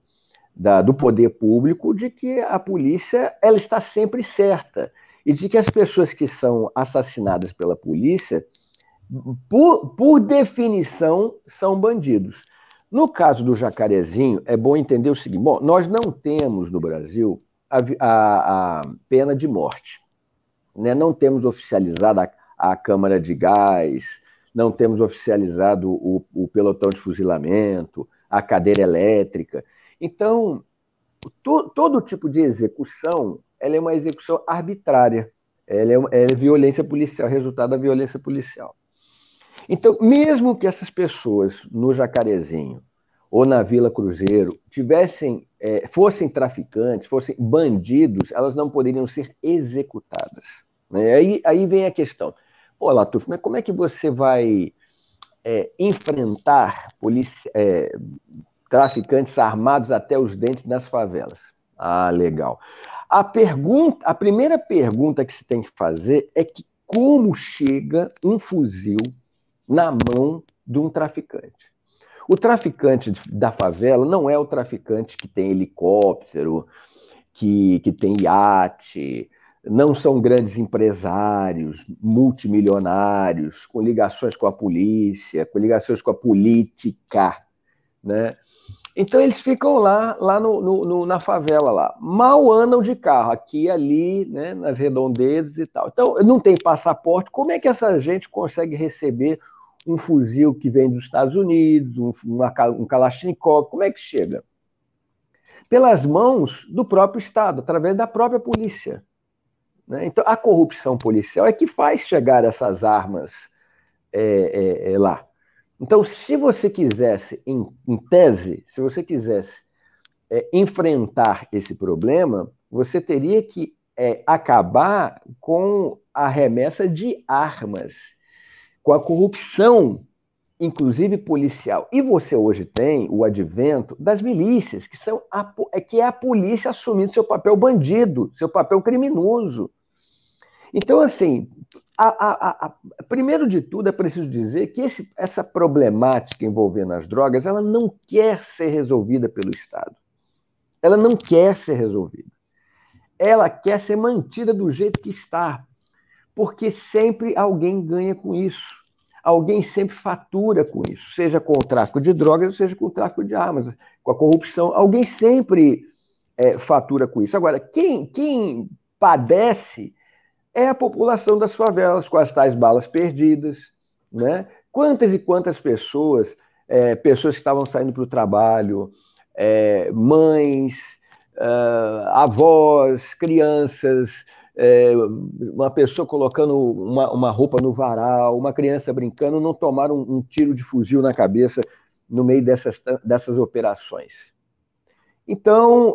H: da, do poder público de que a polícia ela está sempre certa e de que as pessoas que são assassinadas pela polícia por, por definição, são bandidos. No caso do jacarezinho, é bom entender o seguinte: bom, nós não temos no Brasil a, a, a pena de morte. Né? Não temos oficializado a, a, Câmara de Gás, não temos oficializado o, o pelotão de fuzilamento, a cadeira elétrica. Então, to, todo tipo de execução ela é uma execução arbitrária. Ela é, é violência policial, resultado da violência policial. Então, mesmo que essas pessoas no Jacarezinho ou na Vila Cruzeiro tivessem, é, fossem traficantes, fossem bandidos, elas não poderiam ser executadas. Né? Aí, aí vem a questão. Pô, Latuf, mas como é que você vai é, enfrentar polícia, é, traficantes armados até os dentes nas favelas? Ah, legal. A pergunta, a primeira pergunta que se tem que fazer é que como chega um fuzil na mão de um traficante. O traficante da favela não é o traficante que tem helicóptero, que, que tem iate, não são grandes empresários, multimilionários, com ligações com a polícia, com ligações com a política, né? Então eles ficam lá, lá no, no, no, na favela lá, mal andam de carro, aqui ali, né, nas redondezas e tal. Então não tem passaporte. Como é que essa gente consegue receber um fuzil que vem dos Estados Unidos, um, uma, um Kalashnikov, como é que chega? Pelas mãos do próprio Estado, através da própria polícia. Né? Então, a corrupção policial é que faz chegar essas armas é, é, é, lá. Então, se você quisesse, em, em tese, se você quisesse é, enfrentar esse problema, você teria que é, acabar com a remessa de armas com a corrupção, inclusive policial. E você hoje tem o advento das milícias, que, são a, que é a polícia assumindo seu papel bandido, seu papel criminoso. Então, assim, a, a, a, primeiro de tudo é preciso dizer que esse, essa problemática envolvendo as drogas, ela não quer ser resolvida pelo Estado. Ela não quer ser resolvida. Ela quer ser mantida do jeito que está, porque sempre alguém ganha com isso. Alguém sempre fatura com isso, seja com o tráfico de drogas, seja com o tráfico de armas, com a corrupção. Alguém sempre é, fatura com isso. Agora, quem, quem padece é a população das favelas, com as tais balas perdidas. Né? Quantas e quantas pessoas é, pessoas que estavam saindo para o trabalho, é, mães, uh, avós, crianças, é, uma pessoa colocando uma, uma, roupa no varal, uma criança brincando, não tomaram um, um tiro de fuzil na cabeça no meio dessas, dessas operações. Então,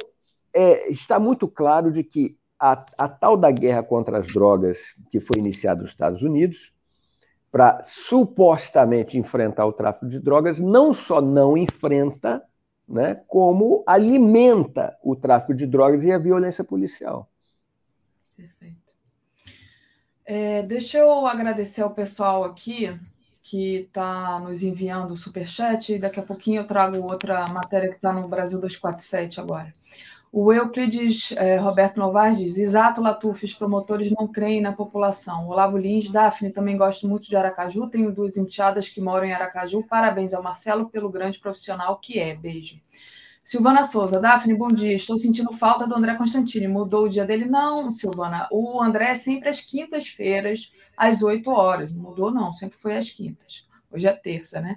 H: é, está muito claro de que a, a, tal da guerra contra as drogas que foi iniciada nos Estados Unidos, para supostamente enfrentar o tráfico de drogas, não só não enfrenta, né, como alimenta o tráfico de drogas e a violência policial.
F: Perfeito. É, deixa eu agradecer ao pessoal aqui que está nos enviando o superchat e daqui a pouquinho eu trago outra matéria que está no Brasil 247 agora. O Euclides é, Roberto Novaes diz: Exato, Latuf, os promotores não creem na população. Olavo Lins, Daphne, também gosto muito de Aracaju, tenho duas enteadas que moram em Aracaju. Parabéns ao Marcelo pelo grande profissional que é. Beijo. Silvana Souza, Daphne, bom dia. Estou sentindo falta do André Constantini. Mudou o dia dele? Não, Silvana. O André é sempre às quintas-feiras, às 8 horas. Mudou, não, sempre foi às quintas. Hoje é terça, né?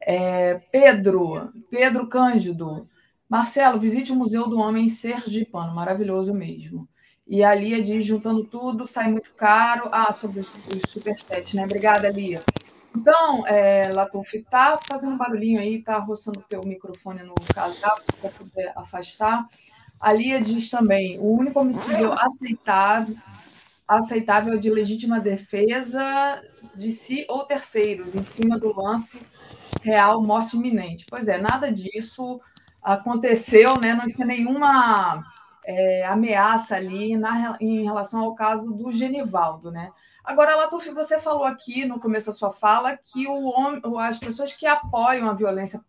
F: É, Pedro, Pedro Cândido. Marcelo, visite o Museu do Homem Sergipano, maravilhoso mesmo. E a Lia diz, juntando tudo, sai muito caro. Ah, sobre os, os superchats, né? Obrigada, Lia. Então, é, Latuf, tá fazendo barulhinho aí, tá roçando o teu microfone no casaco para poder afastar. A Lia diz também, o único homicídio aceitável, aceitável de legítima defesa de si ou terceiros, em cima do lance real, morte iminente. Pois é, nada disso aconteceu, né? Não tinha nenhuma é, ameaça ali na, em relação ao caso do Genivaldo, né? Agora, Latuf, você falou aqui no começo da sua fala que o as pessoas que apoiam a violência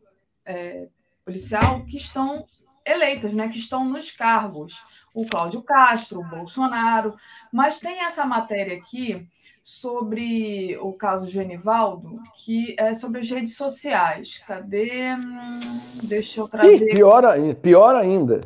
F: é, policial que estão eleitas, né? Que estão nos cargos. O Cláudio Castro, o Bolsonaro, mas tem essa matéria aqui sobre o caso Genivaldo, que é sobre as redes sociais. Cadê? Deixa eu trazer.
H: Ih, pior, pior ainda.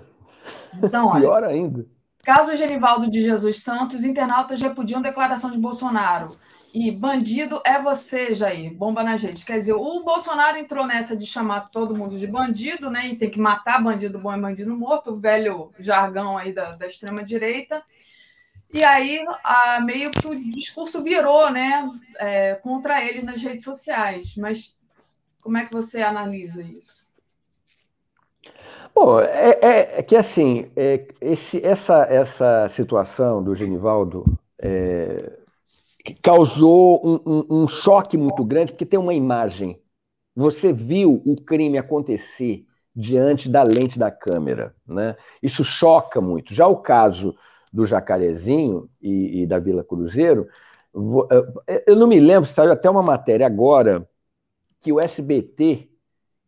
F: Então, olha,
H: pior ainda.
F: Caso Genivaldo de Jesus Santos, internautas repudiam declaração de Bolsonaro. E bandido é você, Jair. Bomba na gente. Quer dizer, o Bolsonaro entrou nessa de chamar todo mundo de bandido, né? E tem que matar bandido bom e bandido morto, o velho jargão aí da, da extrema-direita. E aí, a, meio que o discurso virou né, é, contra ele nas redes sociais. Mas como é que você analisa isso?
H: Bom, é, é, é que assim, é, esse, essa, essa situação do Genivaldo é, causou um, um, um choque muito grande, porque tem uma imagem. Você viu o crime acontecer diante da lente da câmera. Né? Isso choca muito. Já o caso do Jacarezinho e, e da Vila Cruzeiro, eu não me lembro, saiu até uma matéria agora que o SBT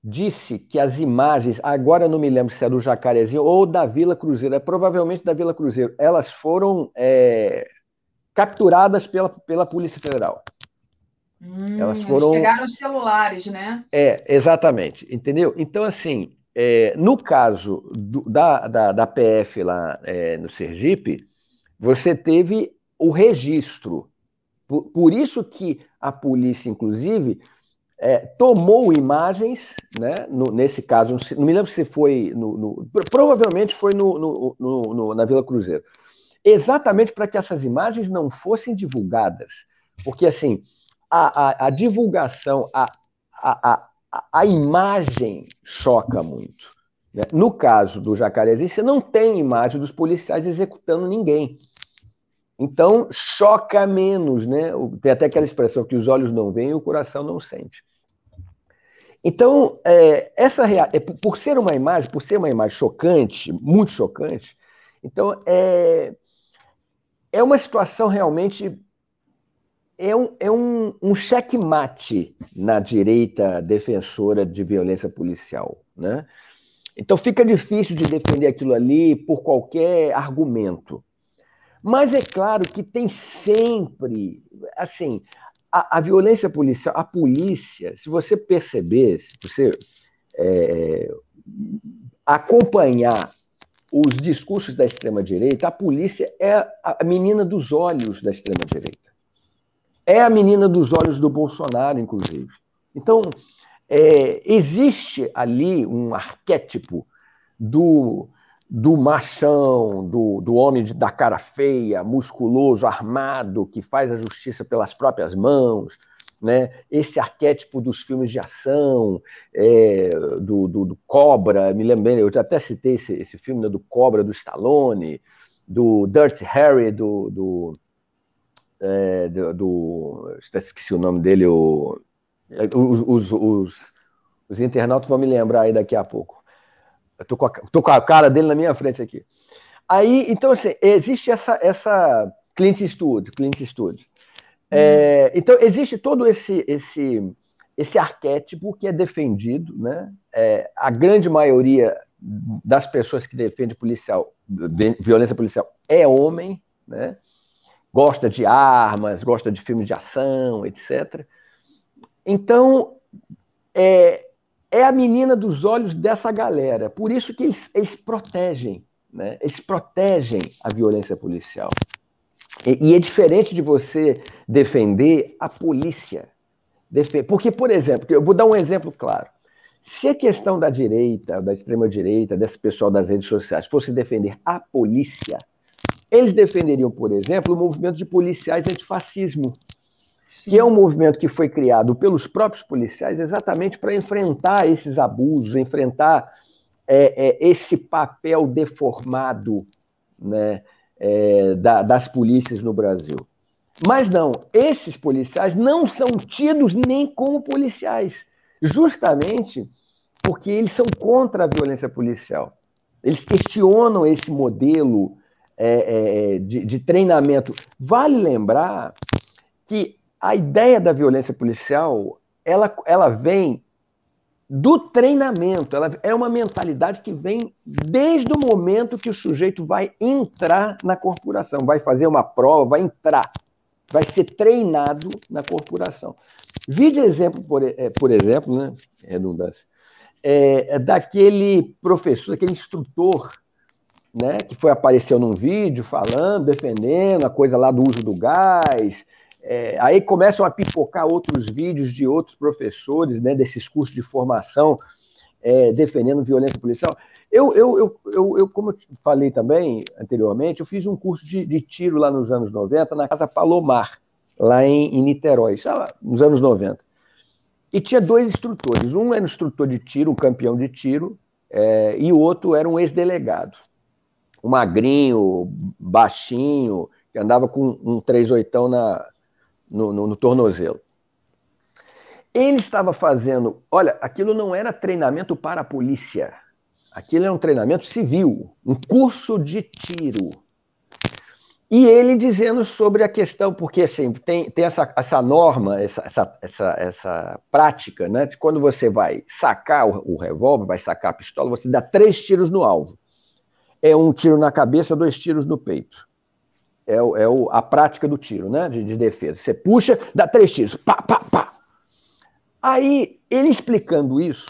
H: disse que as imagens, agora eu não me lembro se é do Jacarezinho ou da Vila Cruzeiro, é provavelmente da Vila Cruzeiro, elas foram é, capturadas pela, pela Polícia Federal.
F: Hum, elas foram. pegaram os celulares, né?
H: É, exatamente. Entendeu? Então, assim, é, no caso do, da, da, da, PF lá é, no Sergipe, você teve o registro. Por, por isso que a polícia, inclusive, é, tomou imagens, né, no, nesse caso, não me lembro se foi no, no provavelmente foi no, no, na Vila Cruzeiro, exatamente para que essas imagens não fossem divulgadas, porque assim a, a, a divulgação, a, a, imagem choca muito. Né? No caso do Jacarezinho, você não tem imagem dos policiais executando ninguém. Então, choca menos, né? Tem até aquela expressão que os olhos não veem e o coração não sente. Então, é, essa é, por ser uma imagem, por ser uma imagem chocante, muito chocante, então é, é uma situação realmente é um, é um, um checkmate na direita defensora de violência policial. Né? Então fica difícil de defender aquilo ali por qualquer argumento. Mas é claro que tem sempre, assim, a, a violência policial, a polícia, se você perceber, se você é, acompanhar os discursos da extrema-direita, a polícia é a menina dos olhos da extrema-direita. É a menina dos olhos do Bolsonaro, inclusive. Então, é, existe ali um arquétipo do, do machão, do, do homem da cara feia, musculoso, armado, que faz a justiça pelas próprias mãos, né? esse arquétipo dos filmes de ação, é, do, do, do, Cobra, me lembro bem, eu até citei esse, esse filme né, do Cobra, do Stallone, do Dirty Harry, do, do, é, do, do esqueci o nome dele, o, os, os, os, os internautas vão me lembrar aí daqui a pouco. Eu tô com, a, tô com a cara dele na minha frente aqui. Aí, então, assim, existe essa, essa Clint Eastwood, Clint Eastwood. É, então, existe todo esse, esse, esse arquétipo que é defendido, né? É, a grande maioria das pessoas que defendem policial, violência policial é homem, né? Gosta de armas, gosta de filmes de ação, etc. Então, é, é a menina dos olhos dessa galera. Por isso que eles, eles protegem, né? Eles protegem a violência policial. E, e é diferente de você defender a polícia. Porque, por exemplo, eu vou dar um exemplo claro. Se a questão da direita, da extrema-direita, desse pessoal das redes sociais fosse defender a polícia, eles defenderiam, por exemplo, o movimento de policiais antifascismo, Sim. que é um movimento que foi criado pelos próprios policiais exatamente para enfrentar esses abusos, enfrentar é, é, esse papel deformado né, é, da, das polícias no Brasil. Mas não, esses policiais não são tidos nem como policiais, justamente porque eles são contra a violência policial. Eles questionam esse modelo é, é, de, de treinamento. Vale lembrar que a ideia da violência policial ela, ela vem do treinamento. Ela é uma mentalidade que vem desde o momento que o sujeito vai entrar na corporação, vai fazer uma prova, vai entrar, vai ser treinado na corporação. Vi de exemplo, por, é, por exemplo, né, redundância, é, é daquele professor, aquele instrutor, né, que foi apareceu num vídeo falando, defendendo a coisa lá do uso do gás, é, aí começam a pipocar outros vídeos de outros professores, né, desses cursos de formação, é, defendendo violência policial. Eu, eu, eu, eu, eu, como eu falei também anteriormente, eu fiz um curso de, de tiro lá nos anos 90, na Casa Palomar, lá em, em Niterói, lá, nos anos 90. E tinha dois instrutores. Um era um instrutor de tiro, um campeão de tiro, é, e o outro era um ex-delegado. Um magrinho, baixinho, que andava com um 38 na, no, no, no tornozelo. Ele estava fazendo. Olha, aquilo não era treinamento para a polícia. Aquilo era um treinamento civil, um curso de tiro. E ele dizendo sobre a questão, porque assim, tem, tem essa, essa norma, essa, essa, essa, essa prática, né? De quando você vai sacar o, o revólver, vai sacar a pistola, você dá três tiros no alvo. É um tiro na cabeça, dois tiros no peito é, é o, a prática do tiro, né? De, de, defesa. Você puxa, dá três tiros, pá, pá, pá. Aí, ele explicando isso,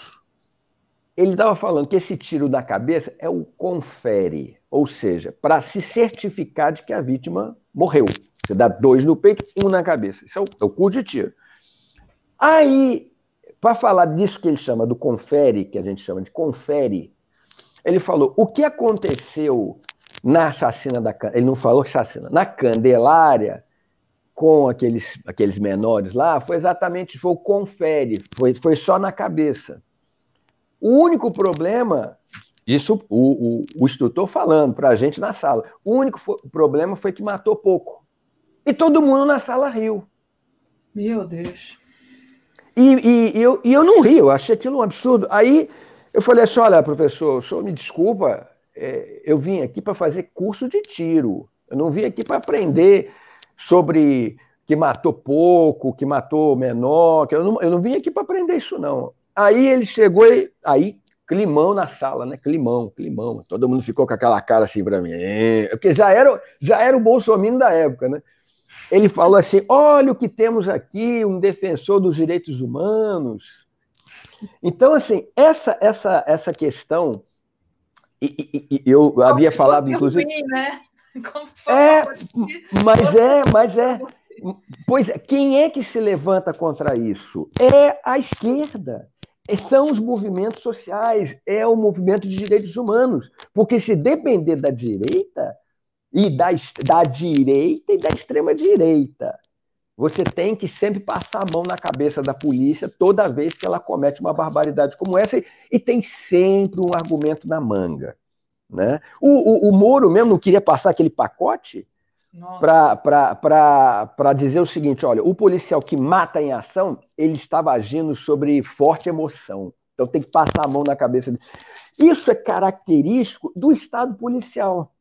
H: ele estava falando que esse tiro da cabeça é o confere, ou seja, para se certificar de que a vítima morreu. Você dá dois no peito, um na cabeça. Isso é o, é o curso de tiro. Aí, para falar disso que ele chama do confere, que a gente chama de confere, ele falou: o que aconteceu na chacina da ele não falou chacina, na Candelária, com aqueles, aqueles menores lá, foi exatamente, foi o confere, foi, foi só na cabeça. O único problema, isso o, o, o instrutor falando para a gente na sala, o único foi, problema foi que matou pouco. E todo mundo na sala riu.
F: Meu Deus.
H: E, e, e eu, e eu não ri, eu achei aquilo um absurdo. Aí eu falei assim: olha, professor, o senhor me desculpa, é, eu vim aqui para fazer curso de tiro. Eu não vim aqui para aprender sobre que matou pouco, que matou menor. Que eu, não, eu não vim aqui para aprender isso, não. Aí ele chegou e. Aí, climão na sala, né? Climão, climão. Todo mundo ficou com aquela cara assim para mim. É, porque já era, já era o Bolsonaro da época, né? Ele falou assim: olha o que temos aqui, um defensor dos direitos humanos. Então, assim, essa, essa, essa questão e, e, eu Como havia falado, inclusive. Ruim, né? Como se fosse é, mas é, mas é. Pois é, quem é que se levanta contra isso? É a esquerda. são os movimentos sociais, é o movimento de direitos humanos. Porque se depender da direita, e da, da direita e da extrema-direita, você tem que sempre passar a mão na cabeça da polícia toda vez que ela comete uma barbaridade como essa, e, e tem sempre um argumento na manga. Né? O, o, o Moro mesmo não queria passar aquele pacote para dizer o seguinte: olha, o policial que mata em ação, ele estava agindo sobre forte emoção. Então tem que passar a mão na cabeça dele. Isso é característico do Estado policial.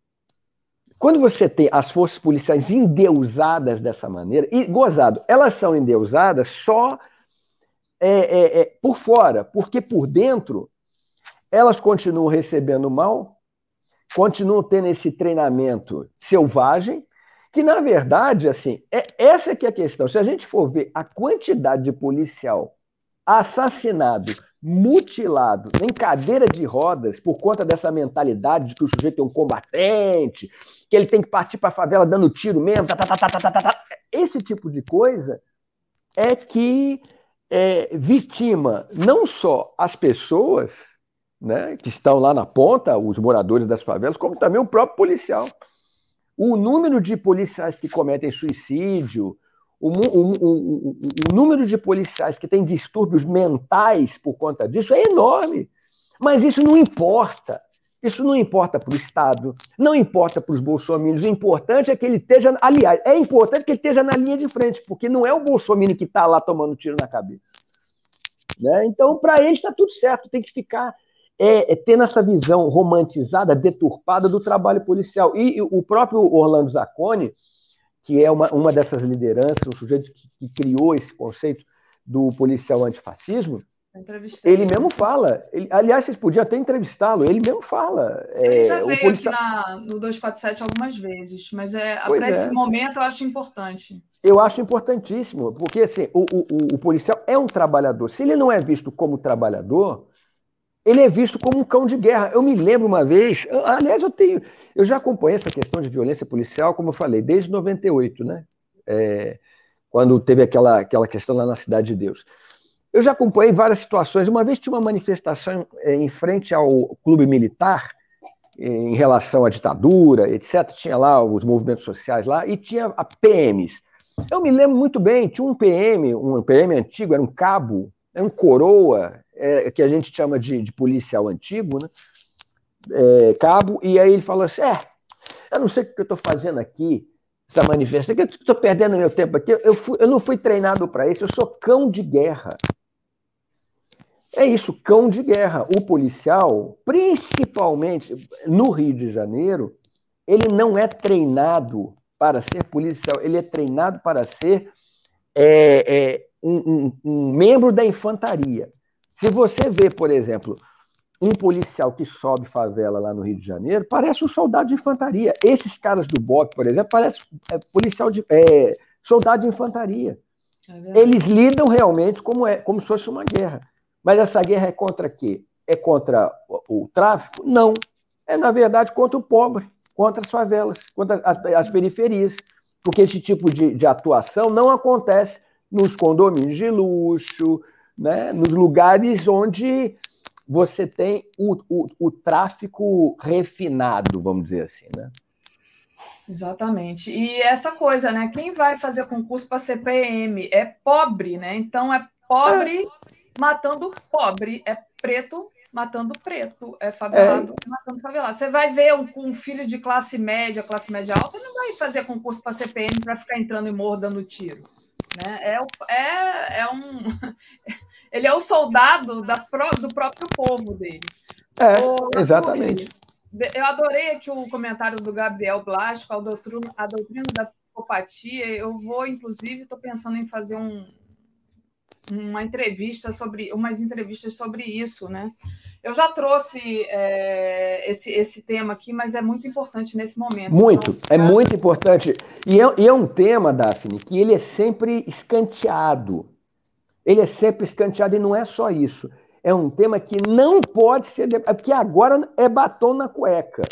H: Quando você tem as forças policiais endeusadas dessa maneira, e gozado, elas são endeusadas só é, é, é, por fora, porque por dentro elas continuam recebendo mal, continuam tendo esse treinamento selvagem, que na verdade, assim, é essa que é a questão. Se a gente for ver a quantidade de policial assassinado, mutilado, em cadeira de rodas, por conta dessa mentalidade de que o sujeito é um combatente, que ele tem que partir para a favela dando tiro mesmo, tá, tá, tá, esse tipo de coisa é que é, vitima não só as pessoas né, que estão lá na ponta, os moradores das favelas, como também o próprio policial. O número de policiais que cometem suicídio, o, o, o, o, número de policiais que têm distúrbios mentais por conta disso é enorme. Mas isso não importa. Isso não importa para o Estado, não importa para os bolsominions. O importante é que ele esteja. Aliás, é importante que ele esteja na linha de frente, porque não é o bolsominion que está lá tomando tiro na cabeça. Né? Então, para ele está tudo certo, tem que ficar é, é, tendo essa visão romantizada, deturpada do trabalho policial. E, e o próprio Orlando Zacconi que é uma, uma dessas lideranças, o sujeito que, que criou esse conceito do policial antifascismo, ele mesmo fala. Ele, aliás, vocês podiam até entrevistá-lo, ele mesmo fala.
F: Ele é, já veio policial... aqui na, no 247 algumas vezes, mas é, para esse é. momento eu acho importante.
H: Eu acho importantíssimo, porque assim, o, o, o policial é um trabalhador. Se ele não é visto como trabalhador, ele é visto como um cão de guerra. Eu me lembro uma vez, eu, aliás, eu tenho, eu já acompanhei essa questão de violência policial, como eu falei, desde 98, né? É, quando teve aquela, aquela questão lá na Cidade de Deus. Eu já acompanhei várias situações. Uma vez tinha uma manifestação é, em frente ao clube militar, em relação à ditadura, etc. Tinha lá os movimentos sociais lá, e tinha a PMs. Eu me lembro muito bem, tinha um PM, um PM antigo, era um cabo, um coroa, é, que a gente chama de, de policial antigo, né? É, cabo, e aí ele falou assim: é, eu não sei o que eu estou fazendo aqui, essa manifestação, que eu estou perdendo meu tempo aqui, eu, fui, eu não fui treinado para isso, eu sou cão de guerra. É isso, cão de guerra. O policial, principalmente no Rio de Janeiro, ele não é treinado para ser policial, ele é treinado para ser é, é, um, um, um membro da infantaria. Se você vê, por exemplo, um policial que sobe favela lá no Rio de Janeiro, parece um soldado de infantaria. Esses caras do BOP, por exemplo, parece é, policial de é, soldado de infantaria. É Eles lidam realmente como é, como se fosse uma guerra. Mas essa guerra é contra quê? É contra o, o tráfico? Não. É na verdade contra o pobre, contra as favelas, contra as, as periferias, porque esse tipo de, de atuação não acontece nos condomínios de luxo, né, nos lugares onde você tem o, o, o tráfico refinado, vamos dizer assim, né?
F: Exatamente. E essa coisa, né? Quem vai fazer concurso para CPM é pobre, né? Então é pobre é. matando pobre, é preto matando preto, é favelado é. matando favelado. Você vai ver um, um, filho de classe média, classe média alta, não vai fazer concurso para CPM para ficar entrando em morro dando tiro. Né? É, é, é um. Ele é o soldado da, do próprio povo dele.
H: É, o, exatamente.
F: Eu adorei aqui o comentário do Gabriel Blasco, a doutrina, a doutrina da psicopatia. Eu vou, inclusive, estou pensando em fazer um, uma entrevista sobre umas entrevistas sobre isso, né? Eu já trouxe é, esse, esse tema aqui, mas é muito importante nesse momento.
H: Muito, então, é muito importante. E é, e é um tema, Daphne, que ele é sempre escanteado. Ele é sempre escanteado e não é só isso. É um tema que não pode ser. Porque agora é batom na cueca.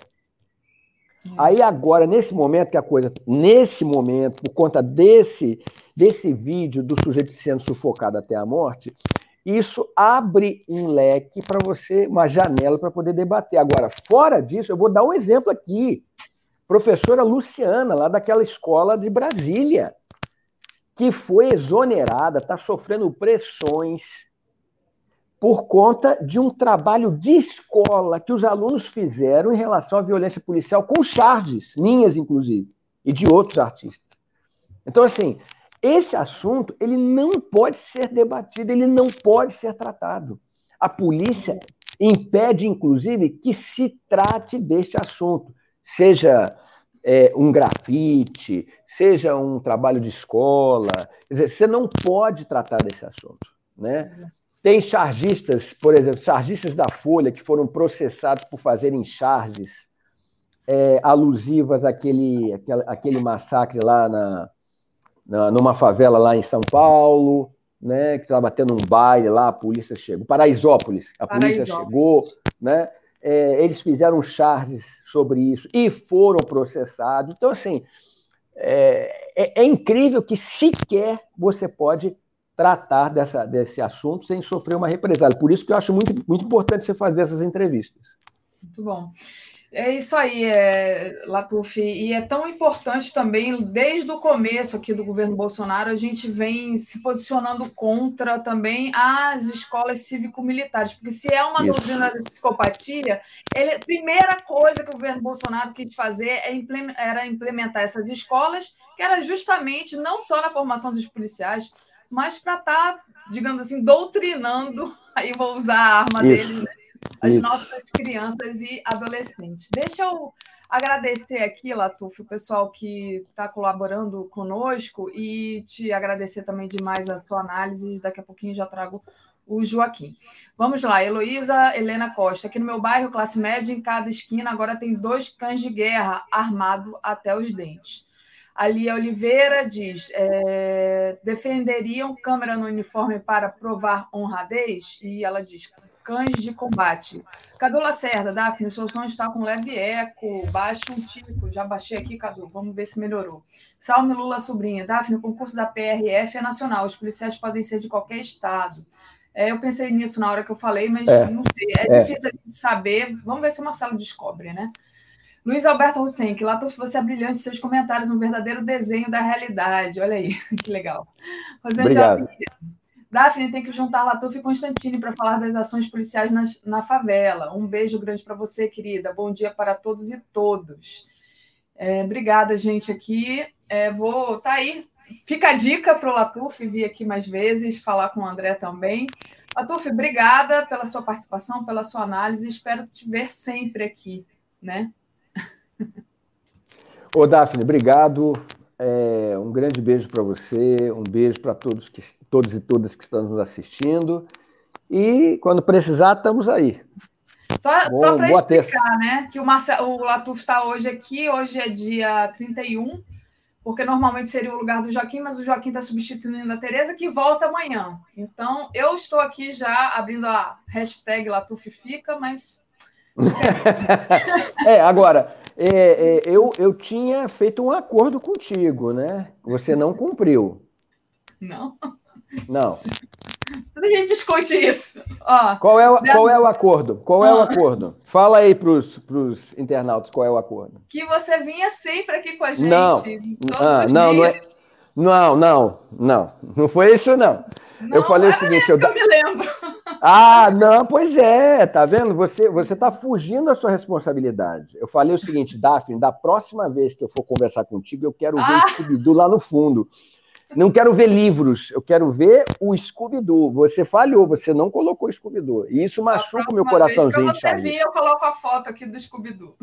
H: É. Aí agora, nesse momento que a coisa. Nesse momento, por conta desse, desse vídeo do sujeito sendo sufocado até a morte, isso abre um leque para você, uma janela para poder debater. Agora, fora disso, eu vou dar um exemplo aqui. Professora Luciana, lá daquela escola de Brasília, que foi exonerada, está sofrendo pressões por conta de um trabalho de escola que os alunos fizeram em relação à violência policial, com charges, minhas inclusive, e de outros artistas. Então, assim, esse assunto ele não pode ser debatido, ele não pode ser tratado. A polícia impede, inclusive, que se trate deste assunto, seja é, um grafite, seja um trabalho de escola. Quer dizer, você não pode tratar desse assunto. Né? Tem chargistas, por exemplo, chargistas da Folha que foram processados por fazerem charges é, alusivas àquele, àquele, àquele massacre lá na, na, numa favela lá em São Paulo, né, que estava tendo um baile lá, a polícia chegou. Paraisópolis, a polícia Paraisópolis. chegou, né? É, eles fizeram charges sobre isso e foram processados. Então, assim, é, é, é incrível que sequer você pode tratar dessa, desse assunto sem sofrer uma represália. Por isso que eu acho muito, muito importante você fazer essas entrevistas.
F: Muito bom. É isso aí, é, Latuf. E é tão importante também, desde o começo aqui do governo Bolsonaro, a gente vem se posicionando contra também as escolas cívico-militares, porque se é uma isso. doutrina de psicopatia, ele, a primeira coisa que o governo Bolsonaro quis fazer é era implementar essas escolas, que era justamente não só na formação dos policiais, mas para estar, tá, digamos assim, doutrinando, aí vou usar a arma Isso. deles, né? As nossas crianças e adolescentes. Deixa eu agradecer aqui, Latuf, o pessoal que está colaborando conosco e te agradecer também demais a sua análise. Daqui a pouquinho já trago o Joaquim. Vamos lá, Heloísa Helena Costa. Aqui no meu bairro, classe média, em cada esquina agora tem dois cães de guerra armado até os dentes. A Lia Oliveira diz: é, defenderiam câmera no uniforme para provar honradez? E ela diz: cães de combate. Cadu Lacerda, Daphne, o seu som está com leve eco, baixa um tico. Já baixei aqui, Cadu, vamos ver se melhorou. Salme Lula Sobrinha, Daphne, o concurso da PRF é nacional, os policiais podem ser de qualquer estado. É, eu pensei nisso na hora que eu falei, mas é, não sei, é, é. difícil saber. Vamos ver se o Marcelo descobre, né? Luiz Alberto que Latuf, você é brilhante, seus comentários, um verdadeiro desenho da realidade. Olha aí, que legal.
H: Obrigado.
F: Daphne tem que juntar Latuf e Constantine para falar das ações policiais na, na favela. Um beijo grande para você, querida. Bom dia para todos e todos. É, obrigada, gente, aqui. É, vou. Tá aí. Fica a dica para o Latuf vir aqui mais vezes, falar com o André também. Latuf, obrigada pela sua participação, pela sua análise. Espero te ver sempre aqui, né?
H: Ô, Daphne, obrigado. É, um grande beijo para você, um beijo para todos, que, todos e todas que estão nos assistindo. E quando precisar, estamos aí.
F: Só, só para explicar, né? Que o, Marcelo, o Latuf está hoje aqui, hoje é dia 31, porque normalmente seria o lugar do Joaquim, mas o Joaquim está substituindo a Tereza, que volta amanhã. Então, eu estou aqui já abrindo a hashtag Latuf Fica, mas
H: é, agora, é, é, eu, eu tinha feito um acordo contigo, né? Você não cumpriu.
F: Não.
H: Não.
F: A gente discute isso. Ó,
H: qual, é o, qual é o acordo? Qual é o acordo? Fala aí para os internautas qual é o acordo.
F: Que você vinha sempre aqui com a gente.
H: Não, ah, não, não, é, não, não, não. Não foi isso, não.
F: Não
H: eu falei o seguinte. Eu,
F: eu me lembro.
H: Ah, não, pois é, tá vendo? Você você está fugindo da sua responsabilidade. Eu falei o seguinte, Daphne, da próxima vez que eu for conversar contigo, eu quero ver ah. o Scooby-Doo lá no fundo. Não quero ver livros, eu quero ver o Scooby-Doo. Você falhou, você não colocou o Scooby-Doo. E isso machuca o meu coraçãozinho
F: vez, chargista. Vir, eu coloco a foto aqui do Scooby-Doo.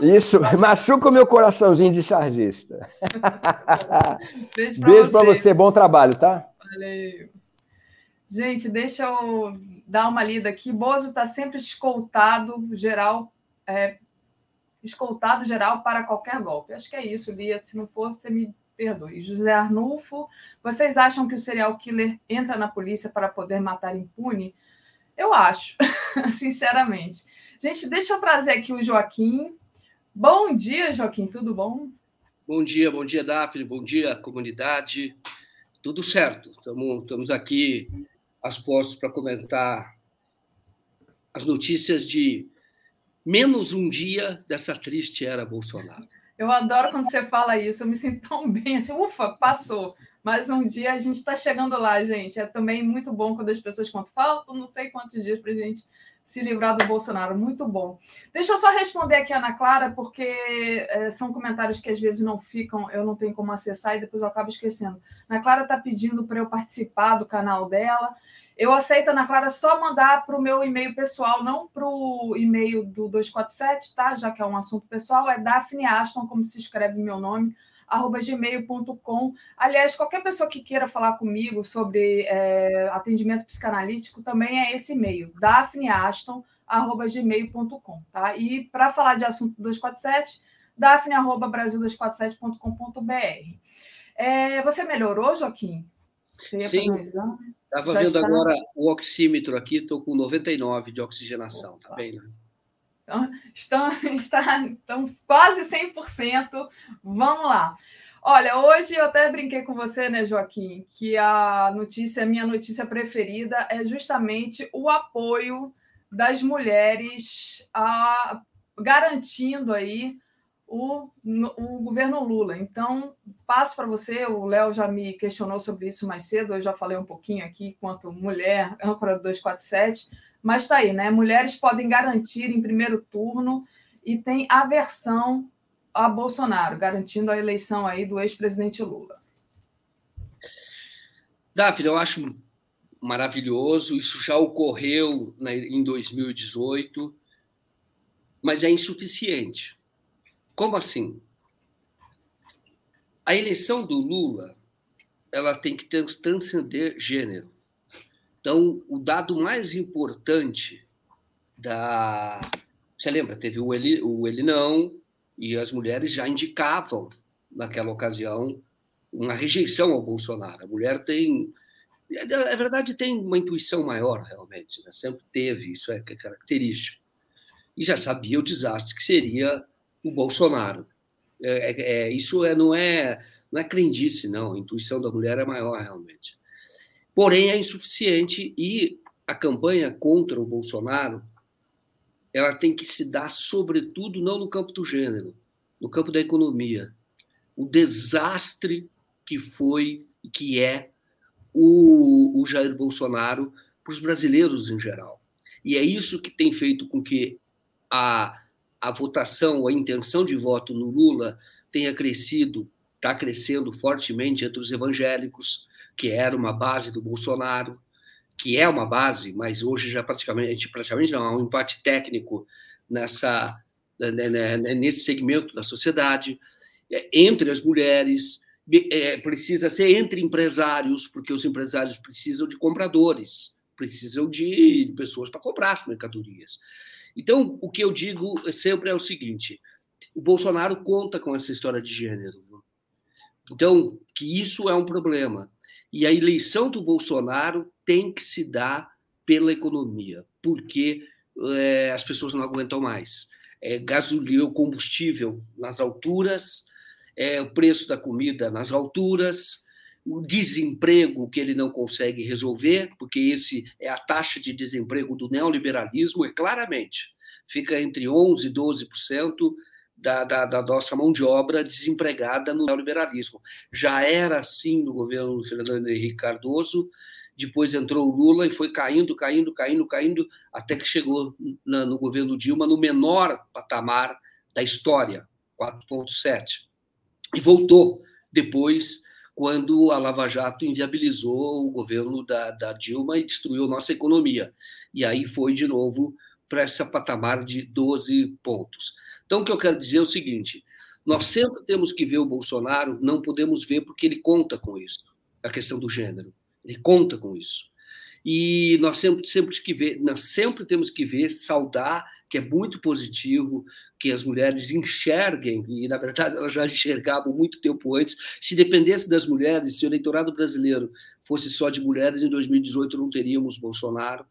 H: Isso, machuca o meu coraçãozinho de chargista. Beijo para você. você, bom trabalho, tá?
F: Valeu. Gente, deixa eu dar uma lida aqui. Bozo está sempre escoltado geral, é, escoltado geral para qualquer golpe. Acho que é isso, Lia. Se não for, você me perdoe. José Arnulfo, vocês acham que o serial killer entra na polícia para poder matar impune? Eu acho, sinceramente. Gente, deixa eu trazer aqui o Joaquim. Bom dia, Joaquim, tudo bom?
I: Bom dia, bom dia, Daphne, bom dia, comunidade. Tudo certo, estamos aqui as postos para comentar as notícias de menos um dia dessa triste era Bolsonaro.
F: Eu adoro quando você fala isso, eu me sinto tão bem, assim, ufa, passou. Mas um dia a gente está chegando lá, gente. É também muito bom quando as pessoas contam, faltam não sei quantos dias para a gente se livrar do Bolsonaro. Muito bom. Deixa eu só responder aqui a Ana Clara, porque é, são comentários que às vezes não ficam, eu não tenho como acessar e depois eu acabo esquecendo. Ana Clara está pedindo para eu participar do canal dela. Eu aceito, Ana Clara, só mandar para o meu e-mail pessoal, não para o e-mail do 247, tá? Já que é um assunto pessoal, é Daphne Aston, como se escreve meu nome, gmail.com. Aliás, qualquer pessoa que queira falar comigo sobre é, atendimento psicanalítico também é esse e-mail, daphneaston.gmail.com. Tá? E para falar de assunto 247, daphne.brasil247.com.br. É, você melhorou, Joaquim?
I: Você Sim, estava vendo está... agora o oxímetro aqui, estou com 99 de oxigenação, tá Opa. tá bem, né?
F: Então, estão, está, estão quase 100%. Vamos lá. Olha, hoje eu até brinquei com você, né, Joaquim, que a notícia, a minha notícia preferida é justamente o apoio das mulheres a, garantindo aí o, o governo Lula. Então, passo para você, o Léo já me questionou sobre isso mais cedo, eu já falei um pouquinho aqui quanto mulher, âncora 247, mas está aí, né? Mulheres podem garantir em primeiro turno e tem aversão a Bolsonaro, garantindo a eleição aí do ex-presidente Lula.
I: Davi, eu acho maravilhoso. Isso já ocorreu em 2018, mas é insuficiente. Como assim? A eleição do Lula ela tem que transcender gênero. Então, o dado mais importante da. Você lembra? Teve o ele, o ele não, e as mulheres já indicavam, naquela ocasião, uma rejeição ao Bolsonaro. A mulher tem. É verdade, tem uma intuição maior, realmente. Né? Sempre teve, isso é característico. E já sabia o desastre que seria o Bolsonaro. É, é, é isso é, não, é, não é crendice, não. A intuição da mulher é maior, realmente porém é insuficiente e a campanha contra o Bolsonaro ela tem que se dar sobretudo não no campo do gênero, no campo da economia. O desastre que foi e que é o, o Jair Bolsonaro para os brasileiros em geral. E é isso que tem feito com que a, a votação, a intenção de voto no Lula tenha crescido, está crescendo fortemente entre os evangélicos, que era uma base do Bolsonaro, que é uma base, mas hoje já praticamente, praticamente não, há um empate técnico nessa, né, né, né, nesse segmento da sociedade, é, entre as mulheres, é, precisa ser entre empresários, porque os empresários precisam de compradores, precisam de pessoas para comprar as mercadorias. Então, o que eu digo sempre é o seguinte: o Bolsonaro conta com essa história de gênero. Então, que isso é um problema. E a eleição do Bolsonaro tem que se dar pela economia, porque é, as pessoas não aguentam mais. É, gasolina, combustível nas alturas, é, o preço da comida nas alturas, o desemprego que ele não consegue resolver, porque esse é a taxa de desemprego do neoliberalismo, e claramente fica entre 11% e 12%, da, da, da, nossa mão de obra desempregada no neoliberalismo. Já era assim no governo do Fernando Henrique Cardoso, depois entrou o Lula e foi caindo, caindo, caindo, caindo, até que chegou na, no governo Dilma no menor patamar da história, 4,7. E voltou depois, quando a Lava Jato inviabilizou o governo da, da Dilma e destruiu nossa economia. E aí foi de novo para esse patamar de 12 pontos. Então, o que eu quero dizer é o seguinte: nós sempre temos que ver o Bolsonaro, não podemos ver porque ele conta com isso, a questão do gênero. Ele conta com isso. E nós sempre, sempre, que ver, nós sempre temos que ver, saudar, que é muito positivo, que as mulheres enxerguem, e na verdade elas já enxergavam muito tempo antes. Se dependesse das mulheres, se o eleitorado brasileiro fosse só de mulheres, em 2018 não teríamos Bolsonaro,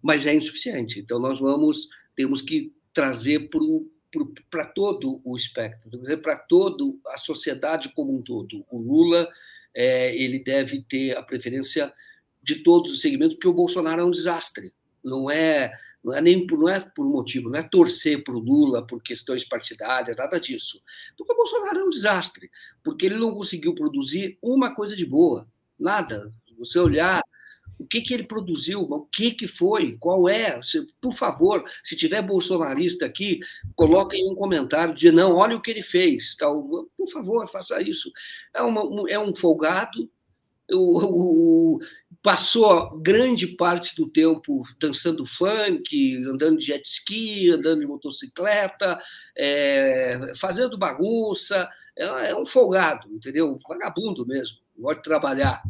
I: mas é insuficiente. Então nós vamos, temos que trazer para o para todo o espectro, para toda a sociedade como um todo. O Lula é, ele deve ter a preferência de todos os segmentos, porque o Bolsonaro é um desastre. Não é, não é nem não é por motivo, não é torcer para o Lula por questões partidárias, nada disso. Porque o Bolsonaro é um desastre, porque ele não conseguiu produzir uma coisa de boa, nada. Você olhar o que, que ele produziu, o que, que foi, qual é. por favor, se tiver bolsonarista aqui, coloquem um comentário de não, olha o que ele fez. Tal. Por favor, faça isso. É, uma, um, é um folgado, o, o, passou grande parte do tempo dançando funk, andando de jet ski, andando de motocicleta, é, fazendo bagunça. É, é, um folgado, entendeu? Vagabundo mesmo, gosta de trabalhar.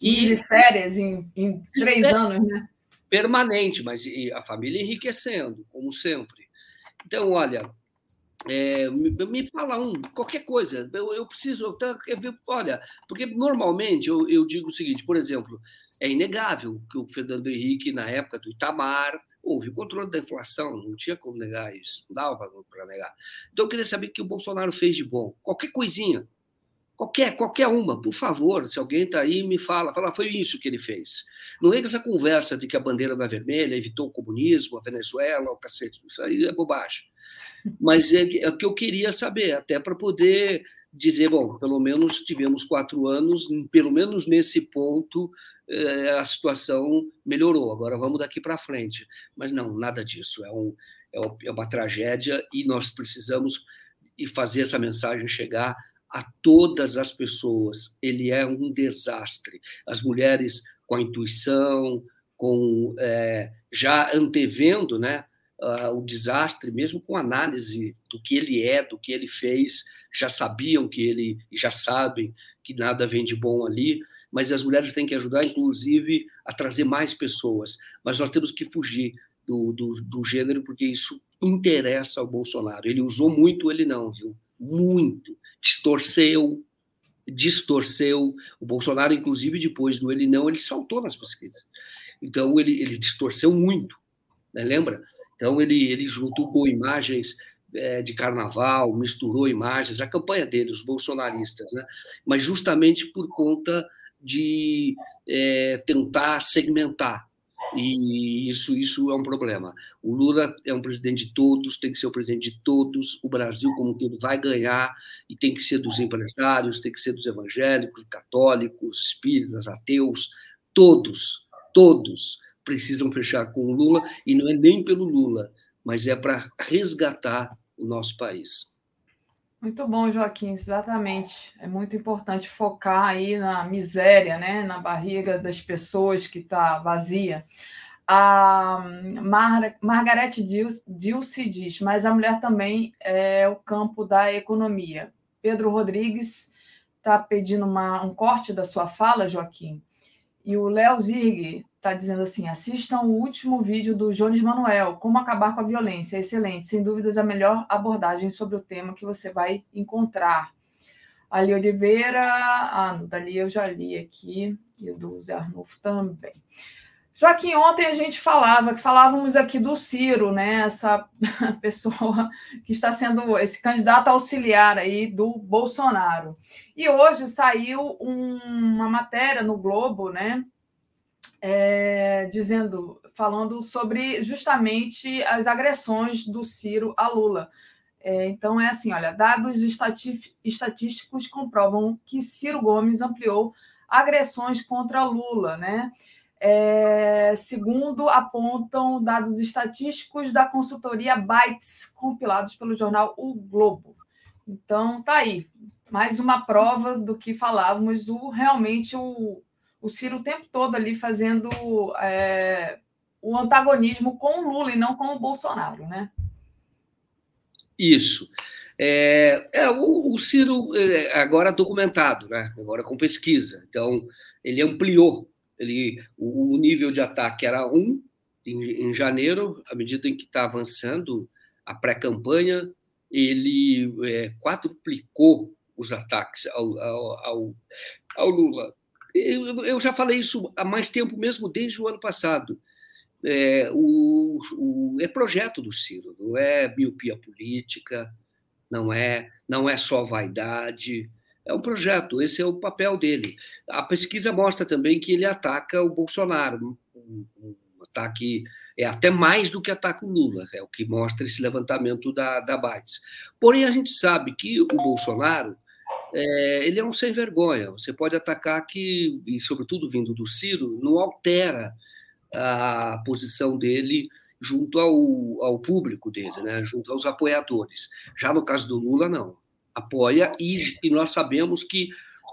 F: E de férias em, em três férias, anos, né?
I: Permanente, mas a família enriquecendo, como sempre. Então, olha, é, me, me, fala um, qualquer coisa. Eu, eu preciso. Eu, olha, porque normalmente eu, eu digo o seguinte, por exemplo, é inegável que o Fernando Henrique, na época do Itamar, houve o controle da inflação, não tinha como negar isso, não dava para negar. Então eu queria saber o que o Bolsonaro fez de bom. Qualquer coisinha, Qualquer, qualquer uma, por favor, se alguém está aí, me fala, fala, foi isso que ele fez. Não é que essa conversa de que a bandeira da vermelha evitou o comunismo, a Venezuela, o cacete, isso aí é bobagem. Mas é, é o que eu queria saber, até para poder dizer, bom, pelo menos tivemos quatro anos, pelo menos nesse ponto é, a situação melhorou, agora vamos daqui para frente. Mas não, nada disso, é, um, é, uma tragédia e nós precisamos fazer essa mensagem chegar a todas as pessoas. Ele é um desastre. As mulheres com a intuição, com é, já antevendo né, uh, o desastre, mesmo com análise do que ele é, do que ele fez, já sabiam que ele, já sabem que nada vem de bom ali, mas as mulheres têm que ajudar, inclusive, a trazer mais pessoas. Mas nós temos que fugir do, do, do gênero, porque isso interessa ao Bolsonaro. Ele usou muito, ele não, viu? Muito distorceu, distorceu. O Bolsonaro, inclusive, depois do ele não, ele saltou nas pesquisas. Então, ele, ele distorceu muito, né? lembra? Então, ele, ele juntou imagens é, de carnaval, misturou imagens, a campanha dele, os bolsonaristas, né? mas justamente por conta de é, tentar segmentar e isso, isso é um problema. O Lula é um presidente de todos, tem que ser o presidente de todos. O Brasil, como todo, vai ganhar e tem que ser dos empresários, tem que ser dos evangélicos, católicos, espíritas, ateus. Todos, todos precisam fechar com o Lula e não é nem pelo Lula, mas é para resgatar o nosso país.
F: Muito bom, Joaquim, exatamente. É muito importante focar aí na miséria, né? na barriga das pessoas que está vazia. A Mar Margarete Dilce diz, mas a mulher também é o campo da economia. Pedro Rodrigues está pedindo uma, um corte da sua fala, Joaquim. E o Léo Zirg está dizendo assim: assistam o último vídeo do Jones Manuel, Como Acabar com a Violência. Excelente, sem dúvidas, a melhor abordagem sobre o tema que você vai encontrar. Ali Oliveira, ah, dali eu já li aqui, e do Zé Arnulfo também. Joaquim, ontem a gente falava, que falávamos aqui do Ciro, né? Essa pessoa que está sendo esse candidato auxiliar aí do Bolsonaro. E hoje saiu um, uma matéria no Globo, né? É, dizendo, falando sobre justamente as agressões do Ciro a Lula. É, então é assim, olha, dados estatísticos comprovam que Ciro Gomes ampliou agressões contra Lula, né? É, segundo apontam dados estatísticos da consultoria Bytes, compilados pelo jornal O Globo. Então, tá aí, mais uma prova do que falávamos, o, realmente o, o Ciro o tempo todo ali fazendo é, o antagonismo com o Lula e não com o Bolsonaro, né?
I: Isso. É, é o, o, Ciro é, agora documentado, né? Agora com pesquisa. Então ele ampliou. Ele, o, o nível de ataque era um em, em janeiro, à medida em que está avançando a pré-campanha, ele é, quadruplicou os ataques ao, ao, ao, ao Lula. Eu, já falei isso há mais tempo, mesmo desde o ano passado. É, o, o, é projeto do Ciro, não é miopia política, não é, não é só vaidade. É um projeto, esse é o papel dele. A pesquisa mostra também que ele ataca o Bolsonaro, um, um ataque é até mais do que ataca o Lula, é o que mostra esse levantamento da, da Bates. Porém, a gente sabe que o Bolsonaro é, ele é um sem vergonha. Você pode atacar que, e sobretudo vindo do Ciro, não altera a posição dele junto ao, ao público dele, né? junto aos apoiadores. Já no caso do Lula, não. Apoia, e, e nós sabemos que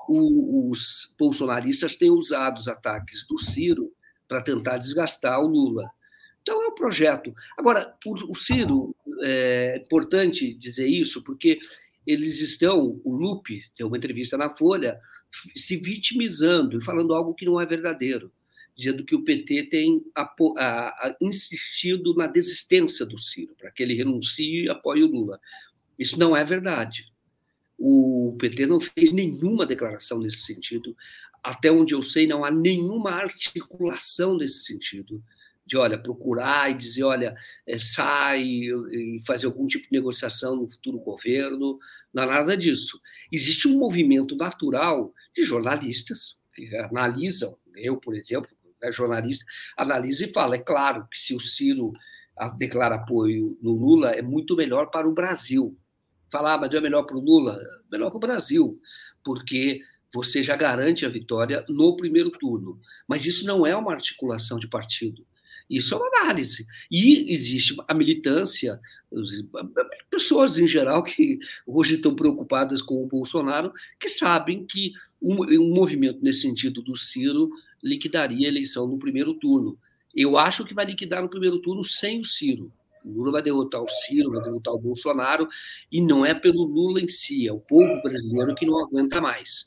I: o, os bolsonaristas têm usado os ataques do Ciro para tentar desgastar o Lula. Então é um projeto. Agora, o, o Ciro, é importante dizer isso, porque eles estão, o Lupe deu uma entrevista na Folha, se vitimizando e falando algo que não é verdadeiro, dizendo que o PT tem a, a, insistido na desistência do Ciro, para que ele renuncie e apoie o Lula. Isso não é verdade. O PT não fez nenhuma declaração nesse sentido. Até onde eu sei, não há nenhuma articulação nesse sentido de olha, procurar e dizer, olha, é, sai e fazer algum tipo de negociação no futuro governo, não há nada disso. Existe um movimento natural de jornalistas que analisam, eu, por exemplo, né, jornalista, analisa e fala, é claro que se o Ciro declara apoio no Lula, é muito melhor para o Brasil. Falar, ah, mas é melhor para o Lula? Melhor para o Brasil, porque você já garante a vitória no primeiro turno. Mas isso não é uma articulação de partido. Isso é uma análise. E existe a militância, pessoas em geral que hoje estão preocupadas com o Bolsonaro, que sabem que um, um movimento nesse sentido do Ciro liquidaria a eleição no primeiro turno. Eu acho que vai liquidar no primeiro turno sem o Ciro. O Lula vai derrotar o Ciro, vai derrotar o Bolsonaro, e não é pelo Lula em si, é o povo brasileiro que não aguenta mais.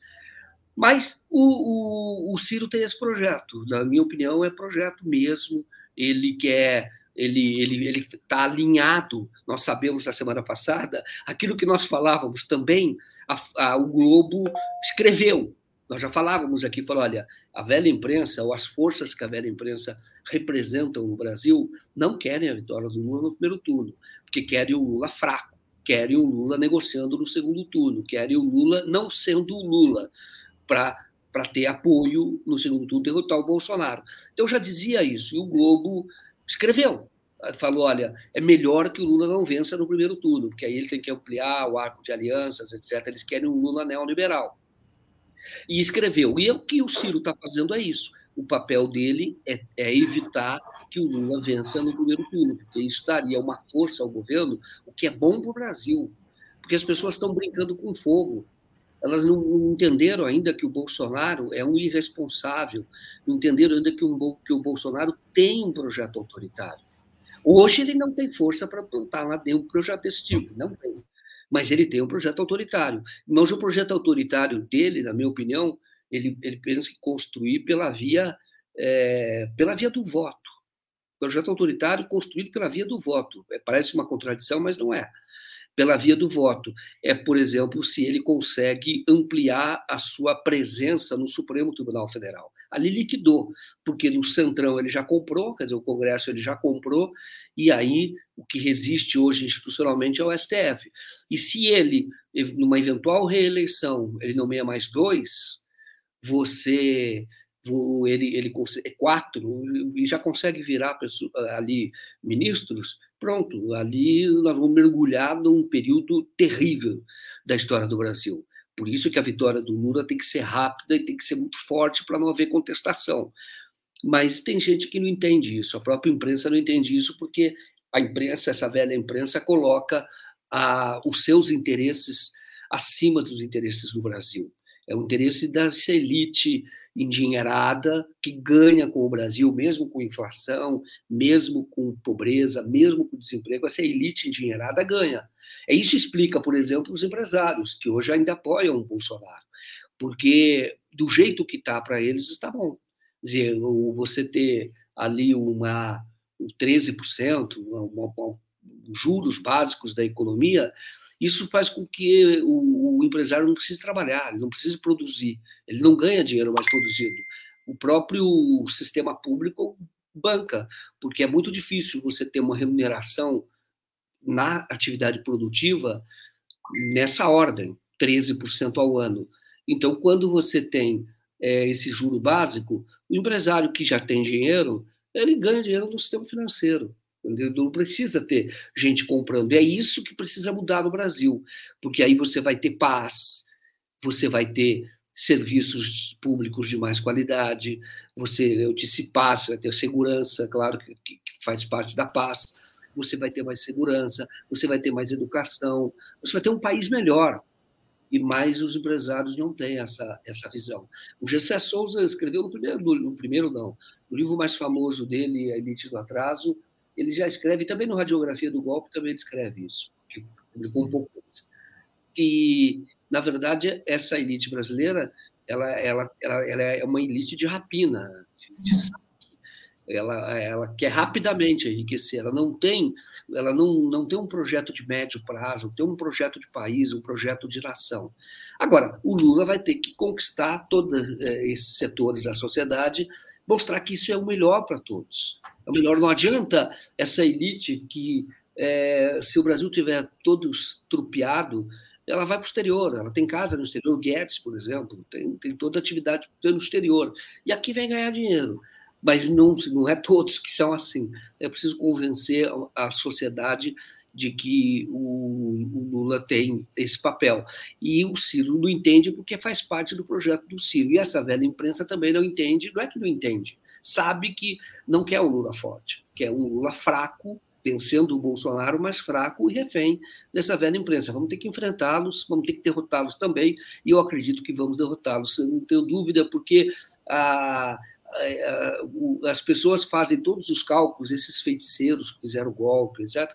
I: Mas o, o, o Ciro tem esse projeto, na minha opinião, é projeto mesmo ele quer ele ele ele está alinhado. Nós sabemos da semana passada aquilo que nós falávamos também. A, a, o Globo escreveu. Nós já falávamos aqui, falou, olha, a velha imprensa ou as forças que a velha imprensa representam no Brasil não querem a vitória do Lula no primeiro turno, porque querem o Lula fraco, querem o Lula negociando no segundo turno, querem o Lula não sendo o Lula para para ter apoio no segundo turno derrotar o Bolsonaro. Então já dizia isso, e o Globo escreveu. Falou: olha, é melhor que o Lula não vença no primeiro turno, porque aí ele tem que ampliar o arco de alianças, etc. Eles querem um Lula neoliberal. E escreveu. E é o que o Ciro está fazendo é isso. O papel dele é, é, evitar que o Lula vença no primeiro turno, porque isso daria uma força ao governo, o que é bom para o Brasil. Porque as pessoas estão brincando com fogo elas não entenderam ainda que o Bolsonaro é um irresponsável, não entenderam ainda que, um, que o Bolsonaro tem um projeto autoritário. Hoje ele não tem força para plantar lá nenhum projeto desse tipo, não tem. Mas ele tem um projeto autoritário. Mas o projeto autoritário dele, na minha opinião, ele, ele pensa em construir pela via, é, pela via do voto. Projeto autoritário construído pela via do voto. É, parece uma contradição, mas não é pela via do voto. É, por exemplo, se ele consegue ampliar a sua presença no Supremo Tribunal Federal. Ali liquidou, porque no Centrão ele já comprou, quer dizer, o Congresso ele já comprou, e aí o que resiste hoje institucionalmente é o STF. E se ele, numa eventual reeleição, ele nomeia mais dois, você ele, ele é quatro e já consegue virar ali ministros, pronto, ali nós vamos mergulhar num período terrível da história do Brasil. Por isso que a vitória do Lula tem que ser rápida e tem que ser muito forte para não haver contestação. Mas tem gente que não entende isso, a própria imprensa não entende isso porque a imprensa, essa velha imprensa, coloca a, os seus interesses acima dos interesses do Brasil. É o interesse dessa elite endinheirada que ganha com o Brasil, mesmo com inflação, mesmo com pobreza, mesmo com desemprego, essa elite endinheirada ganha. É isso explica, por exemplo, os empresários, que hoje ainda apoiam o Bolsonaro, porque do jeito que está para eles está bom. Quer dizer, você ter ali uma 13%, uma, uma, juros básicos da economia, isso faz com que o, o, empresário não precise trabalhar, não precise produzir, ele não ganha dinheiro mais produzido. O próprio sistema público banca, porque é muito difícil você ter uma remuneração na atividade produtiva nessa ordem, 13% ao ano. Então, quando você tem é, esse juro básico, o empresário que já tem dinheiro, ele ganha dinheiro no sistema financeiro. Não precisa ter gente comprando. É isso que precisa mudar no Brasil, porque aí você vai ter paz, você vai ter serviços públicos de mais qualidade, você disse paz, vai ter segurança, claro que, que faz parte da paz. Você vai ter mais segurança, você vai ter mais educação, você vai ter um país melhor e mais os empresários não têm essa, essa visão. O Gessé Souza escreveu no primeiro, no primeiro não, no livro mais famoso dele, A Elite do Atraso, ele já escreve, também no Radiografia do Golpe também ele escreve isso, que publicou um pouco antes. Que, na verdade, essa elite brasileira ela, ela, ela, ela é uma elite de rapina, de, de ela, ela quer rapidamente enriquecer, ela não tem, ela não, não tem um projeto de médio prazo, tem um projeto de país, um projeto de nação. Agora, o Lula vai ter que conquistar todos eh, esses setores da sociedade, mostrar que isso é o melhor para todos. É o melhor, não adianta essa elite que, é, se o Brasil tiver todo estrupiado, ela vai para o exterior, ela tem casa no exterior, Guedes, por exemplo, tem, tem toda atividade no exterior. E aqui vem ganhar dinheiro mas não, não é todos que são assim. É preciso convencer a sociedade de que o, o, Lula tem esse papel. E o Ciro não entende porque faz parte do projeto do Ciro. E essa velha imprensa também não entende, não é que não entende, sabe que não quer um Lula forte, quer um Lula fraco, vencendo o Bolsonaro, mais fraco e refém dessa velha imprensa. Vamos ter que enfrentá-los, vamos ter que derrotá-los também, e eu acredito que vamos derrotá-los, não tenho dúvida, porque a, as pessoas fazem todos os cálculos, esses feiticeiros que fizeram golpe, etc.,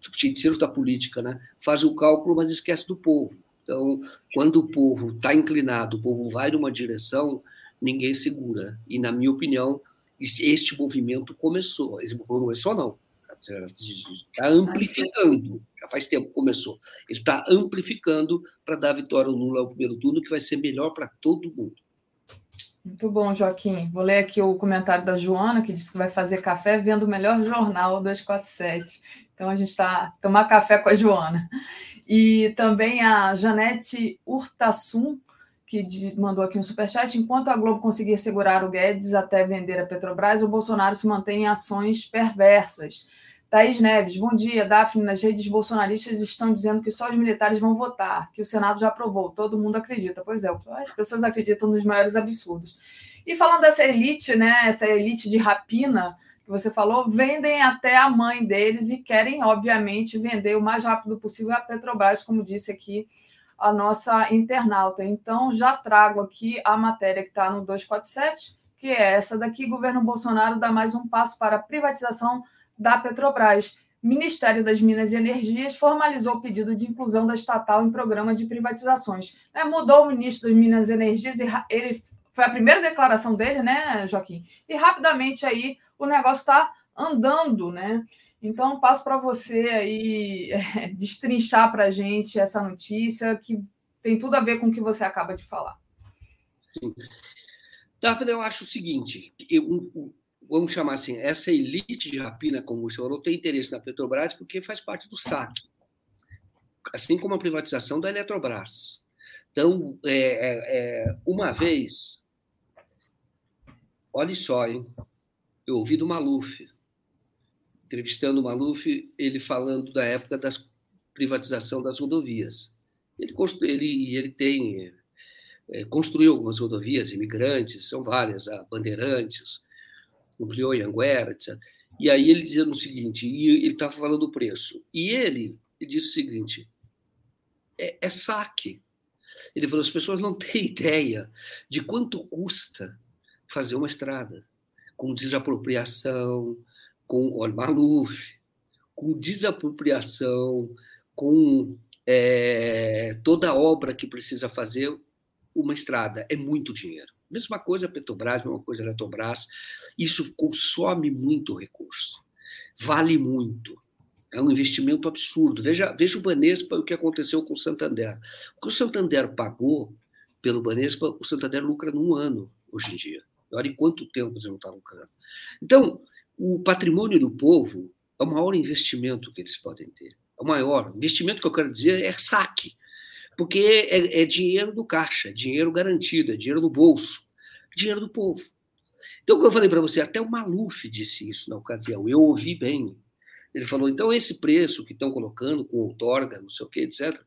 I: feiticeiros da política, né? fazem o cálculo, mas esquece do povo. Então, quando o povo está inclinado, o povo vai numa direção, ninguém segura. E, na minha opinião, este movimento começou. Esse movimento começou, não. Está amplificando. Já faz tempo que começou. Ele está amplificando para dar vitória ao Lula ao primeiro turno, que vai ser melhor para todo mundo.
F: Muito bom, Joaquim. Vou ler aqui o comentário da Joana, que disse que vai fazer café vendo o melhor jornal 247. Então a gente está tomar café com a Joana. E também a Janete Urtasun, que mandou aqui um superchat. Enquanto a Globo conseguir segurar o Guedes até vender a Petrobras, o Bolsonaro se mantém em ações perversas. Thaís Neves, bom dia. Daphne, nas redes bolsonaristas estão dizendo que só os militares vão votar, que o Senado já aprovou. Todo mundo acredita. Pois é, as pessoas acreditam nos maiores absurdos. E falando dessa elite, né, essa elite de rapina que você falou, vendem até a mãe deles e querem, obviamente, vender o mais rápido possível a Petrobras, como disse aqui a nossa internauta. Então, já trago aqui a matéria que está no 247, que é essa daqui: governo Bolsonaro dá mais um passo para a privatização da Petrobras. Ministério das Minas e Energias formalizou o pedido de inclusão da estatal em programa de privatizações. É, mudou o ministro das Minas e Energias e ele foi a primeira declaração dele, né, Joaquim? E rapidamente aí o negócio está andando, né? Então passo para você aí é, destrinchar para a gente essa notícia que tem tudo a ver com o que você acaba de falar.
I: Sim. Daphne, eu acho o seguinte: eu, vamos chamar assim, essa elite de rapina, como você falou, tem interesse na Petrobras porque faz parte do saque, assim como a privatização da Eletrobras. Então, é, é, é uma vez, olha só, hein? eu ouvi do Maluf, entrevistando o Maluf, ele falando da época da privatização das rodovias. Ele, ele, ele tem é, construiu algumas rodovias imigrantes, são várias, a Bandeirantes, ampliou Anguera, etc. E aí ele dizendo o seguinte, e ele estava falando do preço, e ele, ele disse o seguinte, é, é saque. Ele falou, as pessoas não têm ideia de quanto custa fazer uma estrada, com desapropriação, com, olha, Maluf, com desapropriação, com é, toda a obra que precisa fazer uma estrada. É muito dinheiro. Mesma coisa Petrobras, mesma coisa Eletrobras. Isso consome muito recurso. Vale muito. É um investimento absurdo. Veja, veja o Banespa o que aconteceu com o Santander. O que o Santander pagou pelo Banespa, o Santander lucra num ano, hoje em dia. Olha em quanto tempo eles não estão lucrando. Então, o patrimônio do povo é o maior investimento que eles podem ter. É o maior. Investimento que eu quero dizer é saque. Porque é, é dinheiro do caixa, dinheiro garantido, é dinheiro no bolso, dinheiro do povo. Então, o que eu falei para você, até o Maluf disse isso na ocasião, eu ouvi bem. Ele falou, então, esse preço que estão colocando com outorga, não sei o quê, etc.,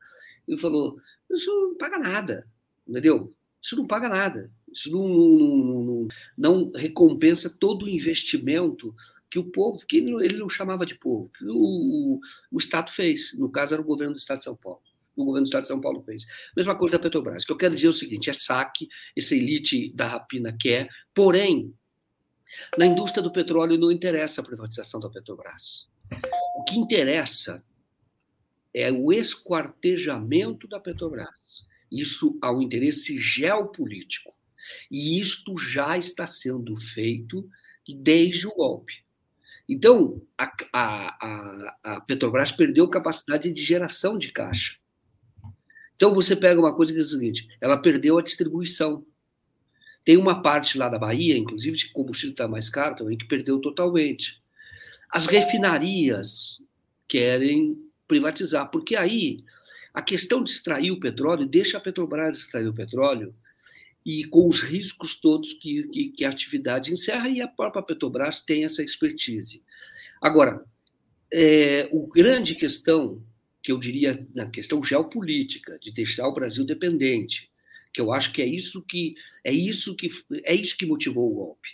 I: ele falou, isso não paga nada, entendeu? Isso não paga nada. Isso não, não, não, não recompensa todo o investimento que o povo, que ele não chamava de povo, que o, o Estado fez. No caso, era o governo do Estado de São Paulo. O governo do Estado de São Paulo fez. Mesma coisa da Petrobras. O que eu quero dizer é o seguinte: é saque, essa elite da rapina quer, porém, na indústria do petróleo não interessa a privatização da Petrobras. O que interessa é o esquartejamento da Petrobras. Isso ao interesse geopolítico. E isto já está sendo feito desde o golpe. Então, a, a, a, Petrobras perdeu capacidade de geração de caixa. Então, você pega uma coisa que é o seguinte: ela perdeu a distribuição. Tem uma parte lá da Bahia, inclusive, de combustível está mais caro também, que perdeu totalmente. As refinarias querem privatizar, porque aí a questão de extrair o petróleo deixa a Petrobras extrair o petróleo e com os riscos todos que, que, que, a atividade encerra, e a própria Petrobras tem essa expertise. Agora, é, o grande questão, que eu diria na questão geopolítica, de deixar o Brasil dependente, que eu acho que é isso que é isso que é isso que motivou o golpe,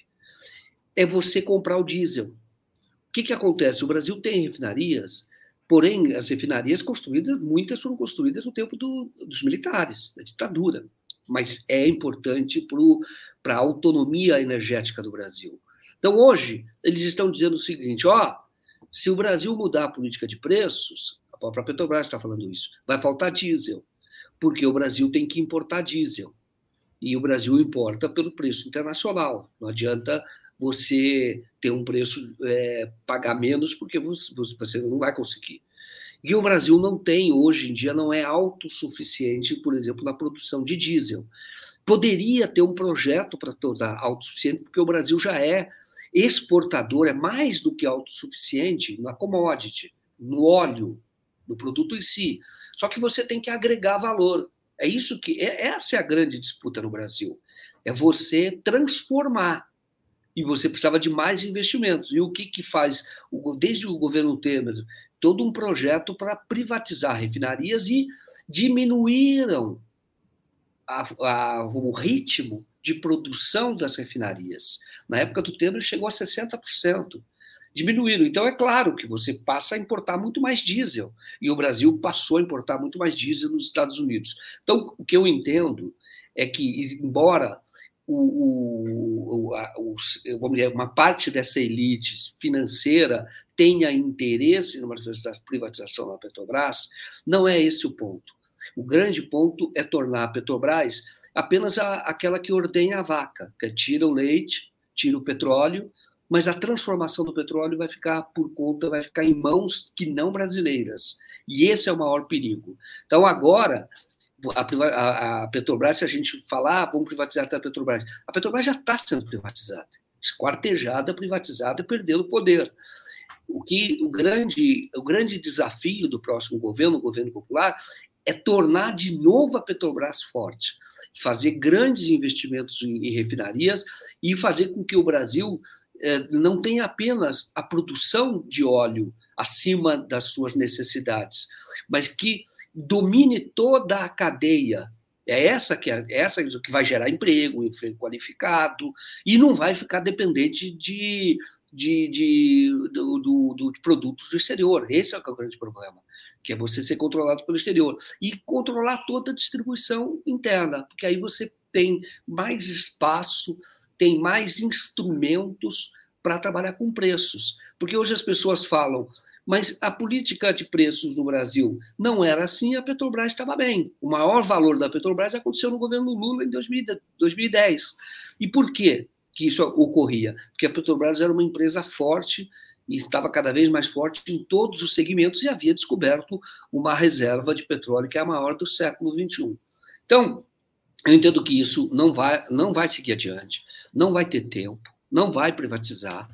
I: é você comprar o diesel. O que, que acontece? O Brasil tem refinarias Porém, as refinarias construídas, muitas foram construídas no tempo do, dos militares, da ditadura. Mas é importante para a autonomia energética do Brasil. Então, hoje, eles estão dizendo o seguinte: ó, se o Brasil mudar a política de preços, a própria Petrobras está falando isso, vai faltar diesel, porque o Brasil tem que importar diesel. E o Brasil importa pelo preço internacional. Não adianta você ter um preço, é, pagar menos, porque você, não vai conseguir. E o Brasil não tem, hoje em dia, não é autossuficiente, por exemplo, na produção de diesel. Poderia ter um projeto para tornar autossuficiente, porque o Brasil já é exportador, é mais do que autossuficiente na commodity, no óleo, no produto em si. Só que você tem que agregar valor. É isso que é, essa é a grande disputa no Brasil. É você transformar e você precisava de mais investimentos. E o que, que faz, desde o governo Temer, todo um projeto para privatizar refinarias e diminuíram a, a, o ritmo de produção das refinarias. Na época do Temer chegou a 60%. Diminuíram. Então, é claro que você passa a importar muito mais diesel. E o Brasil passou a importar muito mais diesel nos Estados Unidos. Então, o que eu entendo é que, embora o, o, a, dizer, uma parte dessa elite financeira tenha interesse numa privatização da Petrobras, não é esse o ponto. O grande ponto é tornar a Petrobras apenas a, aquela que ordenha a vaca, que tira o leite, tira o petróleo, mas a transformação do petróleo vai ficar por conta, vai ficar em mãos que não brasileiras. E esse é o maior perigo. Então, agora, a, a, Petrobras, se a gente falar, ah, vamos privatizar a Petrobras, a Petrobras já está sendo privatizada, esquartejada, privatizada, perdendo poder. O que o grande, o grande desafio do próximo governo, o governo popular, é tornar de novo a Petrobras forte, fazer grandes investimentos em, em refinarias e fazer com que o Brasil não tenha apenas a produção de óleo acima das suas necessidades, mas que domine toda a cadeia. É essa que é essa que vai gerar emprego, emprego qualificado, e não vai ficar dependente de, de, de do, do, do, de produtos do exterior. Esse é o grande problema, que é você ser controlado pelo exterior. E controlar toda a distribuição interna, porque aí você tem mais espaço, tem mais instrumentos para trabalhar com preços. Porque hoje as pessoas falam, mas a política de preços no Brasil não era assim, a Petrobras estava bem. O maior valor da Petrobras aconteceu no governo Lula em 2010. E por quê que isso ocorria? Porque a Petrobras era uma empresa forte e estava cada vez mais forte em todos os segmentos e havia descoberto uma reserva de petróleo que é a maior do século XXI. Então, eu entendo que isso não vai, não vai seguir adiante, não vai ter tempo, não vai privatizar.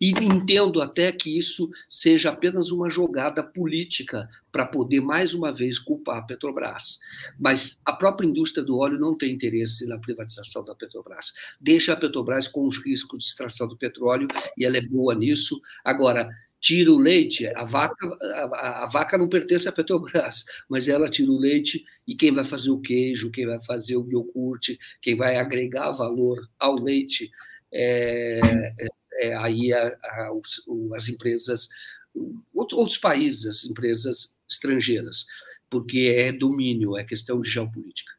I: E entendo até que isso seja apenas uma jogada política para poder, mais uma vez, culpar a Petrobras. Mas a própria indústria do óleo não tem interesse na privatização da Petrobras. Deixa a Petrobras com os riscos de extração do petróleo, e ela é boa nisso. Agora, tira o leite, a vaca, a, a, vaca não pertence à Petrobras, mas ela tira o leite e quem vai fazer o queijo, quem vai fazer o iogurte, quem vai agregar valor ao leite é, é, é aí a, a, as empresas, outros países, as empresas estrangeiras, porque é domínio, é questão de geopolítica.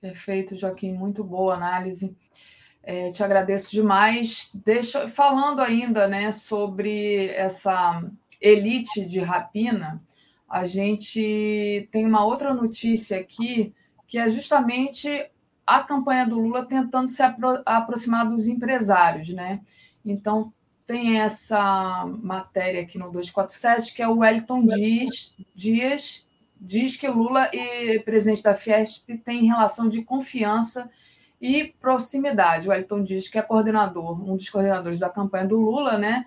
F: Perfeito, Joaquim, muito boa análise. É, te agradeço demais. Deixa, falando ainda né, sobre essa elite de rapina, a gente tem uma outra notícia aqui, que é justamente a campanha do Lula tentando se apro aproximar dos empresários. Né? Então, tem essa matéria aqui no 247, que é o Wellington Dias, Dias diz que Lula e presidente da Fiesp têm relação de confiança e proximidade. O Wellington diz que é coordenador, um dos coordenadores da campanha do Lula, né?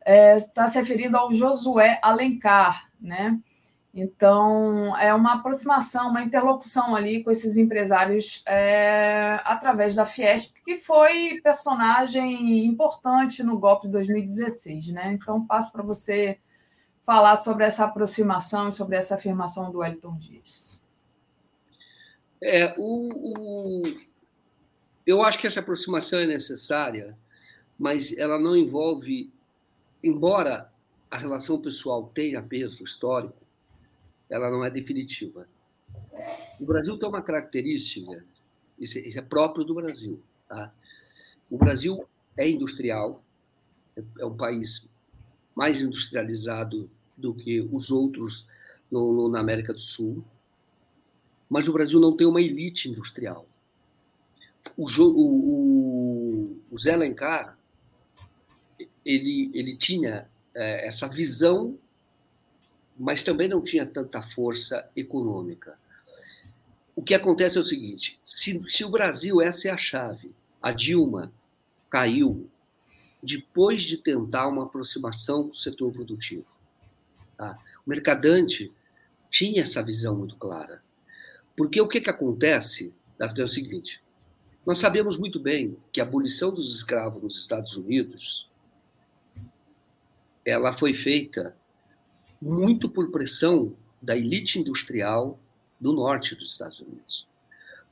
F: Está é, tá se referindo ao Josué Alencar, né? Então, é uma aproximação, uma interlocução ali com esses empresários é, através da Fiesp, que foi personagem importante no golpe de 2016, né? Então, passo para você falar sobre essa aproximação e sobre essa afirmação do Wellington Dias.
I: É, o, o eu acho que essa aproximação é necessária, mas ela não envolve, embora a relação pessoal tenha peso histórico, ela não é definitiva. O Brasil tem uma característica, isso é próprio do Brasil. Tá? O Brasil é industrial, é um país mais industrializado do que os outros no, no, na América do Sul, mas o Brasil não tem uma elite industrial o, o, o Zé Alencar ele, ele tinha é, essa visão, mas também não tinha tanta força econômica. O que acontece é o seguinte: se, se o Brasil, essa é a chave, a Dilma caiu depois de tentar uma aproximação do setor produtivo. Tá? O mercadante tinha essa visão muito clara. Porque o que, que acontece é o seguinte: nós sabemos muito bem que a abolição dos escravos nos Estados Unidos ela foi feita muito por pressão da elite industrial do norte dos Estados Unidos.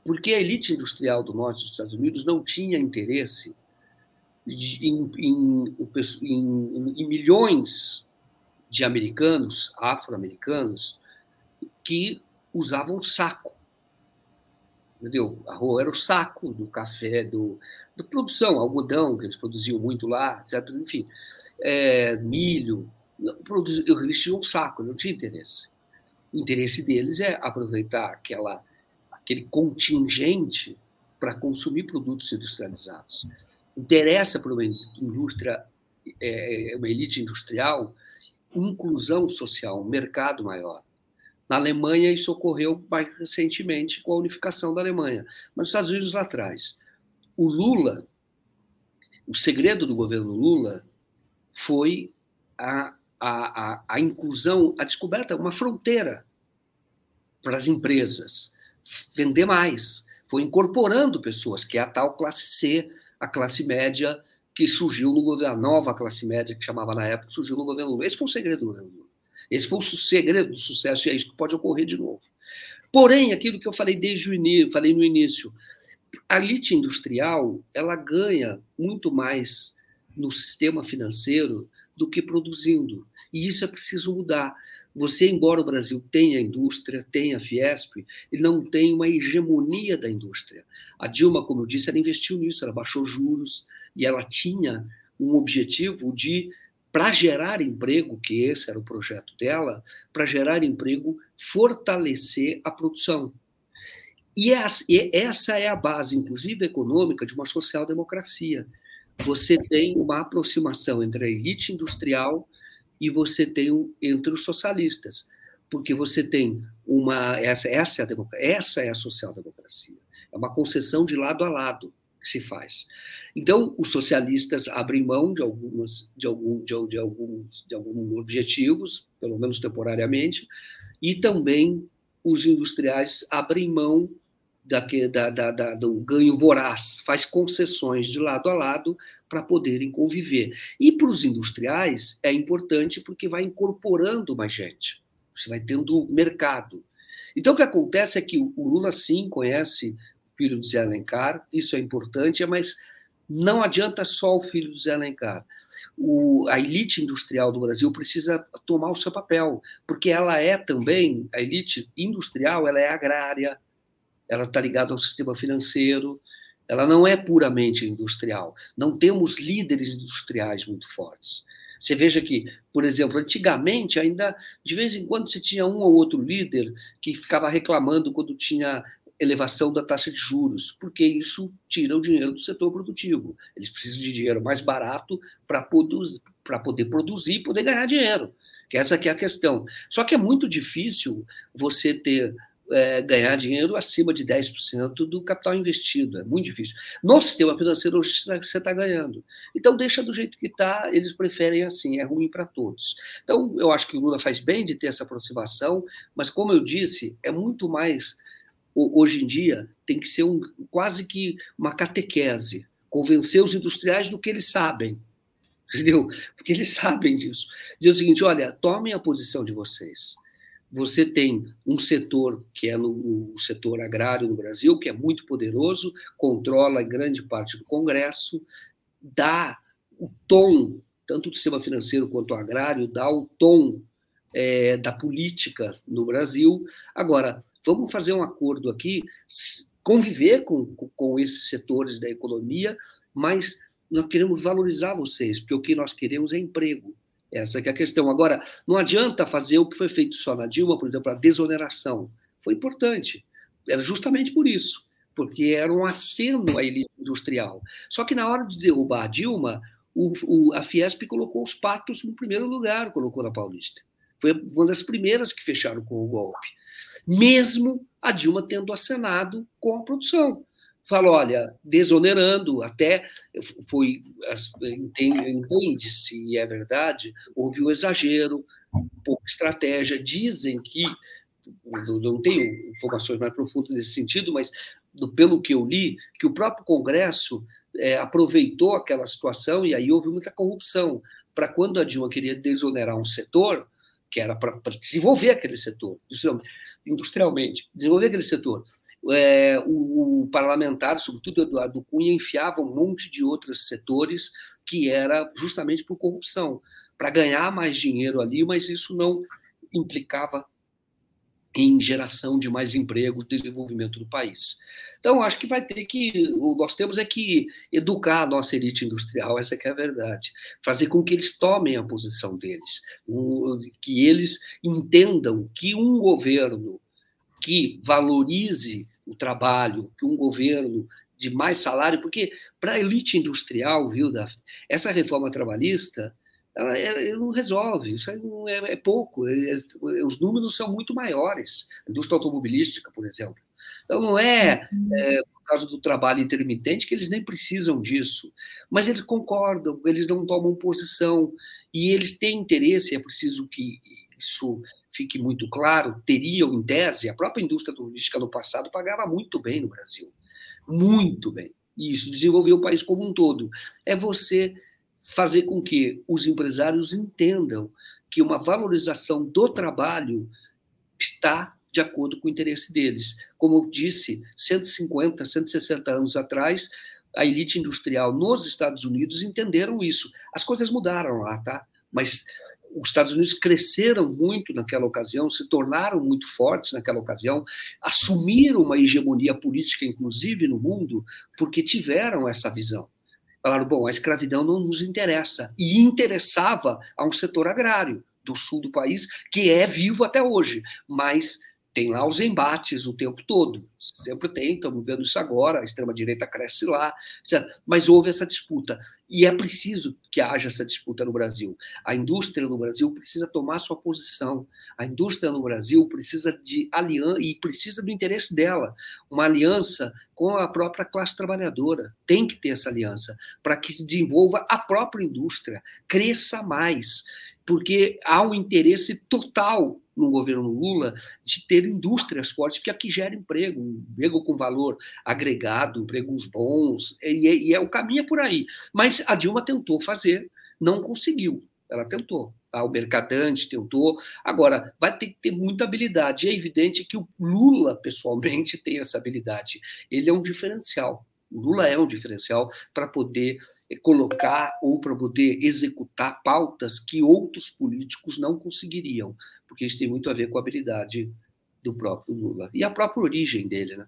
I: Porque a elite industrial do norte dos Estados Unidos não tinha interesse em, em, em, em milhões de americanos, afro-americanos, que usavam saco entendeu? Arroz era o saco do café, do, da produção, algodão, que eles produziam muito lá, etc. Enfim, é, milho, eles tinham um saco, não tinha interesse. O interesse deles é aproveitar aquela, aquele contingente para consumir produtos industrializados. Interessa para uma indústria, é, uma elite industrial, inclusão social, um mercado maior. Na Alemanha, isso ocorreu mais recentemente com a unificação da Alemanha. Mas nos Estados Unidos, lá atrás. O Lula, o segredo do governo Lula foi a, a, a, a inclusão, a descoberta, uma fronteira para as empresas vender mais. Foi incorporando pessoas, que é a tal classe C, a classe média que surgiu no governo, a nova classe média que chamava na época, surgiu no governo Lula. Esse foi o segredo do governo Lula. Esse foi o segredo do sucesso e é isso que pode ocorrer de novo. Porém, aquilo que eu falei desde o início, falei no início, a elite industrial ela ganha muito mais no sistema financeiro do que produzindo. E isso é preciso mudar. Você, embora o Brasil tenha indústria, tenha Fiesp, ele não tem uma hegemonia da indústria. A Dilma, como eu disse, ela investiu nisso, ela baixou juros e ela tinha um objetivo de para gerar emprego, que esse era o projeto dela, para gerar emprego, fortalecer a produção. E essa é a base, inclusive econômica, de uma social-democracia. Você tem uma aproximação entre a elite industrial e você tem um, entre os socialistas, porque você tem uma essa essa é a, essa é a social-democracia. É uma concessão de lado a lado. Que se faz. Então, os socialistas abrem mão de algumas de algum de, de alguns de alguns objetivos, pelo menos temporariamente, e também os industriais abrem mão da, da, da, do ganho voraz, faz concessões de lado a lado para poderem conviver. E para os industriais é importante porque vai incorporando mais gente, você vai tendo mercado. Então o que acontece é que o Lula sim conhece filho do Zé Alencar, isso é importante, mas não adianta só o filho do Zé Alencar. O, a elite industrial do Brasil precisa tomar o seu papel, porque ela é também, a elite industrial, ela é agrária, ela está ligada ao sistema financeiro, ela não é puramente industrial. Não temos líderes industriais muito fortes. Você veja que, por exemplo, antigamente ainda de vez em quando você tinha um ou outro líder que ficava reclamando quando tinha elevação da taxa de juros, porque isso tira o dinheiro do setor produtivo. Eles precisam de dinheiro mais barato para poder produzir e poder ganhar dinheiro. Que essa que é a questão. Só que é muito difícil você ter é, ganhar dinheiro acima de 10% do capital investido. É muito difícil. No sistema financeiro, hoje você está ganhando. Então, deixa do jeito que está, eles preferem assim, é ruim para todos. Então, eu acho que o Lula faz bem de ter essa aproximação, mas, como eu disse, é muito mais. Hoje em dia, tem que ser um, quase que uma catequese convencer os industriais do que eles sabem. Entendeu? Porque eles sabem disso. Diz o seguinte: olha, tomem a posição de vocês você tem um setor que é no, o setor agrário no Brasil, que é muito poderoso, controla grande parte do Congresso, dá o tom, tanto do sistema financeiro quanto agrário, dá o tom é, da política no Brasil. Agora, vamos fazer um acordo aqui, conviver com, com esses setores da economia, mas nós queremos valorizar vocês, porque o que nós queremos é emprego. Essa é a questão. Agora, não adianta fazer o que foi feito só na Dilma, por exemplo, a desoneração. Foi importante. Era justamente por isso, porque era um aceno à elite industrial. Só que na hora de derrubar a Dilma, o, o, a Fiesp colocou os patos no primeiro lugar, colocou na Paulista. Foi uma das primeiras que fecharam com o golpe. Mesmo a Dilma tendo acenado com a produção fala, olha, desonerando, até foi entende-se, e é verdade, houve um exagero, pouca estratégia. Dizem que, não tenho informações mais profundas nesse sentido, mas pelo que eu li, que o próprio Congresso é, aproveitou aquela situação e aí houve muita corrupção. Para quando a Dilma queria desonerar um setor, que era para desenvolver aquele setor, industrialmente, desenvolver aquele setor, é, o, o, parlamentar, sobretudo Eduardo Cunha, enfiava um monte de outros setores que era justamente por corrupção, para ganhar mais dinheiro ali, mas isso não implicava em geração de mais empregos, desenvolvimento do país. Então, acho que vai ter que, nós temos é que educar a nossa elite industrial, essa é a verdade, fazer com que eles tomem a posição deles, que eles entendam que um governo que valorize o trabalho, que um governo de mais salário, porque para a elite industrial, viu, Daphne, essa reforma trabalhista ela, ela não resolve, isso não é, é pouco, é, os números são muito maiores, a indústria automobilística, por exemplo. Então, não é, é, por causa do trabalho intermitente que eles nem precisam disso, mas eles concordam, eles não tomam posição, e eles têm interesse, é preciso que isso fique muito claro, teriam, em tese, a própria indústria turística no passado pagava muito bem no Brasil. Muito bem. E isso desenvolveu o país como um todo. É você fazer com que os empresários entendam que uma valorização do trabalho está de acordo com o interesse deles. Como eu disse, 150, 160 anos atrás, a elite industrial nos Estados Unidos entenderam isso. As coisas mudaram lá, tá? Mas os Estados Unidos cresceram muito naquela ocasião, se tornaram muito fortes naquela ocasião, assumiram uma hegemonia política, inclusive no mundo, porque tiveram essa visão. Falaram, bom, a escravidão não nos interessa. E interessava a um setor agrário do sul do país, que é vivo até hoje, mas tem lá os embates o tempo todo. Sempre tem, estamos vendo isso agora, a extrema-direita cresce lá, mas houve essa disputa. E é preciso que haja essa disputa no Brasil. A indústria no Brasil precisa tomar sua posição. A indústria no Brasil precisa de aliança e precisa do interesse dela. Uma aliança com a própria classe trabalhadora. Tem que ter essa aliança para que se desenvolva a própria indústria, cresça mais porque há um interesse total no governo Lula de ter indústrias fortes, que aqui gera emprego, emprego com valor agregado, empregos bons, e, e é, o caminho é por aí. Mas a Dilma tentou fazer, não conseguiu. Ela tentou. Tá? O Mercadante tentou. Agora, vai ter que ter muita habilidade. É evidente que o Lula, pessoalmente, tem essa habilidade. Ele é um diferencial. O Lula é um diferencial para poder eh, colocar ou para poder executar pautas que outros políticos não conseguiriam, porque isso tem muito a ver com a habilidade do próprio Lula e a própria origem dele, né?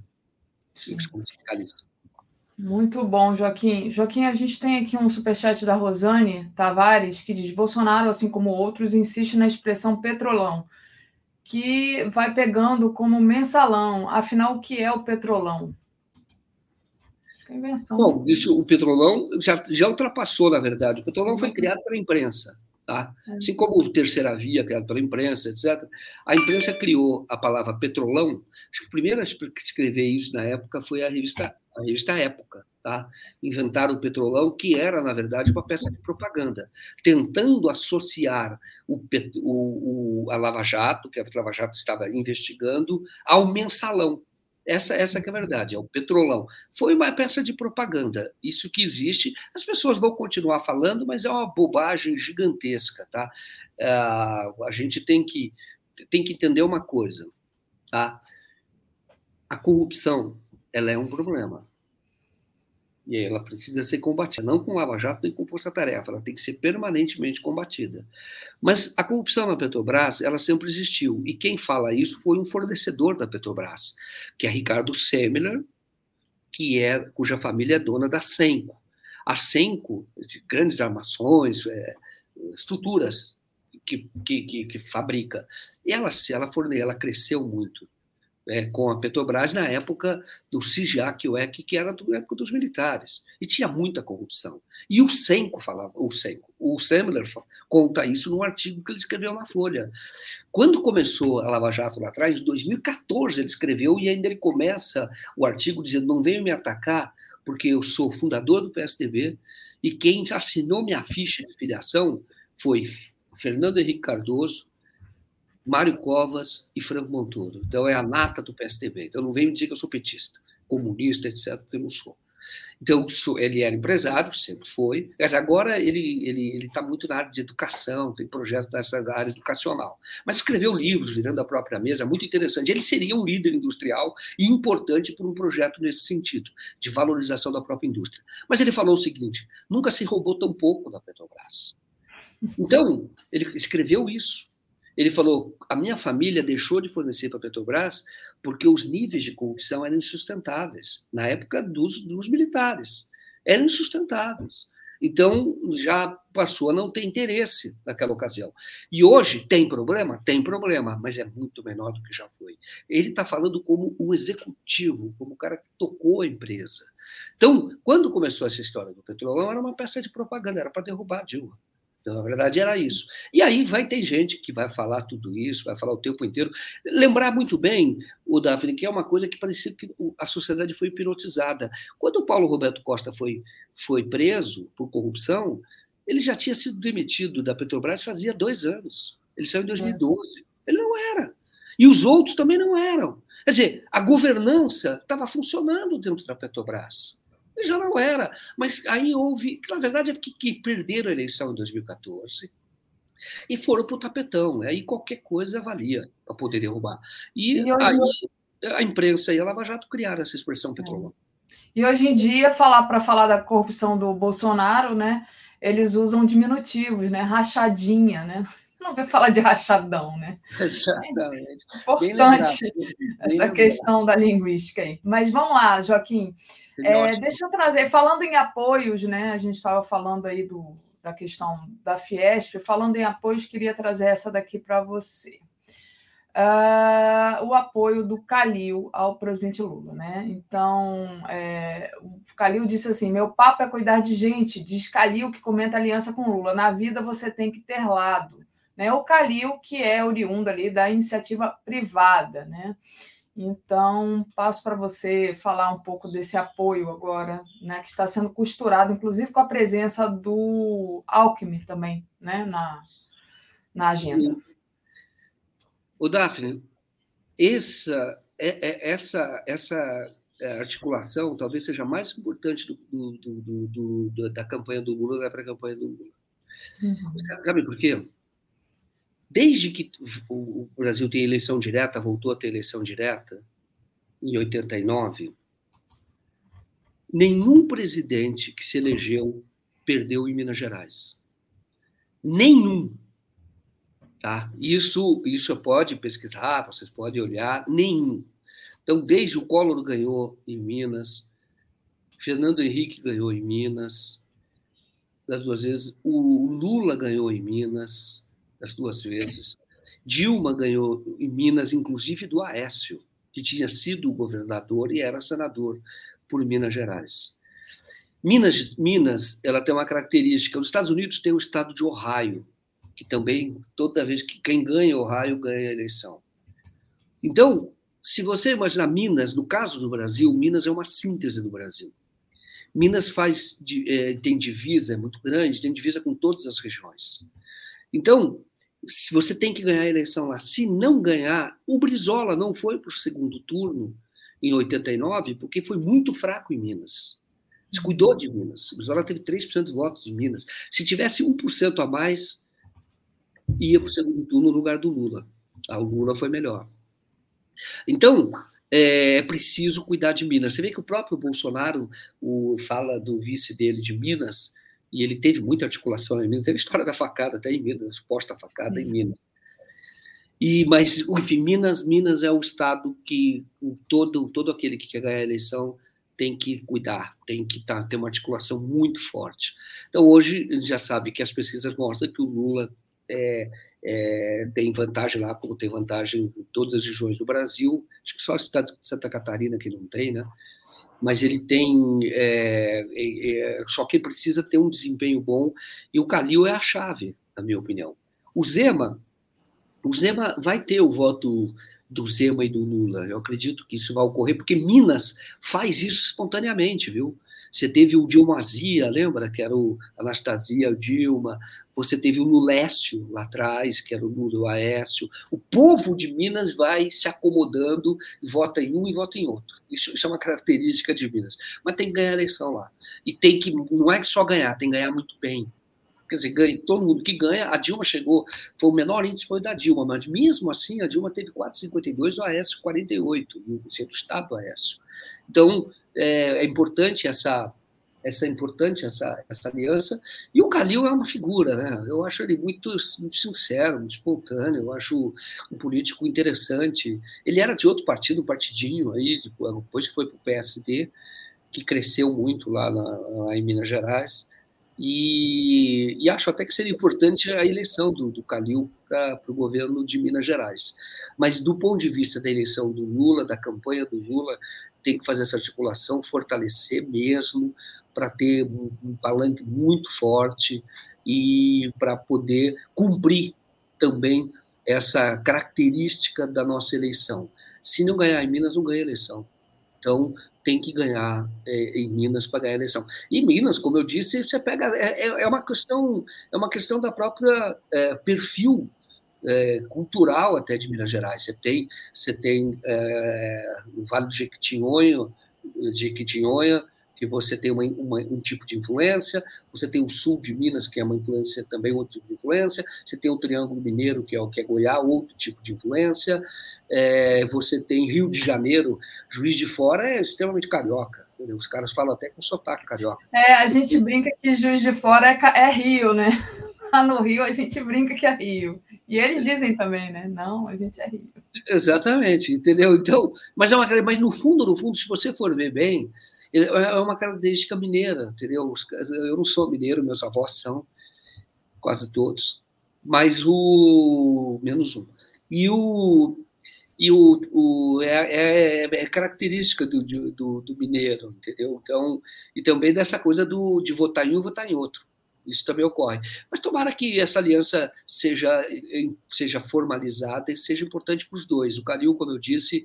F: Muito bom, Joaquim. Joaquim, a gente tem aqui um superchat da Rosane Tavares que diz: Bolsonaro, assim como outros, insiste na expressão petrolão, que vai pegando como mensalão. Afinal, o que é o petrolão?
I: Invenção. Bom, isso, o petrolão já, já ultrapassou, na verdade. O petrolão foi criado pela imprensa. Tá? É. Assim como o Terceira Via, criado pela imprensa, etc. A imprensa criou a palavra petrolão. Acho que a primeira a escrever isso na época foi a revista, a revista Época. Tá? Inventaram o petrolão, que era, na verdade, uma peça de propaganda, tentando associar o, o, o a Lava Jato, que a Lava Jato estava investigando, ao mensalão. Essa, essa é a verdade, é o petrolão. Foi uma peça de propaganda. Isso que existe, as pessoas vão continuar falando, mas é uma bobagem gigantesca, tá? Uh, a gente tem que, tem que entender uma coisa, tá? A corrupção, ela é um problema. E ela precisa ser combatida, não com Lava Jato nem com Força Tarefa, ela tem que ser permanentemente combatida. Mas a corrupção na Petrobras, ela sempre existiu. E quem fala isso foi um fornecedor da Petrobras, que é Ricardo Semler, que é, cuja família é dona da Senco. A Senco, de grandes armações, é, estruturas que, que, que, que, fabrica, ela, ela, forne, ela cresceu muito é, com a Petrobras na época do CIGAC, o EC, que era da época dos militares. E tinha muita corrupção. E o Senco falava, o Senco, o Semler conta isso num artigo que ele escreveu na Folha. Quando começou a Lava Jato lá atrás, em 2014 ele escreveu e ainda ele começa o artigo dizendo: não venham me atacar porque eu sou fundador do PSDB e quem assinou minha ficha de filiação foi Fernando Henrique Cardoso, Mário Covas e Franco Montoro. Então é a nata do PSDB. Então não vem me dizer que eu sou petista, comunista, etc., porque eu não sou. Então ele era empresário, sempre foi, mas agora ele ele ele está muito na área de educação, tem projetos nessa área educacional. Mas escreveu livros virando a própria mesa, muito interessante. Ele seria um líder industrial e importante por um projeto nesse sentido, de valorização da própria indústria. Mas ele falou o seguinte: nunca se roubou tão pouco da Petrobras. Então ele escreveu isso ele falou: a minha família deixou de fornecer para a Petrobras porque os níveis de corrupção eram insustentáveis, na época dos, dos militares. Eram insustentáveis. Então, já passou a não ter interesse naquela ocasião. E hoje tem problema? Tem problema, mas é muito menor do que já foi. Ele está falando como um executivo, como o cara que tocou a empresa. Então, quando começou essa história do petrolão, era uma peça de propaganda, era para derrubar a Dilma. Então, na verdade, era isso. E aí vai ter gente que vai falar tudo isso, vai falar o tempo inteiro. Lembrar muito bem, o Daphne, que é uma coisa que parecia que a sociedade foi hipnotizada. Quando o Paulo Roberto Costa foi, foi preso por corrupção, ele já tinha sido demitido da Petrobras fazia dois anos. Ele saiu em 2012. É. Ele não era. E os outros também não eram. Quer dizer, a governança estava funcionando dentro da Petrobras já não era. Mas aí houve. Na verdade, é porque que perderam a eleição em 2014 e foram para o tapetão. Aí qualquer coisa valia para poder derrubar. E, e aí a imprensa e a Lava Jato criaram essa expressão é. petrolão.
F: E hoje em dia, falar para falar da corrupção do Bolsonaro, né? Eles usam diminutivos, né? Rachadinha, né? Não vai falar de rachadão, né?
I: Exatamente.
F: É importante essa questão da linguística aí. Mas vamos lá, Joaquim. É, deixa eu trazer, falando em apoios, né? A gente estava falando aí do, da questão da Fiesp, falando em apoios, queria trazer essa daqui para você. uh, o apoio do Calil ao presidente Lula. Né? Então, é, o Calil disse assim: meu papo é cuidar de gente, diz Calil, que comenta aliança com Lula. Na vida você tem que ter lado. Né? O Calil, que é oriundo ali da iniciativa privada. Né? Então, passo para você falar um pouco desse apoio agora, né, que está sendo costurado, inclusive com a presença do Alckmin também, né, na, na agenda.
I: O Daphne, essa, é, é, essa, essa é, articulação talvez seja mais importante do, do, do, do da campanha do Lula da pré-campanha do Lula. Uhum. Sabe por quê? Desde que o Brasil tem eleição direta, voltou a ter eleição direta, em 89, nenhum presidente que se elegeu perdeu em Minas Gerais. Nenhum. Tá? Isso, isso pode pesquisar, vocês podem olhar, nenhum. Então, desde o Collor ganhou em Minas, Fernando Henrique ganhou em Minas, das duas vezes, o Lula ganhou em Minas, as duas vezes. Dilma ganhou em Minas, inclusive do Aécio, que tinha sido governador e era senador por Minas Gerais. Minas, Minas, ela tem uma característica. Os Estados Unidos têm o estado de Ohio, que também toda vez que quem ganha Ohio ganha a eleição. Então, se você imaginar Minas, no caso do Brasil, Minas é uma síntese do Brasil. Minas faz é, tem divisa é muito grande, tem divisa com todas as regiões. Então, se você tem que ganhar a eleição lá. Se não ganhar, o Brizola não foi para o segundo turno em 89 porque foi muito fraco em Minas. Descuidou de Minas. O Brizola teve 3% dos votos em Minas. Se tivesse 1% a mais, ia para o segundo turno no lugar do Lula. Ah, o Lula foi melhor. Então, é, é preciso cuidar de Minas. Você vê que o próprio Bolsonaro o, fala do vice dele de Minas, e ele teve muita articulação em Minas, teve a história da facada até em Minas, suposta facada em Minas. E, mas, enfim, Minas, Minas é o estado que todo, todo aquele que quer ganhar a eleição tem que cuidar, tem que tá, ter uma articulação muito forte. Então, hoje, ele já sabe que as pesquisas mostram que o Lula é, é, tem vantagem lá, como tem vantagem em todas as regiões do Brasil, acho que só a cidade de Santa Catarina que não tem, né? Mas ele tem. É, é, é, só que ele precisa ter um desempenho bom, e o Calil é a chave, na minha opinião. O Zema, o Zema vai ter o voto do Zema e do Lula. Eu acredito que isso vai ocorrer, porque Minas faz isso espontaneamente, viu? Você teve o Dilma Azia, lembra? Que era o Anastasia, o Dilma. Você teve o Lulécio lá atrás, que era o Lula, Aécio. O povo de Minas vai se acomodando, vota em um e vota em outro. Isso, isso é uma característica de Minas. Mas tem que ganhar a eleição lá. E tem que, não é só ganhar, tem que ganhar muito bem quer dizer, ganha, todo mundo que ganha, a Dilma chegou, foi o menor índice foi da Dilma, mas mesmo assim a Dilma teve 4,52, o Aécio 48, no centro do Estado do Aécio. Então, é, é importante essa essa importante essa, essa aliança. E o Calil é uma figura, né? Eu acho ele muito, muito sincero, muito espontâneo, eu acho um político interessante. Ele era de outro partido, um partidinho aí, depois que foi para o PSD, que cresceu muito lá, na, lá em Minas Gerais. E, e, acho até que seria importante a eleição do, do Calil para o governo de Minas Gerais. Mas do ponto de vista da eleição do Lula, da campanha do Lula, tem que fazer essa articulação, fortalecer mesmo, para ter um, um palanque muito forte e para poder cumprir também essa característica da nossa eleição. Se não ganhar em Minas, não ganha eleição. Então, tem que ganhar é, em Minas para ganhar a eleição. E Minas, como eu disse, você pega é, é, é uma questão é uma questão da própria é, perfil é, cultural até de Minas Gerais. Você tem, você tem é, o Vale do Jequitinhonha, Jequitinhonha que você tem uma, uma, um tipo de influência, você tem o sul de Minas, que é uma influência também outro tipo de influência, você tem o Triângulo Mineiro, que é o que é Goiás, outro tipo de influência, é, você tem Rio de Janeiro, Juiz de Fora é extremamente carioca, entendeu? os caras falam até com sotaque carioca.
F: É, a gente brinca que Juiz de Fora é, é Rio, né? Lá no Rio a gente brinca que é Rio. E eles dizem também, né? Não, a gente é Rio.
I: Exatamente, entendeu? Então, mas é uma mas no fundo, no fundo, se você for ver bem, é uma característica mineira, entendeu? Eu não sou mineiro, meus avós são, quase todos, mas o menos um. E o E o, o é, é, é, característica do, do, do, mineiro, entendeu? Então, e também dessa coisa do, de votar em um, votar em outro. Isso também ocorre. Mas tomara que essa aliança seja, seja formalizada e seja importante para os dois. O Calil, como eu disse,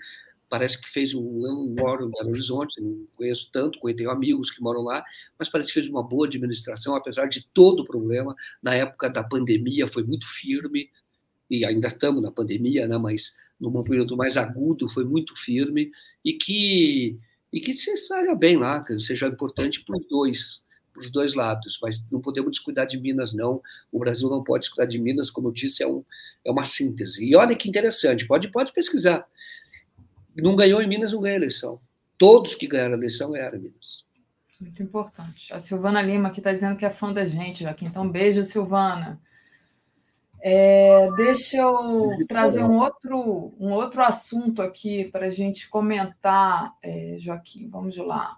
I: parece que fez um. Eu não moro em Belo Horizonte, não conheço tanto, tenho amigos que moram lá, mas parece que fez uma boa administração, apesar de todo o problema. Na época da pandemia foi muito firme, e ainda estamos na pandemia, né, mas num período mais agudo foi muito firme, e que, e que se saia bem lá, que seja importante para os dois. Para os dois lados, mas não podemos descuidar de Minas, não. O Brasil não pode descuidar de Minas, como eu disse, é, um, é uma síntese. E olha que interessante, pode, pode pesquisar não ganhou em Minas, não ganhou a eleição. Todos que ganharam a eleição ganharam em Minas.
F: Muito importante. A Silvana Lima aqui está dizendo que é fã da gente, Joaquim. Então, beijo, Silvana. É, deixa eu trazer um outro, um outro assunto aqui para a gente comentar, é, Joaquim. Vamos lá.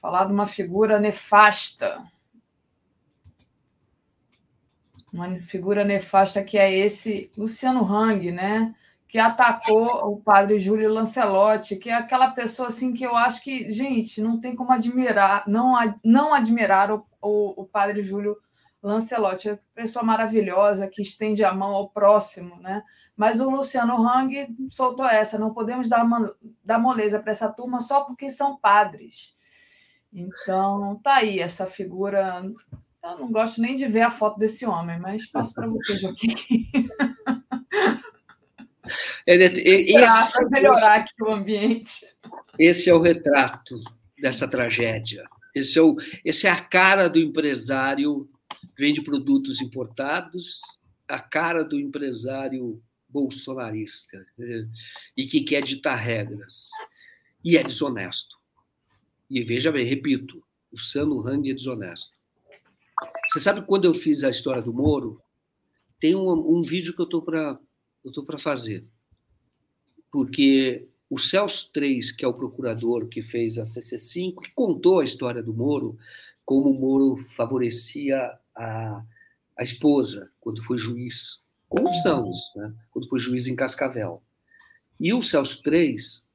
F: Falar de uma figura nefasta. Uma figura nefasta que é esse Luciano Hang, né? Que atacou o padre Júlio Lancelotti, que é aquela pessoa assim que eu acho que, gente, não tem como admirar, não, não admirar o, o, o padre Júlio Lancelotti, é uma pessoa maravilhosa que estende a mão ao próximo, né? Mas o Luciano Hang soltou essa, não podemos dar, uma, dar moleza para essa turma só porque são padres. Então, tá aí essa figura. Eu não gosto nem de ver a foto desse homem, mas passo para você, Joaquim. Para melhorar aqui o ambiente.
I: Esse é o retrato dessa tragédia. Esse é, o, esse é a cara do empresário que vende produtos importados, a cara do empresário bolsonarista né, e que quer ditar regras. E é desonesto. E veja bem, repito, o Sano Hang é desonesto. Você sabe quando eu fiz a história do Moro? Tem um, um vídeo que eu estou para fazer. Porque o Celso Três, que é o procurador que fez a CC5, que contou a história do Moro, como o Moro favorecia a, a esposa quando foi juiz. Corrupção, né? quando foi juiz em Cascavel. E o Celso Três,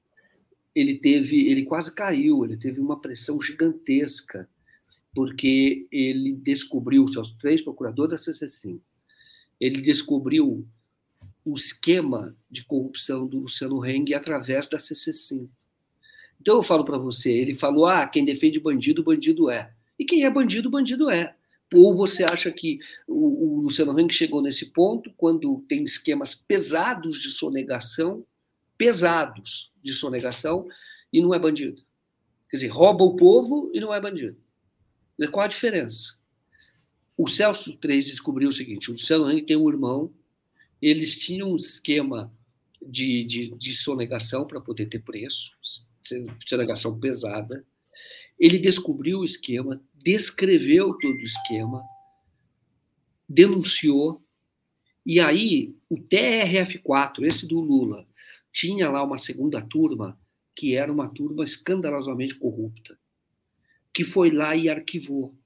I: ele teve, ele quase caiu, ele teve uma pressão gigantesca, porque ele descobriu, o Celso Três, procurador da CC5, ele descobriu o esquema de corrupção do Luciano Heng através da CC5. Então eu falo para você, ele falou: "Ah, quem defende bandido, bandido é". E quem é bandido, bandido é. Ou você acha que o, o Luciano Heng chegou nesse ponto quando tem esquemas pesados de sonegação, pesados de sonegação, e não é bandido? Quer dizer, rouba o povo e não é bandido. Qual a diferença? O Celso 3 descobriu o seguinte: o Luciano Heng tem um irmão eles tinham um esquema de, de, de sonegação para poder ter preço, sonegação pesada. Ele descobriu o esquema, descreveu todo o esquema, denunciou, e aí o TRF4, esse do Lula, tinha lá uma segunda turma que era uma turma escandalosamente corrupta, que foi lá e arquivou.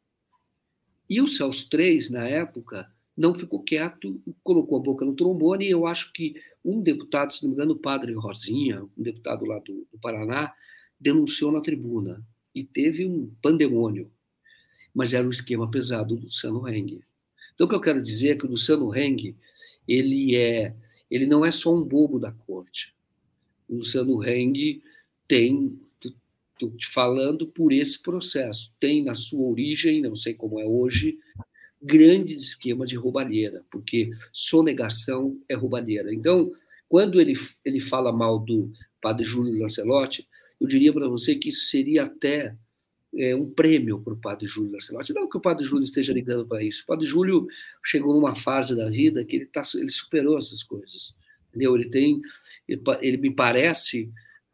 I: E o Celso 3, na época, não ficou quieto, colocou a boca no trombone, e eu acho que um deputado, se não me engano, o padre Rosinha, um deputado lá do, do Paraná, denunciou na tribuna, e teve um pandemônio, mas era um esquema pesado do Luciano Heng. Então, o que eu quero dizer é que o Luciano Heng, ele, é, ele não é só um bobo da corte. O Luciano Heng tem, estou te falando por esse processo, tem na sua origem, não sei como é hoje, grandes esquemas de roubalheira, porque sonegação é roubalheira. Então, quando ele, ele fala mal do padre Júlio Lancelotti, eu diria para você que isso seria até é, um prêmio para o padre Júlio Lancelotti. Não que o padre Júlio esteja ligando para isso. O padre Júlio chegou numa fase da vida que ele, tá, ele superou essas coisas. Entendeu? Ele tem, ele, ele me parece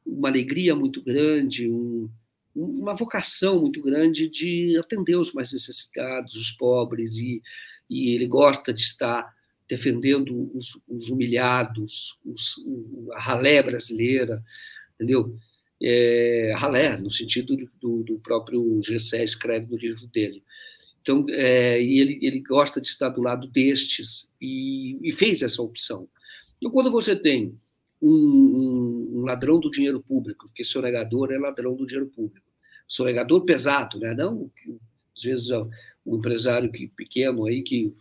I: uma alegria muito grande, um, uma vocação muito grande de atender os mais necessitados, os pobres, e, e ele gosta de estar defendendo os, os humilhados, os, a ralé brasileira, entendeu? É, ralé, no sentido do, do próprio Gessé escreve no livro dele. Então, é, e ele, ele gosta de estar do lado destes e, e fez essa opção. Então, quando você tem um, um, um, ladrão do dinheiro público, porque sonegador é ladrão do dinheiro público. Sonegador pesado, né? Não, às vezes o empresário que, pequeno aí que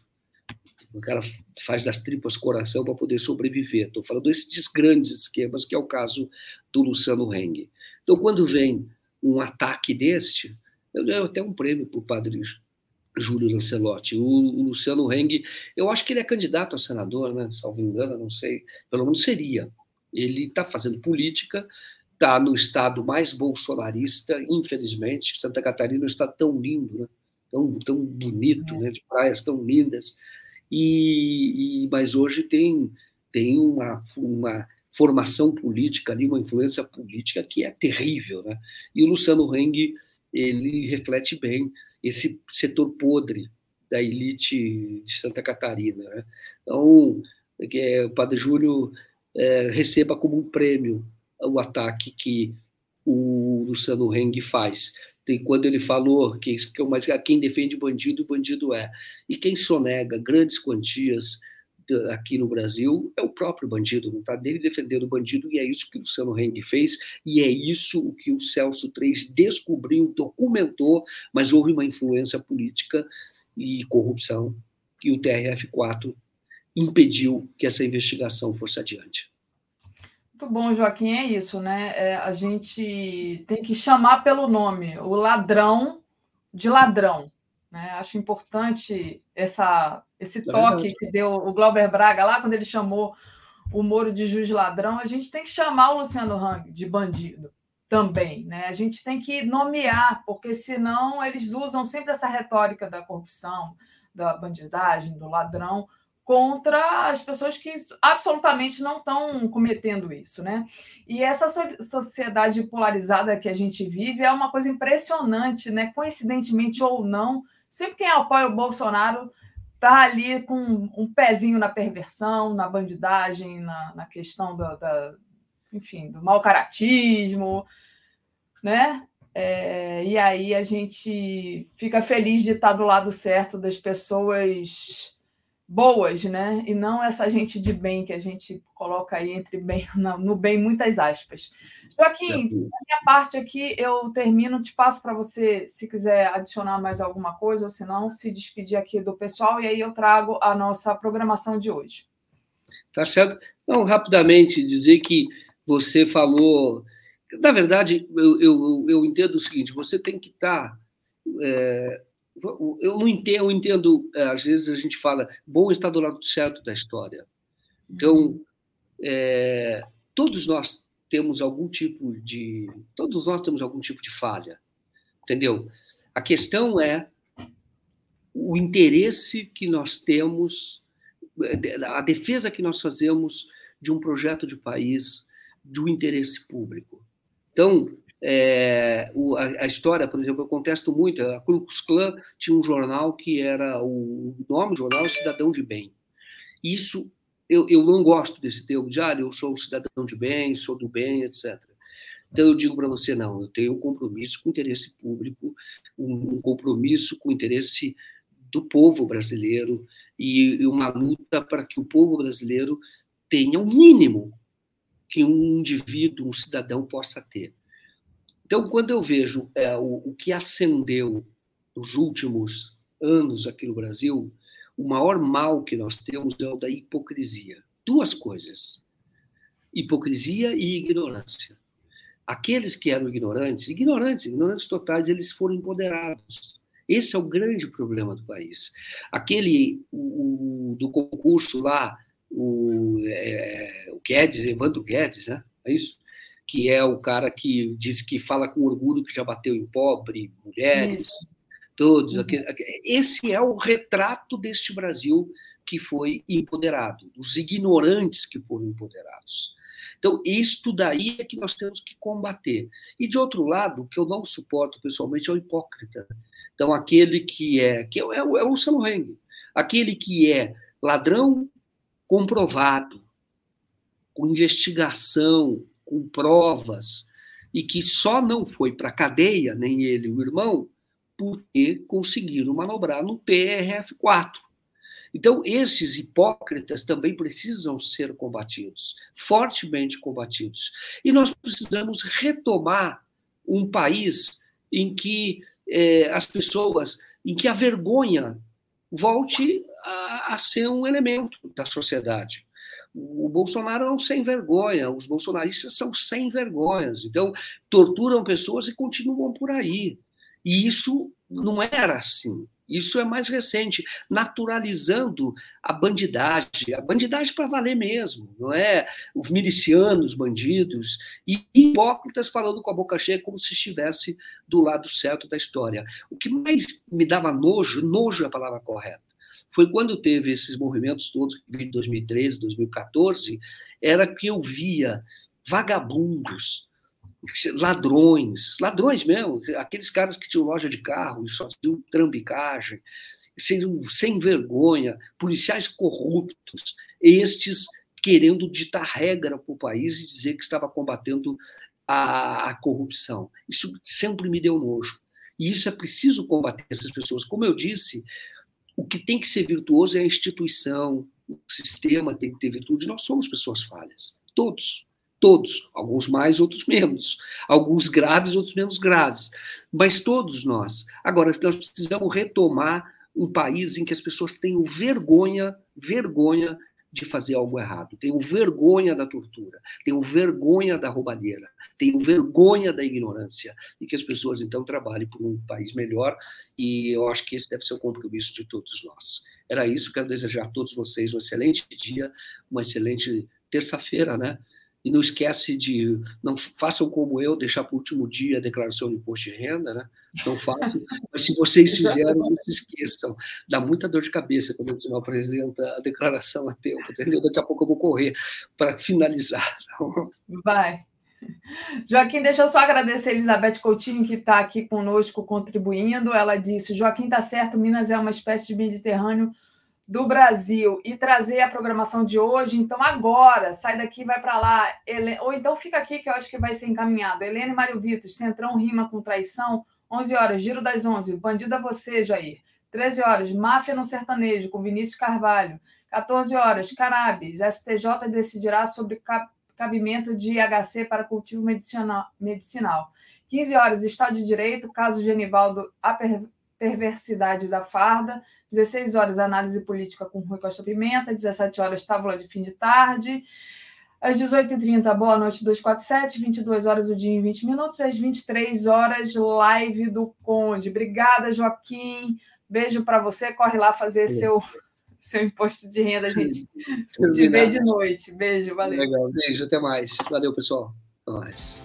I: o cara faz das tripas coração para poder sobreviver. Estou falando desses grandes esquemas, que é o caso do Luciano Heng. Então, quando vem um ataque deste, eu dei até um prêmio para o padre Júlio Lancelotti. O, o, Luciano Heng, eu acho que ele é candidato a senador, né? Salvo engano, não sei. Pelo menos seria. Ele está fazendo política, está no estado mais bolsonarista, infelizmente. Santa Catarina está tão lindo, né? tão, tão bonito, é. né? de praias tão lindas. E, e, mas hoje tem, tem uma, uma formação política ali, uma influência política que é terrível. Né? E o Luciano Heng, ele reflete bem esse setor podre da elite de Santa Catarina. Né? Então, é, o Padre Júlio é, receba como um prêmio o ataque que o Luciano Heng faz. Tem quando ele falou que, que é quem defende bandido, bandido é. E quem sonega grandes quantias aqui no Brasil é o próprio bandido, não está dele defendendo o bandido, e é isso que o Luciano Heng fez, e é isso o que o Celso III descobriu, documentou, mas houve uma influência política e corrupção que o TRF4 impediu que essa investigação fosse adiante.
F: Muito bom, Joaquim, é isso, né? É, a gente tem que chamar pelo nome o ladrão de ladrão. Né? Acho importante essa, esse é toque que deu o Glauber Braga lá, quando ele chamou o Moro de juiz ladrão. A gente tem que chamar o Luciano Hang de bandido também. Né? A gente tem que nomear, porque senão eles usam sempre essa retórica da corrupção, da bandidagem, do ladrão, contra as pessoas que absolutamente não estão cometendo isso, né? E essa sociedade polarizada que a gente vive é uma coisa impressionante, né? Coincidentemente ou não, Sempre quem apoia o Bolsonaro está ali com um pezinho na perversão, na bandidagem, na, na questão da, da, enfim, do mau caratismo, né? É, e aí a gente fica feliz de estar do lado certo das pessoas boas, né? E não essa gente de bem que a gente coloca aí entre bem no bem muitas aspas. Joaquim, a minha parte aqui eu termino, te passo para você se quiser adicionar mais alguma coisa ou se não, se despedir aqui do pessoal e aí eu trago a nossa programação de hoje.
I: Tá certo? Não, rapidamente dizer que você falou, na verdade, eu, eu, eu entendo o seguinte, você tem que estar tá, é, eu entendo, eu entendo, é, às vezes a gente fala, bom estar do lado certo da história. Então, é, todos nós temos algum tipo de, todos nós temos algum tipo de falha, entendeu? A questão é o interesse que nós temos, a defesa que nós fazemos de um projeto de país, de um interesse público. Então, é, o, a, a, história, por exemplo, eu contesto muito. A Ku Klux Klan tinha um jornal que era o, o nome do jornal é Cidadão de Bem. Isso eu, eu não gosto desse termo de ah, eu sou um cidadão de bem, sou do bem, etc. Então eu digo para você não, eu tenho um compromisso com o interesse público, um, um compromisso com o interesse do povo brasileiro e, e uma luta para que o povo brasileiro tenha o um mínimo que um indivíduo, um cidadão possa ter. Então, quando eu vejo é, o, o que acendeu nos últimos anos aqui no Brasil, o maior mal que nós temos é o da hipocrisia. Duas coisas: hipocrisia e ignorância. Aqueles que eram ignorantes, ignorantes, ignorantes totais, eles foram empoderados. Esse é o grande problema do país. Aquele o, o do concurso lá, o, é, o Guedes, Evandro Guedes, né? É isso? Que é o cara que diz que fala com orgulho que já bateu em pobre, mulheres, Isso. todos. Uhum. Esse é o retrato deste Brasil que foi empoderado, dos ignorantes que foram empoderados. Então, isto daí é que nós temos que combater. E, de outro lado, o que eu não suporto pessoalmente é o hipócrita. Então, aquele que é, que é, é, é o Luciano Heng, aquele que é ladrão comprovado, com investigação, com provas, e que só não foi para a cadeia, nem ele o irmão, porque conseguiram manobrar no TRF-4. Então, esses hipócritas também precisam ser combatidos, fortemente combatidos. E nós precisamos retomar um país em que é, as pessoas, em que a vergonha volte a, a ser um elemento da sociedade. O Bolsonaro é um sem vergonha, os bolsonaristas são sem vergonhas, então torturam pessoas e continuam por aí. E isso não era assim. Isso é mais recente, naturalizando a bandidagem, a bandidagem para valer mesmo, não é? Os milicianos, bandidos e hipócritas falando com a boca cheia como se estivesse do lado certo da história. O que mais me dava nojo, nojo é a palavra correta, foi quando teve esses movimentos todos, em 2013, 2014, era que eu via vagabundos, ladrões, ladrões mesmo, aqueles caras que tinham loja de carro e só tinham trambicagem, sendo sem vergonha, policiais corruptos, estes querendo ditar regra para o país e dizer que estava combatendo a, a, corrupção. Isso sempre me deu nojo. E isso é preciso combater essas pessoas. Como eu disse, o que tem que ser virtuoso é a instituição, o sistema tem que ter virtude. Nós somos pessoas falhas, todos. Todos, alguns mais, outros menos, alguns graves, outros menos graves, mas todos nós. Agora, nós precisamos retomar um país em que as pessoas tenham vergonha, vergonha de fazer algo errado, tenham vergonha da tortura, tenham vergonha da roubalheira, tenham vergonha da ignorância, e que as pessoas então trabalhem por um país melhor, e eu acho que esse deve ser o compromisso de todos nós. Era isso, quero desejar a todos vocês um excelente dia, uma excelente terça-feira, né? E não esquece de, não façam como eu, deixar para o último dia a declaração de imposto de renda, né? Não façam, mas se vocês fizerem, não se esqueçam. Dá muita dor de cabeça quando o final apresenta a declaração a tempo, entendeu? Daqui a pouco eu vou correr para finalizar.
F: Vai. Joaquim, deixa eu só agradecer a Elizabeth Coutinho, que está aqui conosco contribuindo. Ela disse: Joaquim está certo, Minas é uma espécie de Mediterrâneo do Brasil e trazer a programação de hoje. Então, agora, sai daqui vai para lá. Ele... Ou então fica aqui, que eu acho que vai ser encaminhado. Helene Mário Vitos, Centrão rima com traição. 11 horas, Giro das 11. Bandido a você, Jair. 13 horas, Máfia no Sertanejo, com Vinícius Carvalho. 14 horas, Cannabis. STJ decidirá sobre cabimento de IHC para cultivo medicinal. 15 horas, Estado de Direito, caso Genivaldo Perversidade da Farda, 16 horas, análise política com Rui Costa Pimenta, 17 horas, tábula de fim de tarde, às 18h30, Boa Noite 247, 22 horas, o dia em 20 minutos, às 23 horas, live do Conde. Obrigada, Joaquim. Beijo para você, corre lá fazer seu, seu imposto de renda, gente. Se vê de noite. Beijo, valeu.
I: Legal, beijo, até mais. Valeu, pessoal. Até mais.